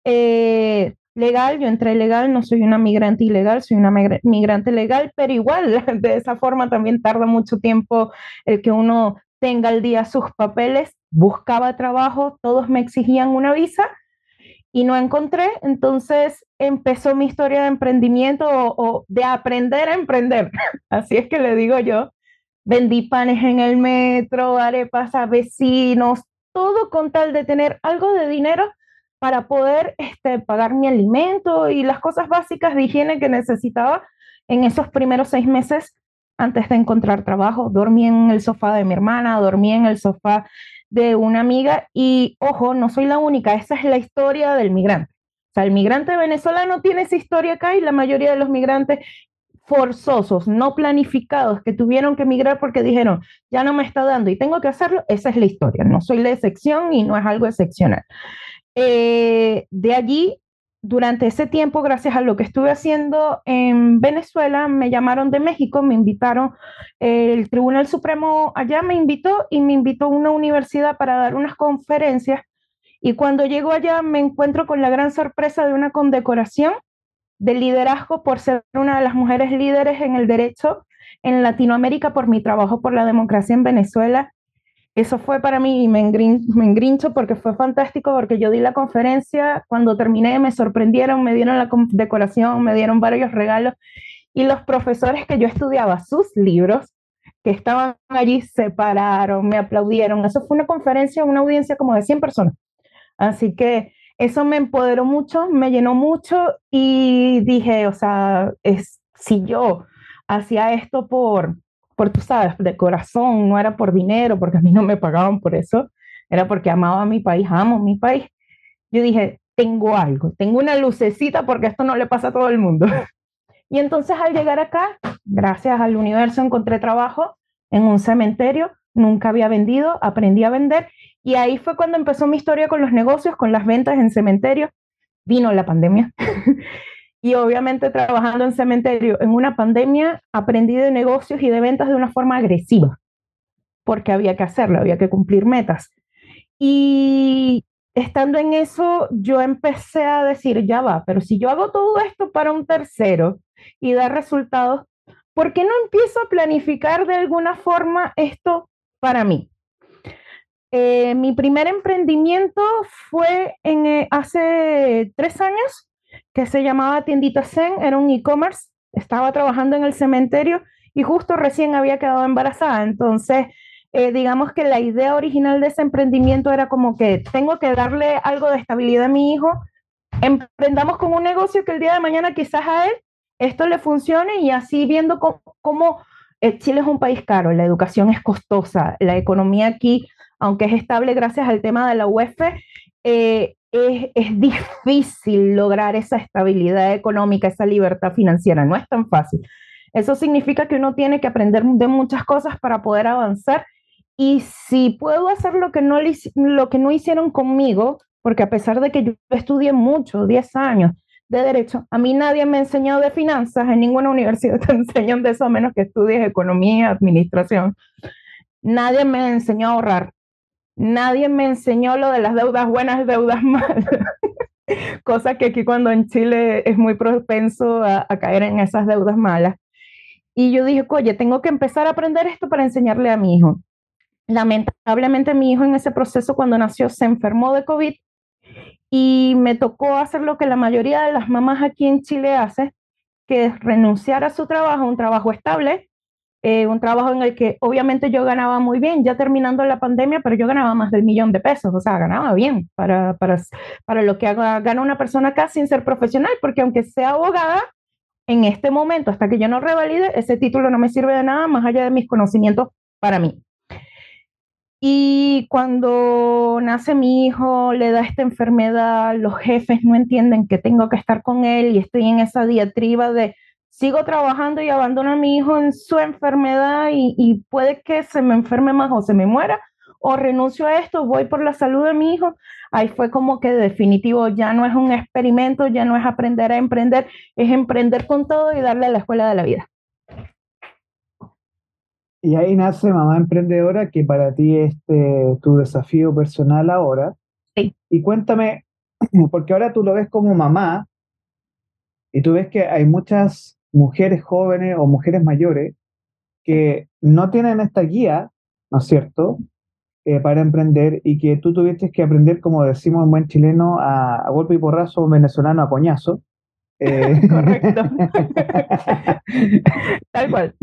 eh, legal, yo entré legal, no soy una migrante ilegal, soy una migrante legal, pero igual de esa forma también tarda mucho tiempo el que uno tenga al día sus papeles, buscaba trabajo, todos me exigían una visa y no encontré, entonces empezó mi historia de emprendimiento o, o de aprender a emprender, así es que le digo yo, vendí panes en el metro, arepas a vecinos, todo con tal de tener algo de dinero para poder este, pagar mi alimento y las cosas básicas de higiene que necesitaba en esos primeros seis meses antes de encontrar trabajo. Dormí en el sofá de mi hermana, dormí en el sofá de una amiga y, ojo, no soy la única, esa es la historia del migrante. O sea, el migrante venezolano tiene esa historia acá y la mayoría de los migrantes forzosos, no planificados, que tuvieron que emigrar porque dijeron, ya no me está dando y tengo que hacerlo, esa es la historia. No soy la excepción y no es algo excepcional. Eh, de allí, durante ese tiempo, gracias a lo que estuve haciendo en Venezuela, me llamaron de México, me invitaron, el Tribunal Supremo allá me invitó y me invitó a una universidad para dar unas conferencias. Y cuando llego allá me encuentro con la gran sorpresa de una condecoración de liderazgo por ser una de las mujeres líderes en el derecho en Latinoamérica por mi trabajo por la democracia en Venezuela eso fue para mí, y me, engrincho porque fue fantástico, porque yo di la conferencia, cuando terminé me sorprendieron, me dieron la decoración, me dieron varios regalos, y los profesores que yo estudiaba sus libros, que estaban allí, se pararon, me aplaudieron. Eso fue una conferencia, una audiencia como de 100 personas. Así que eso me empoderó mucho, me llenó mucho y dije, o sea, es, si yo hacía esto por, por, tú sabes, de corazón, no era por dinero, porque a mí no me pagaban por eso, era porque amaba a mi país, amo mi país. Yo dije, tengo algo, tengo una lucecita porque esto no le pasa a todo el mundo. Y entonces al llegar acá, gracias al universo, encontré trabajo en un cementerio, nunca había vendido, aprendí a vender y ahí fue cuando empezó mi historia con los negocios, con las ventas en cementerio. Vino la pandemia Y obviamente trabajando en cementerio en una pandemia, aprendí de negocios y de ventas de una forma agresiva, porque había que hacerlo, había que cumplir metas. Y estando en eso, yo empecé a decir, ya va, pero si yo hago todo esto para un tercero y da resultados, ¿por qué no empiezo a planificar de alguna forma esto para mí? Eh, mi primer emprendimiento fue en, eh, hace tres años, que se llamaba Tiendita Zen, era un e-commerce, estaba trabajando en el cementerio y justo recién había quedado embarazada. Entonces, eh, digamos que la idea original de ese emprendimiento era como que tengo que darle algo de estabilidad a mi hijo, emprendamos con un negocio que el día de mañana quizás a él esto le funcione y así viendo cómo, eh, Chile es un país caro, la educación es costosa, la economía aquí, aunque es estable gracias al tema de la UEF, eh, es, es, difícil lograr esa estabilidad económica, esa libertad financiera, no es tan fácil. Eso significa que uno tiene que aprender de muchas cosas para poder avanzar y si puedo hacer lo que no, lo que no hicieron conmigo, porque a pesar de que yo estudié mucho, 10 años de derecho, a mí nadie me ha enseñado de finanzas, en ninguna universidad te enseñan de eso a menos que estudies economía, administración. Nadie me enseñó a ahorrar. Nadie me enseñó lo de las deudas buenas deudas malas. Cosa que aquí cuando en Chile es muy propenso a, a caer en esas deudas malas. Y yo dije, oye, tengo que empezar a aprender esto para enseñarle a mi hijo. Lamentablemente mi hijo en ese proceso cuando nació se enfermó de COVID y me tocó hacer lo que la mayoría de las mamás aquí en Chile hace, que es renunciar a su trabajo, un trabajo estable, eh, un trabajo en el que obviamente yo ganaba muy bien, ya terminando la pandemia, pero yo ganaba más del millón de pesos, o sea, ganaba bien para, para, para lo que gana una persona acá sin ser profesional, porque aunque sea abogada, en este momento, hasta que yo no revalide, ese título no me sirve de nada más allá de mis conocimientos para mí. Y cuando nace mi hijo, le da esta enfermedad, los jefes no entienden que tengo que estar con él y estoy en esa diatriba de sigo trabajando y abandono a mi hijo en su enfermedad y, y puede que se me enferme más o se me muera o renuncio a esto, voy por la salud de mi hijo. Ahí fue como que definitivo, ya no es un experimento, ya no es aprender a emprender, es emprender con todo y darle a la escuela de la vida. Y ahí nace Mamá Emprendedora, que para ti es este, tu desafío personal ahora. Sí. Y cuéntame, porque ahora tú lo ves como mamá y tú ves que hay muchas mujeres jóvenes o mujeres mayores que no tienen esta guía, ¿no es cierto?, eh, para emprender y que tú tuviste que aprender, como decimos en buen chileno, a, a golpe y porrazo, un venezolano a coñazo, eh, Correcto. Tal cual.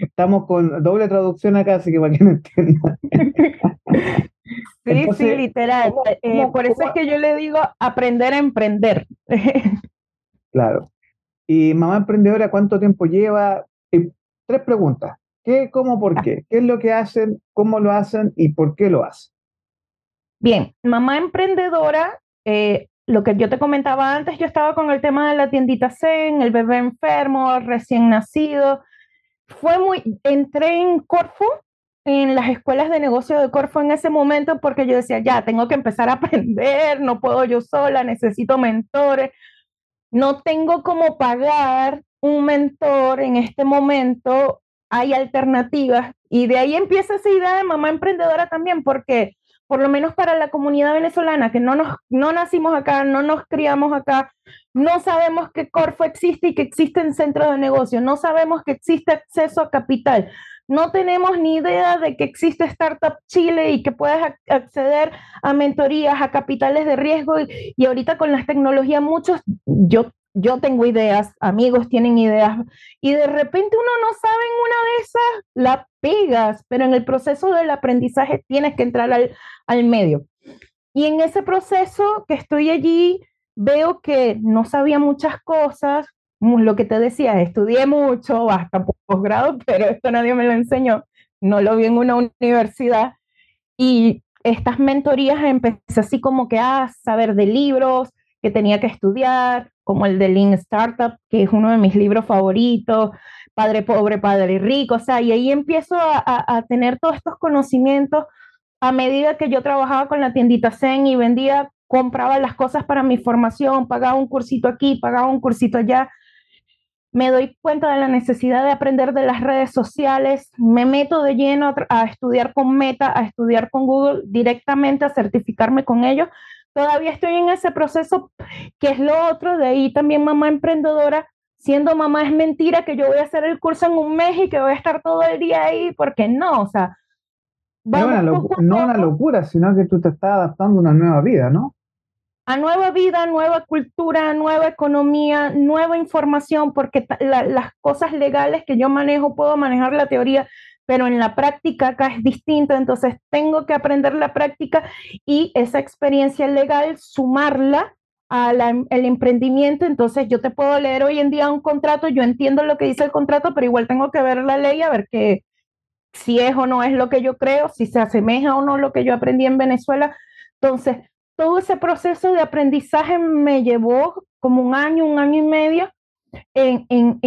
Estamos con doble traducción acá, así que para que no entiendan. Sí, sí, literal. Eh, por eso es que yo le digo aprender a emprender. claro. Y mamá emprendedora, ¿cuánto tiempo lleva? tres preguntas. ¿Qué, cómo, por qué? ¿Qué es lo que hacen? ¿Cómo lo hacen? ¿Y por qué lo hacen? Bien, mamá emprendedora eh, lo que yo te comentaba antes, yo estaba con el tema de la tiendita Zen, el bebé enfermo, recién nacido. Fue muy, entré en Corfu, en las escuelas de negocio de Corfu en ese momento, porque yo decía, ya, tengo que empezar a aprender, no puedo yo sola, necesito mentores, no tengo cómo pagar un mentor en este momento, hay alternativas. Y de ahí empieza esa idea de mamá emprendedora también, porque por lo menos para la comunidad venezolana, que no, nos, no nacimos acá, no nos criamos acá, no sabemos que Corfo existe y que existen centros de negocio, no sabemos que existe acceso a capital, no tenemos ni idea de que existe Startup Chile y que puedes acceder a mentorías, a capitales de riesgo y, y ahorita con las tecnologías muchos, yo yo tengo ideas, amigos tienen ideas, y de repente uno no sabe en una de esas, la pegas, pero en el proceso del aprendizaje tienes que entrar al, al medio. Y en ese proceso que estoy allí, veo que no sabía muchas cosas, lo que te decía, estudié mucho, hasta posgrado, pero esto nadie me lo enseñó, no lo vi en una universidad, y estas mentorías empecé así como que a saber de libros que tenía que estudiar, como el de Lean Startup, que es uno de mis libros favoritos, Padre Pobre, Padre Rico, o sea, y ahí empiezo a, a, tener todos estos conocimientos. A medida que yo trabajaba con la tiendita Zen y vendía, compraba las cosas para mi formación, pagaba un cursito aquí, pagaba un cursito allá, me doy cuenta de la necesidad de aprender de las redes sociales, me meto de lleno a, a estudiar con Meta, a estudiar con Google directamente, a certificarme con ellos, todavía estoy en ese proceso, que es lo otro, de ahí también mamá emprendedora, siendo mamá es mentira que yo voy a hacer el curso en un mes y que voy a estar todo el día ahí, porque no, o sea, no una locura, sino que tú te estás adaptando a una nueva vida, ¿no? A nueva vida, nueva cultura, nueva economía, nueva información, porque las cosas legales que yo manejo, puedo manejar la teoría, pero en la práctica acá es distinto, entonces tengo que aprender la práctica y esa experiencia legal, sumarla al emprendimiento, entonces yo te puedo leer hoy en día un contrato, yo entiendo lo que dice el contrato, pero igual tengo que ver la ley a ver que si es o no es lo que yo creo, si se asemeja o no lo que yo aprendí en Venezuela. Entonces, todo ese proceso de aprendizaje me llevó como un año, un año y medio, en,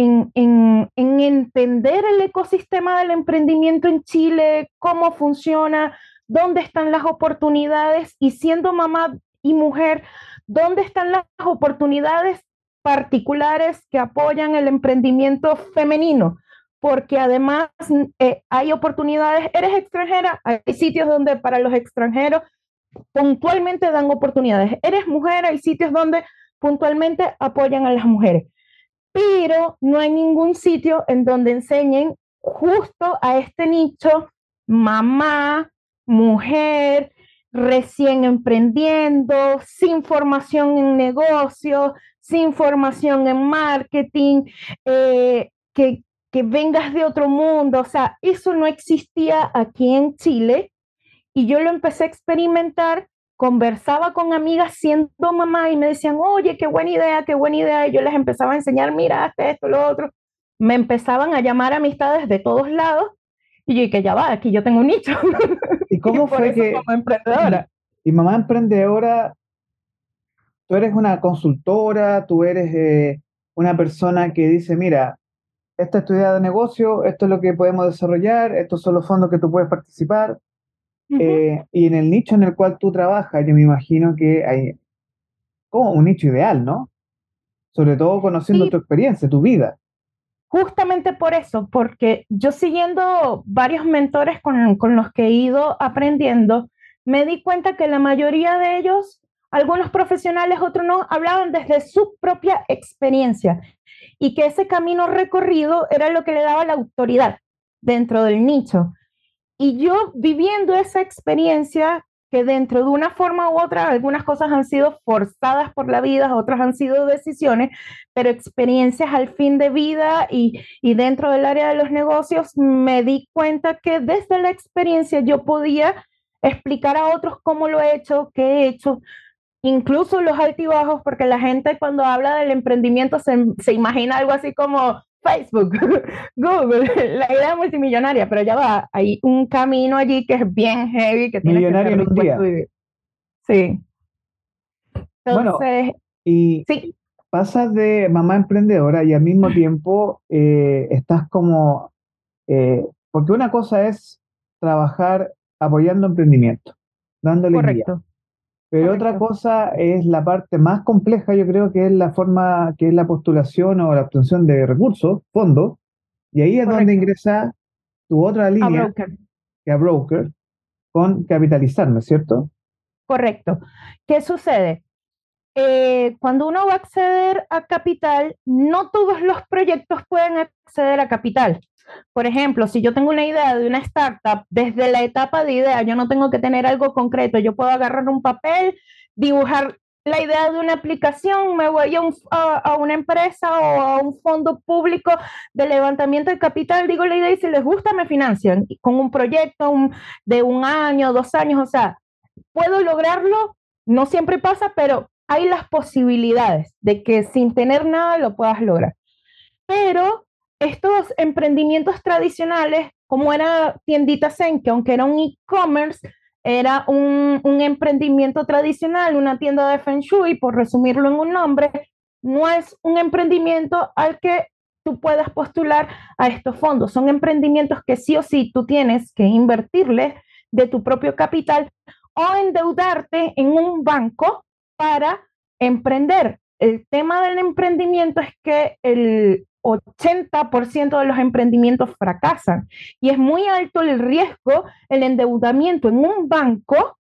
entender el ecosistema del emprendimiento en Chile, cómo funciona, dónde están las oportunidades y siendo mamá y mujer, dónde están las oportunidades particulares que apoyan el emprendimiento femenino, porque además eh, hay oportunidades, eres extranjera, hay sitios donde para los extranjeros puntualmente dan oportunidades, eres mujer, hay sitios donde puntualmente apoyan a las mujeres pero no hay ningún sitio en donde enseñen justo a este nicho, mamá, mujer, recién emprendiendo, sin formación en negocios, sin formación en marketing, eh, que, que vengas de otro mundo. O sea, eso no existía aquí en Chile y yo lo empecé a experimentar conversaba con amigas siendo mamá y me decían, oye, qué buena idea, qué buena idea. Y yo les empezaba a enseñar, mira, esto, lo otro. Me empezaban a llamar amistades de todos lados y yo, que ya va, aquí yo tengo un nicho. ¿Y cómo fue que... Mamá emprendedora. Y mamá emprendedora, tú eres una consultora, tú eres eh, una persona que dice, mira, esta es tu idea de negocio, esto es lo que podemos desarrollar, estos son los fondos que tú puedes participar, eh, y en el nicho en el cual tú trabajas, yo me imagino que hay como un nicho ideal, ¿no? Sobre todo conociendo tu experiencia, tu vida. Justamente por eso, porque yo siguiendo varios mentores con, con los que he ido aprendiendo, me di cuenta que la mayoría de ellos, algunos profesionales, otros no, hablaban desde su propia experiencia y que ese camino recorrido era lo que le daba la autoridad dentro del nicho. Y yo viviendo esa experiencia, que dentro de una forma u otra, algunas cosas han sido forzadas por la vida, otras han sido decisiones, pero experiencias al fin de vida y, y dentro del área de los negocios, me di cuenta que desde la experiencia yo podía explicar a otros cómo lo he hecho, qué he hecho, incluso los altibajos, porque la gente cuando habla del emprendimiento se, se imagina algo así como Facebook, Google, la idea multimillonaria, pero ya va, hay un camino allí que es bien heavy, que tiene Millonario que ser en un día. Sí. Entonces, y sí. pasas de mamá emprendedora y al mismo tiempo eh, estás como, eh, porque una cosa es trabajar apoyando emprendimiento, dándole Correcto. Pero otra cosa es la parte más compleja, yo creo que es la forma, que es la postulación o la obtención de recursos, fondos, y ahí es donde ingresa tu otra línea, que a broker, con capitalizar, ¿no es cierto? Correcto. ¿Qué sucede? Eh, cuando uno va a acceder a capital, no todos los proyectos pueden acceder a capital. Por ejemplo, si yo tengo una idea de una startup, desde la etapa de idea, yo no tengo que tener algo concreto, yo puedo agarrar un papel, dibujar la idea de una aplicación, me voy a, una empresa o a un fondo público de levantamiento de capital, digo la idea y si les gusta me financian con un proyecto de un año, dos años, o sea, puedo lograrlo, no siempre pasa, pero hay las posibilidades de que sin tener nada lo puedas lograr. Pero estos emprendimientos tradicionales, como era Tiendita Zen, que aunque era un e-commerce, era un, emprendimiento tradicional, una tienda de Feng Shui, por resumirlo en un nombre, no es un emprendimiento al que tú puedas postular a estos fondos. Son emprendimientos que sí o sí tú tienes que invertirle de tu propio capital o endeudarte en un banco para emprender. El tema del emprendimiento es que el, 80% de los emprendimientos fracasan y es muy alto el riesgo, el endeudamiento en un banco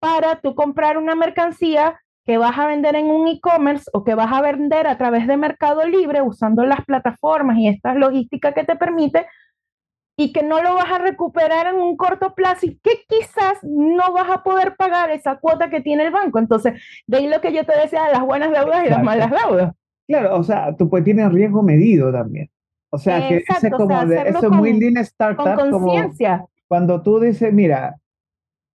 para tú comprar una mercancía que vas a vender en un e-commerce o que vas a vender a través de Mercado Libre usando las plataformas y esta logística que te permite, y que no lo vas a recuperar en un corto plazo y que quizás no vas a poder pagar esa cuota que tiene el banco. Entonces, de ahí lo que yo te decía de las buenas deudas y las malas deudas. Claro, o sea, tú pues tienes riesgo medido también. O sea, que es como de, eso es muy lean startup. Con conciencia. Cuando tú dices, mira,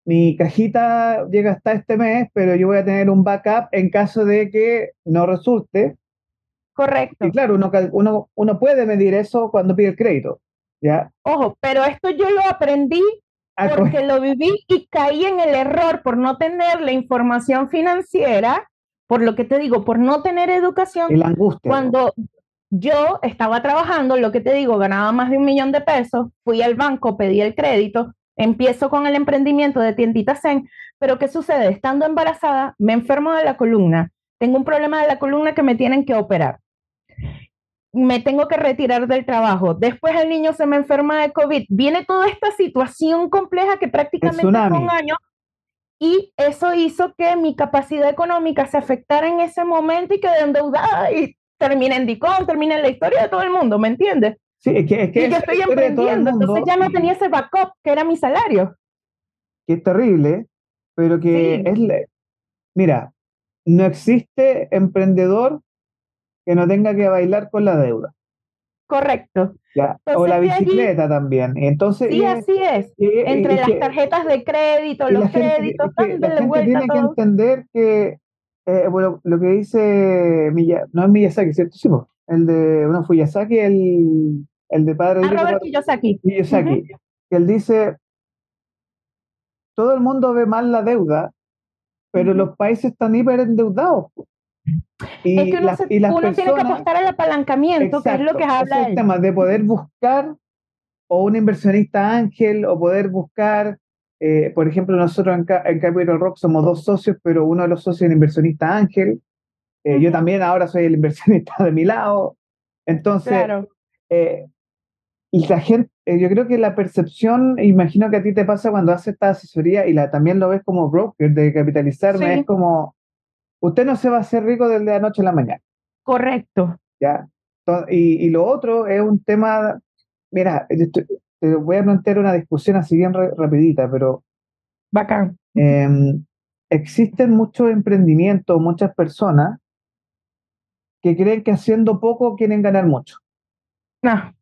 mi cajita llega hasta este mes, pero yo voy a tener un backup en caso de que no resulte. Correcto. Y claro, uno, uno, uno puede medir eso cuando pide el crédito. ¿ya? Ojo, pero esto yo lo aprendí ah, porque lo viví y caí en el error por no tener la información financiera, por lo que te digo, por no tener educación. Y la angustia. Cuando yo estaba trabajando, lo que te digo, ganaba más de un millón de pesos, fui al banco, pedí el crédito, empiezo con el emprendimiento de tiendita Zen, pero ¿qué sucede? Estando embarazada, me enfermo de la columna, tengo un problema de la columna que me tienen que operar. Me tengo que retirar del trabajo. Después el niño se me enferma de COVID. Viene toda esta situación compleja que prácticamente fue un año y eso hizo que mi capacidad económica se afectara en ese momento y quedé endeudada y terminé en DICOM, terminé en la historia de todo el mundo, ¿me entiendes? Sí, es que, es que y yo estoy emprendiendo, entonces ya no tenía ese backup que era mi salario. Que es terrible, pero que es... Mira, no existe emprendedor que no tenga que bailar con la deuda. Correcto. o la bicicleta también. Entonces, sí, así es. Entre las tarjetas de crédito, los créditos, la gente tiene que entender que, eh, bueno, lo que dice no es Miyazaki, ¿cierto? Sí, el de, bueno, Fuyasaki, el, el de padre ah, Robert Kiyosaki. Kiyosaki, que él dice, todo el mundo ve mal la deuda, pero los países están hiper endeudados. Y es que uno, uno tiene que apostar al apalancamiento, que es lo que habla es el tema de poder buscar o un inversionista ángel o poder buscar, eh, por ejemplo, nosotros en, en, Capital Rock somos dos socios, pero uno de los socios es un inversionista ángel. Eh, yo también ahora soy el inversionista de mi lado. Entonces, eh, y la gente, yo creo que la percepción, imagino que a ti te pasa cuando haces esta asesoría y la, también lo ves como broker de capitalizarme, es como, usted no se va a hacer rico desde la noche a la mañana. Correcto. ¿Ya? Y, lo otro es un tema, mira, te voy a plantear una discusión así bien rapidita, pero... Bacán. Em, existen muchos emprendimientos, muchas personas que creen que haciendo poco quieren ganar mucho. No.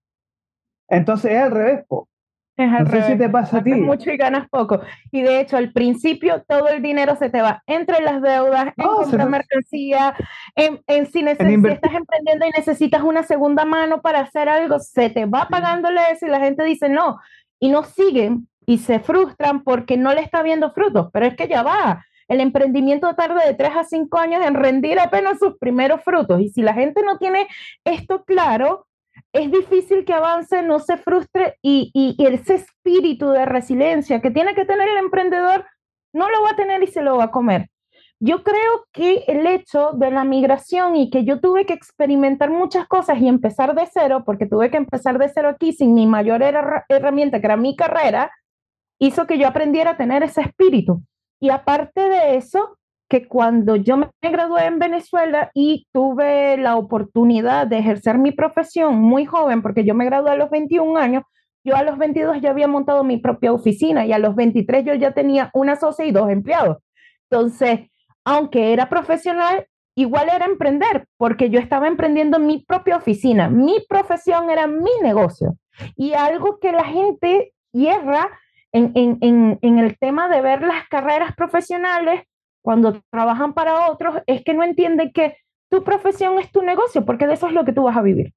Entonces es al revés, po. Es al revés. si te pasa a ti. mucho y ganas poco. Y de hecho, al principio todo el dinero se te va entre las deudas, en comprar mercancía, en, si, estás emprendiendo y necesitas una segunda mano para hacer algo, se te va pagándole eso y la gente dice no. Y no siguen y se frustran porque no le está viendo frutos. Pero es que ya va. El emprendimiento tarda de 3 a 5 años en rendir apenas sus primeros frutos. Y si la gente no tiene esto claro, es difícil que avance, no se frustre y, y, ese espíritu de resiliencia que tiene que tener el emprendedor no lo va a tener y se lo va a comer. Yo creo que el hecho de la migración y que yo tuve que experimentar muchas cosas y empezar de cero, porque tuve que empezar de cero aquí sin mi mayor herramienta, que era mi carrera, hizo que yo aprendiera a tener ese espíritu. Y aparte de eso, que cuando yo me gradué en Venezuela y tuve la oportunidad de ejercer mi profesión muy joven, porque yo me gradué a los 21 años, yo a los 22 ya había montado mi propia oficina y a los 23 yo ya tenía una socia y dos empleados. Entonces, aunque era profesional, igual era emprender, porque yo estaba emprendiendo mi propia oficina. Mi profesión era mi negocio. Y algo que la gente hierra en, en, en el tema de ver las carreras profesionales cuando trabajan para otros es que no entienden que tu profesión es tu negocio, porque de eso es lo que tú vas a vivir.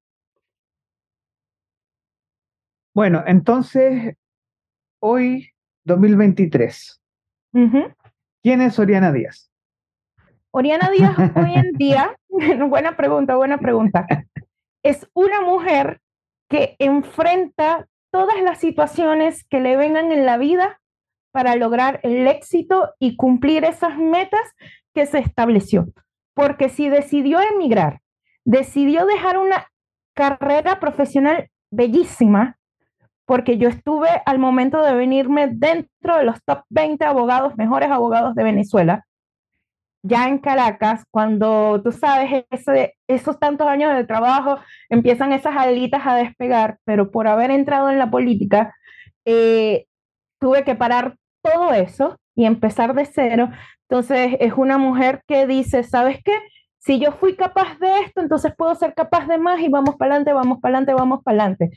Bueno, entonces, hoy, 2023, ¿quién es Oriana Díaz? Oriana Díaz hoy en día, buena pregunta, buena pregunta, es una mujer que enfrenta todas las situaciones que le vengan en la vida para lograr el éxito y cumplir esas metas que se estableció. Porque si decidió emigrar, decidió dejar una carrera profesional bellísima, porque yo estuve al momento de venirme dentro de los top 20 abogados, mejores abogados de Venezuela. ya en Caracas, cuando tú sabes, ese, esos tantos años de trabajo, empiezan esas alitas a despegar, pero por haber entrado en la política, eh, tuve que parar todo eso y empezar de cero. Entonces, es una mujer que dice, ¿sabes qué? Si yo fui capaz de esto, entonces puedo ser capaz de más y vamos para adelante, vamos para adelante, vamos para adelante.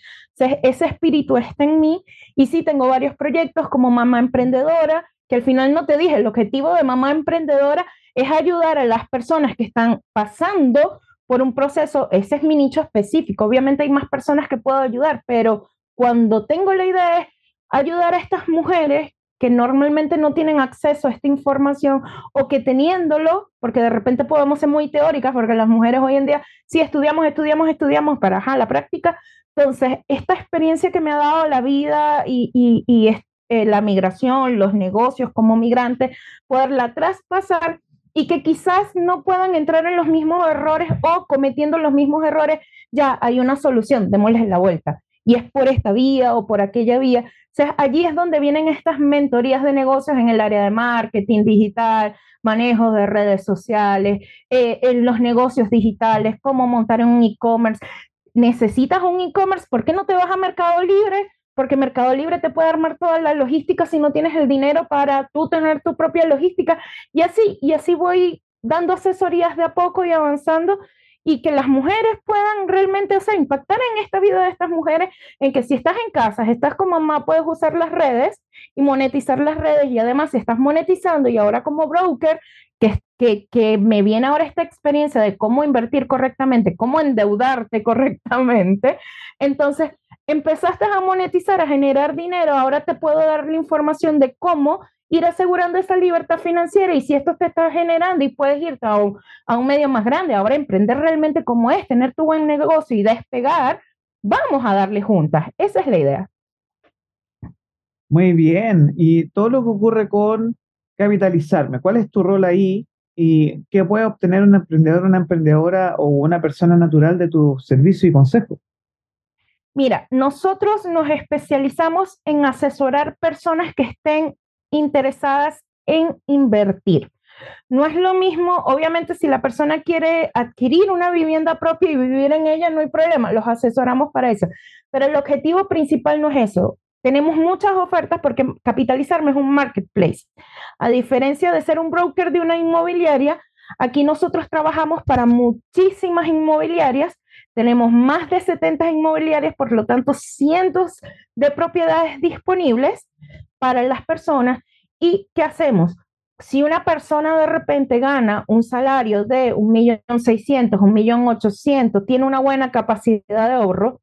ese espíritu está en mí y sí tengo varios proyectos como mamá emprendedora, que al final no te dije, el objetivo de mamá emprendedora es ayudar a las personas que están pasando por un proceso, ese es mi nicho específico. Obviamente hay más personas que puedo ayudar, pero cuando tengo la idea es ayudar a estas mujeres que normalmente no tienen acceso a esta información o que teniéndolo, porque de repente podemos ser muy teóricas, porque las mujeres hoy en día sí estudiamos, estudiamos, estudiamos para la práctica. Entonces, esta experiencia que me ha dado la vida y, y, eh, la migración, los negocios como migrante, poderla traspasar y que quizás no puedan entrar en los mismos errores o cometiendo los mismos errores, ya hay una solución, démosles la vuelta. Y es por esta vía o por aquella vía. Sea, allí es donde vienen estas mentorías de negocios en el área de marketing digital, manejo de redes sociales, eh, en los negocios digitales, cómo montar un e-commerce. ¿Necesitas un e-commerce? ¿Por qué no te vas a Mercado Libre? Porque Mercado Libre te puede armar toda la logística si no tienes el dinero para tú tener tu propia logística. Y así, y así voy dando asesorías de a poco y avanzando y que las mujeres puedan realmente, sea, impactar en esta vida de estas mujeres, en que si estás en casa, estás como mamá, puedes usar las redes y monetizar las redes y además si estás monetizando y ahora como broker, que, que, que me viene ahora esta experiencia de cómo invertir correctamente, cómo endeudarte correctamente, entonces empezaste a monetizar, a generar dinero, ahora te puedo dar la información de cómo ir asegurando esa libertad financiera y si esto te está generando y puedes irte a un, a un medio más grande, ahora emprender realmente como es, tener tu buen negocio y despegar, vamos a darle juntas. Esa es la idea. Muy bien. Y todo lo que ocurre con capitalizarme, ¿cuál es tu rol ahí? ¿Y qué puede obtener un emprendedor, una emprendedora o una persona natural de tu servicio y consejo? Mira, nosotros nos especializamos en asesorar personas que estén interesadas en invertir. No es lo mismo, obviamente, si la persona quiere adquirir una vivienda propia y vivir en ella, no hay problema, los asesoramos para eso. Pero el objetivo principal no es eso. Tenemos muchas ofertas porque capitalizarme es un marketplace. A diferencia de ser un broker de una inmobiliaria, aquí nosotros trabajamos para muchísimas inmobiliarias. Tenemos más de 70 inmobiliarias, por lo tanto, cientos de propiedades disponibles para las personas. ¿Y qué hacemos? Si una persona de repente gana un salario de 1.600.000, 1.800.000, tiene una buena capacidad de ahorro,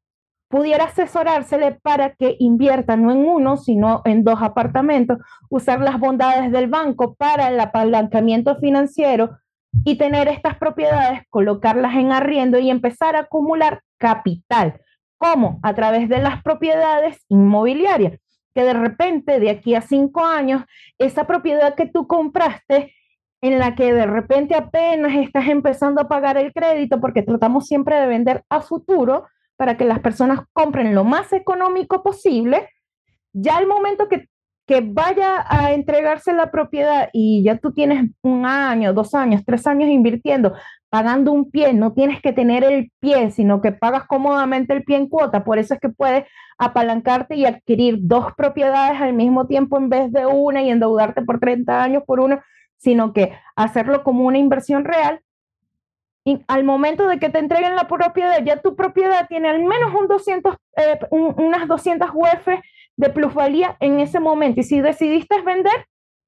pudiera asesorársele para que invierta no en uno, sino en dos apartamentos, usar las bondades del banco para el apalancamiento financiero y tener estas propiedades, colocarlas en arriendo y empezar a acumular capital. ¿Cómo? A través de las propiedades inmobiliarias que de repente de aquí a cinco años, esa propiedad que tú compraste, en la que de repente apenas estás empezando a pagar el crédito, porque tratamos siempre de vender a futuro para que las personas compren lo más económico posible, ya el momento que, que vaya a entregarse la propiedad y ya tú tienes un año, dos años, tres años invirtiendo, pagando un pie, no tienes que tener el pie, sino que pagas cómodamente el pie en cuota, por eso es que puedes apalancarte y adquirir dos propiedades al mismo tiempo en vez de una y endeudarte por 30 años por una, sino que hacerlo como una inversión real. Y al momento de que te entreguen la propiedad, ya tu propiedad tiene al menos un 200, eh, unas 200 UF de plusvalía en ese momento. Y si decidiste vender,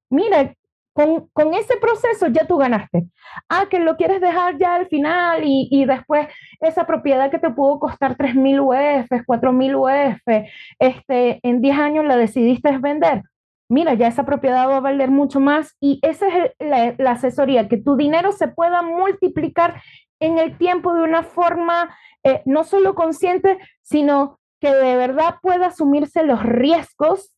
mira, con, con, ese proceso ya tú ganaste. Ah, que lo quieres dejar ya al final y, y después esa propiedad que te pudo costar 3.000 UF, 4.000 UF, este, en 10 años la decidiste vender. Mira, ya esa propiedad va a valer mucho más y esa es la, asesoría, que tu dinero se pueda multiplicar en el tiempo de una forma eh, no solo consciente, sino que de verdad pueda asumirse los riesgos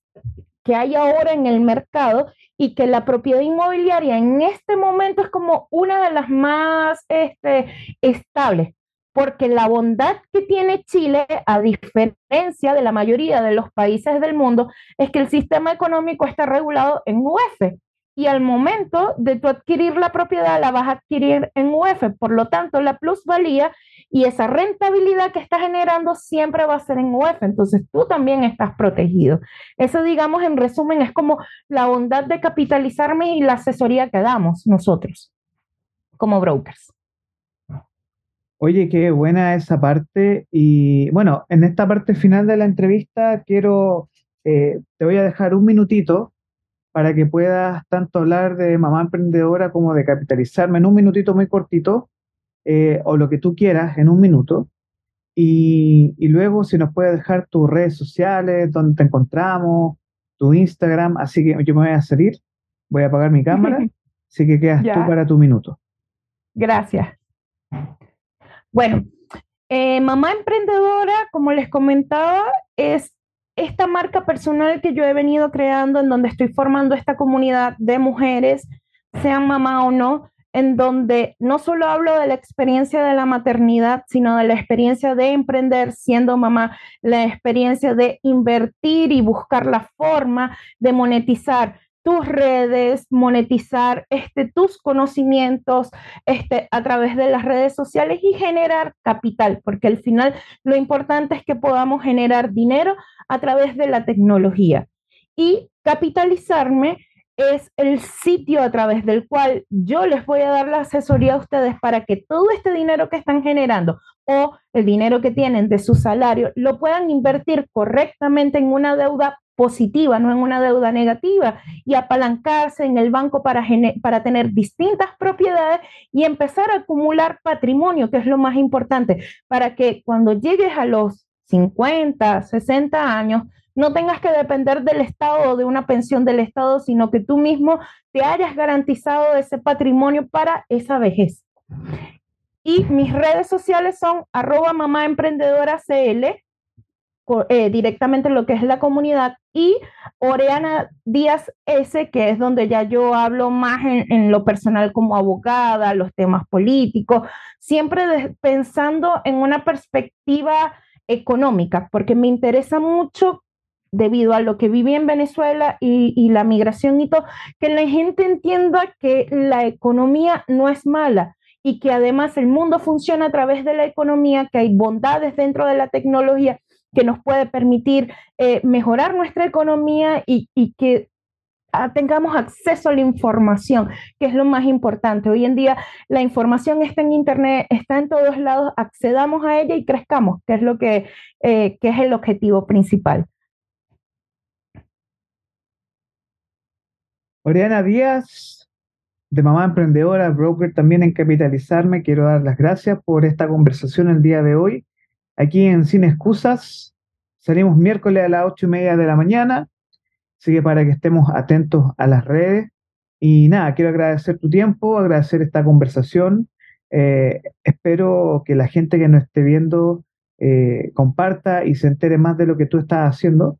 que hay ahora en el mercado y que la propiedad inmobiliaria en este momento es como una de las más este, estables, porque la bondad que tiene Chile, a diferencia de la mayoría de los países del mundo, es que el sistema económico está regulado en UF. y al momento de tu adquirir la propiedad la vas a adquirir en UF. Por lo tanto, la plusvalía y esa rentabilidad que estás generando siempre va a ser en UF. Entonces, tú también estás protegido. Eso, digamos, en resumen, es como la bondad de capitalizarme y la asesoría que damos nosotros como brokers. Oye, qué buena esa parte. Y bueno, en esta parte final de la entrevista quiero, eh, te voy a dejar un minutito para que puedas tanto hablar de mamá emprendedora como de capitalizarme en un minutito muy cortito, eh, o lo que tú quieras en un minuto. Y, luego si nos puedes dejar tus redes sociales, donde te encontramos, tu Instagram, así que yo me voy a salir, voy a apagar mi cámara, así que quedas tú para tu minuto. Gracias. Bueno, eh, Mamá Emprendedora, como les comentaba, es esta marca personal que yo he venido creando en donde estoy formando esta comunidad de mujeres, sean mamá o no, en donde no solo hablo de la experiencia de la maternidad, sino de la experiencia de emprender siendo mamá, la experiencia de invertir y buscar la forma de monetizar tus redes, monetizar este, tus conocimientos este, a través de las redes sociales y generar capital, porque al final lo importante es que podamos generar dinero a través de la tecnología. Y capitalizarme es el sitio a través del cual yo les voy a dar la asesoría a ustedes para que todo este dinero que están generando o el dinero que tienen de su salario lo puedan invertir correctamente en una deuda positiva, no en una deuda negativa, y apalancarse en el banco para, para tener distintas propiedades y empezar a acumular patrimonio, que es lo más importante, para que cuando llegues a los 50, 60 años, no tengas que depender del Estado o de una pensión del Estado, sino que tú mismo te hayas garantizado ese patrimonio para esa vejez. Y mis redes sociales son arroba mamá emprendedora CL, eh, directamente lo que es la comunidad, y Oreana Díaz S, que es donde ya yo hablo más en, lo personal como abogada, los temas políticos, siempre pensando en una perspectiva económica, porque me interesa mucho debido a lo que viví en Venezuela y, y, la migración y todo, que la gente entienda que la economía no es mala y que además el mundo funciona a través de la economía, que hay bondades dentro de la tecnología que nos puede permitir eh, mejorar nuestra economía y, que ah, tengamos acceso a la información, que es lo más importante. Hoy en día la información está en Internet, está en todos lados, accedamos a ella y crezcamos, que es lo que, eh, que es el objetivo principal. Oriana Díaz, de Mamá Emprendedora, broker también en Capitalizarme, quiero dar las gracias por esta conversación el día de hoy aquí en Sin Excusas. Salimos miércoles a las ocho y media de la mañana, así que para que estemos atentos a las redes. Y nada, quiero agradecer tu tiempo, agradecer esta conversación. Eh, espero que la gente que nos esté viendo eh, comparta y se entere más de lo que tú estás haciendo.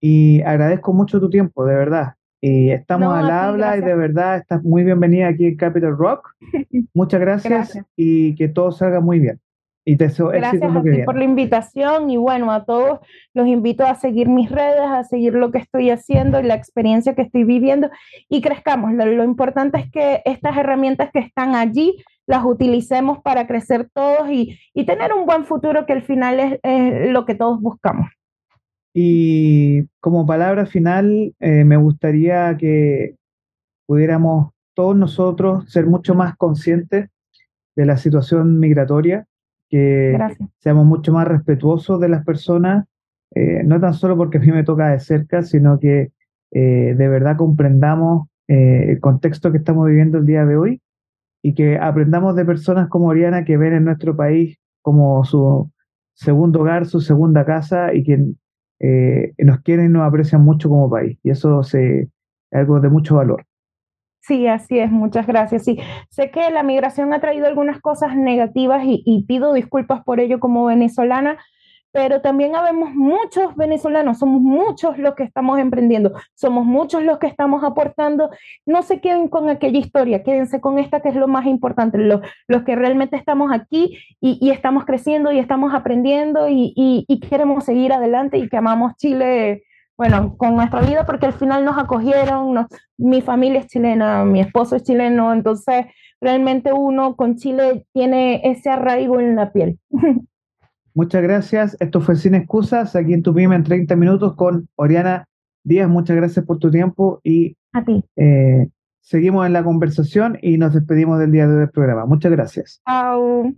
Y agradezco mucho tu tiempo, de verdad. Y estamos al habla y de verdad estás muy bienvenida aquí en Capital Rock. Muchas gracias. y que todo salga muy bien. Y te Gracias a ti por la invitación y bueno, a todos los invito a seguir mis redes, a seguir lo que estoy haciendo y la experiencia que estoy viviendo y crezcamos. Lo, importante es que estas herramientas que están allí las utilicemos para crecer todos y, y tener un buen futuro que al final es, lo que todos buscamos. Y como palabra final, eh, me gustaría que pudiéramos todos nosotros ser mucho más conscientes de la situación migratoria que seamos mucho más respetuosos de las personas, eh, no tan solo porque a mí me toca de cerca, sino que eh, de verdad comprendamos el contexto que estamos viviendo el día de hoy y que aprendamos de personas como Oriana que ven en nuestro país como su segundo hogar, su segunda casa y que nos quieren y nos aprecian mucho como país. Y eso es algo de mucho valor. Sí, así es, muchas gracias. Sí, sé que la migración ha traído algunas cosas negativas y, pido disculpas por ello como venezolana, pero también habemos muchos venezolanos, somos muchos los que estamos emprendiendo, somos muchos los que estamos aportando. No se queden con aquella historia, quédense con esta que es lo más importante, los, los que realmente estamos aquí y, estamos creciendo y estamos aprendiendo y, y, queremos seguir adelante y que amamos Chile bueno, con nuestra vida porque al final nos acogieron, mi familia es chilena, mi esposo es chileno, entonces realmente uno con Chile tiene ese arraigo en la piel. Muchas gracias. Esto fue Sin Excusas, aquí en tu PYME en 30 minutos con Oriana Díaz. Muchas gracias por tu tiempo y a ti. Eh, seguimos en la conversación y nos despedimos del día de hoy del programa. Muchas gracias. Chao.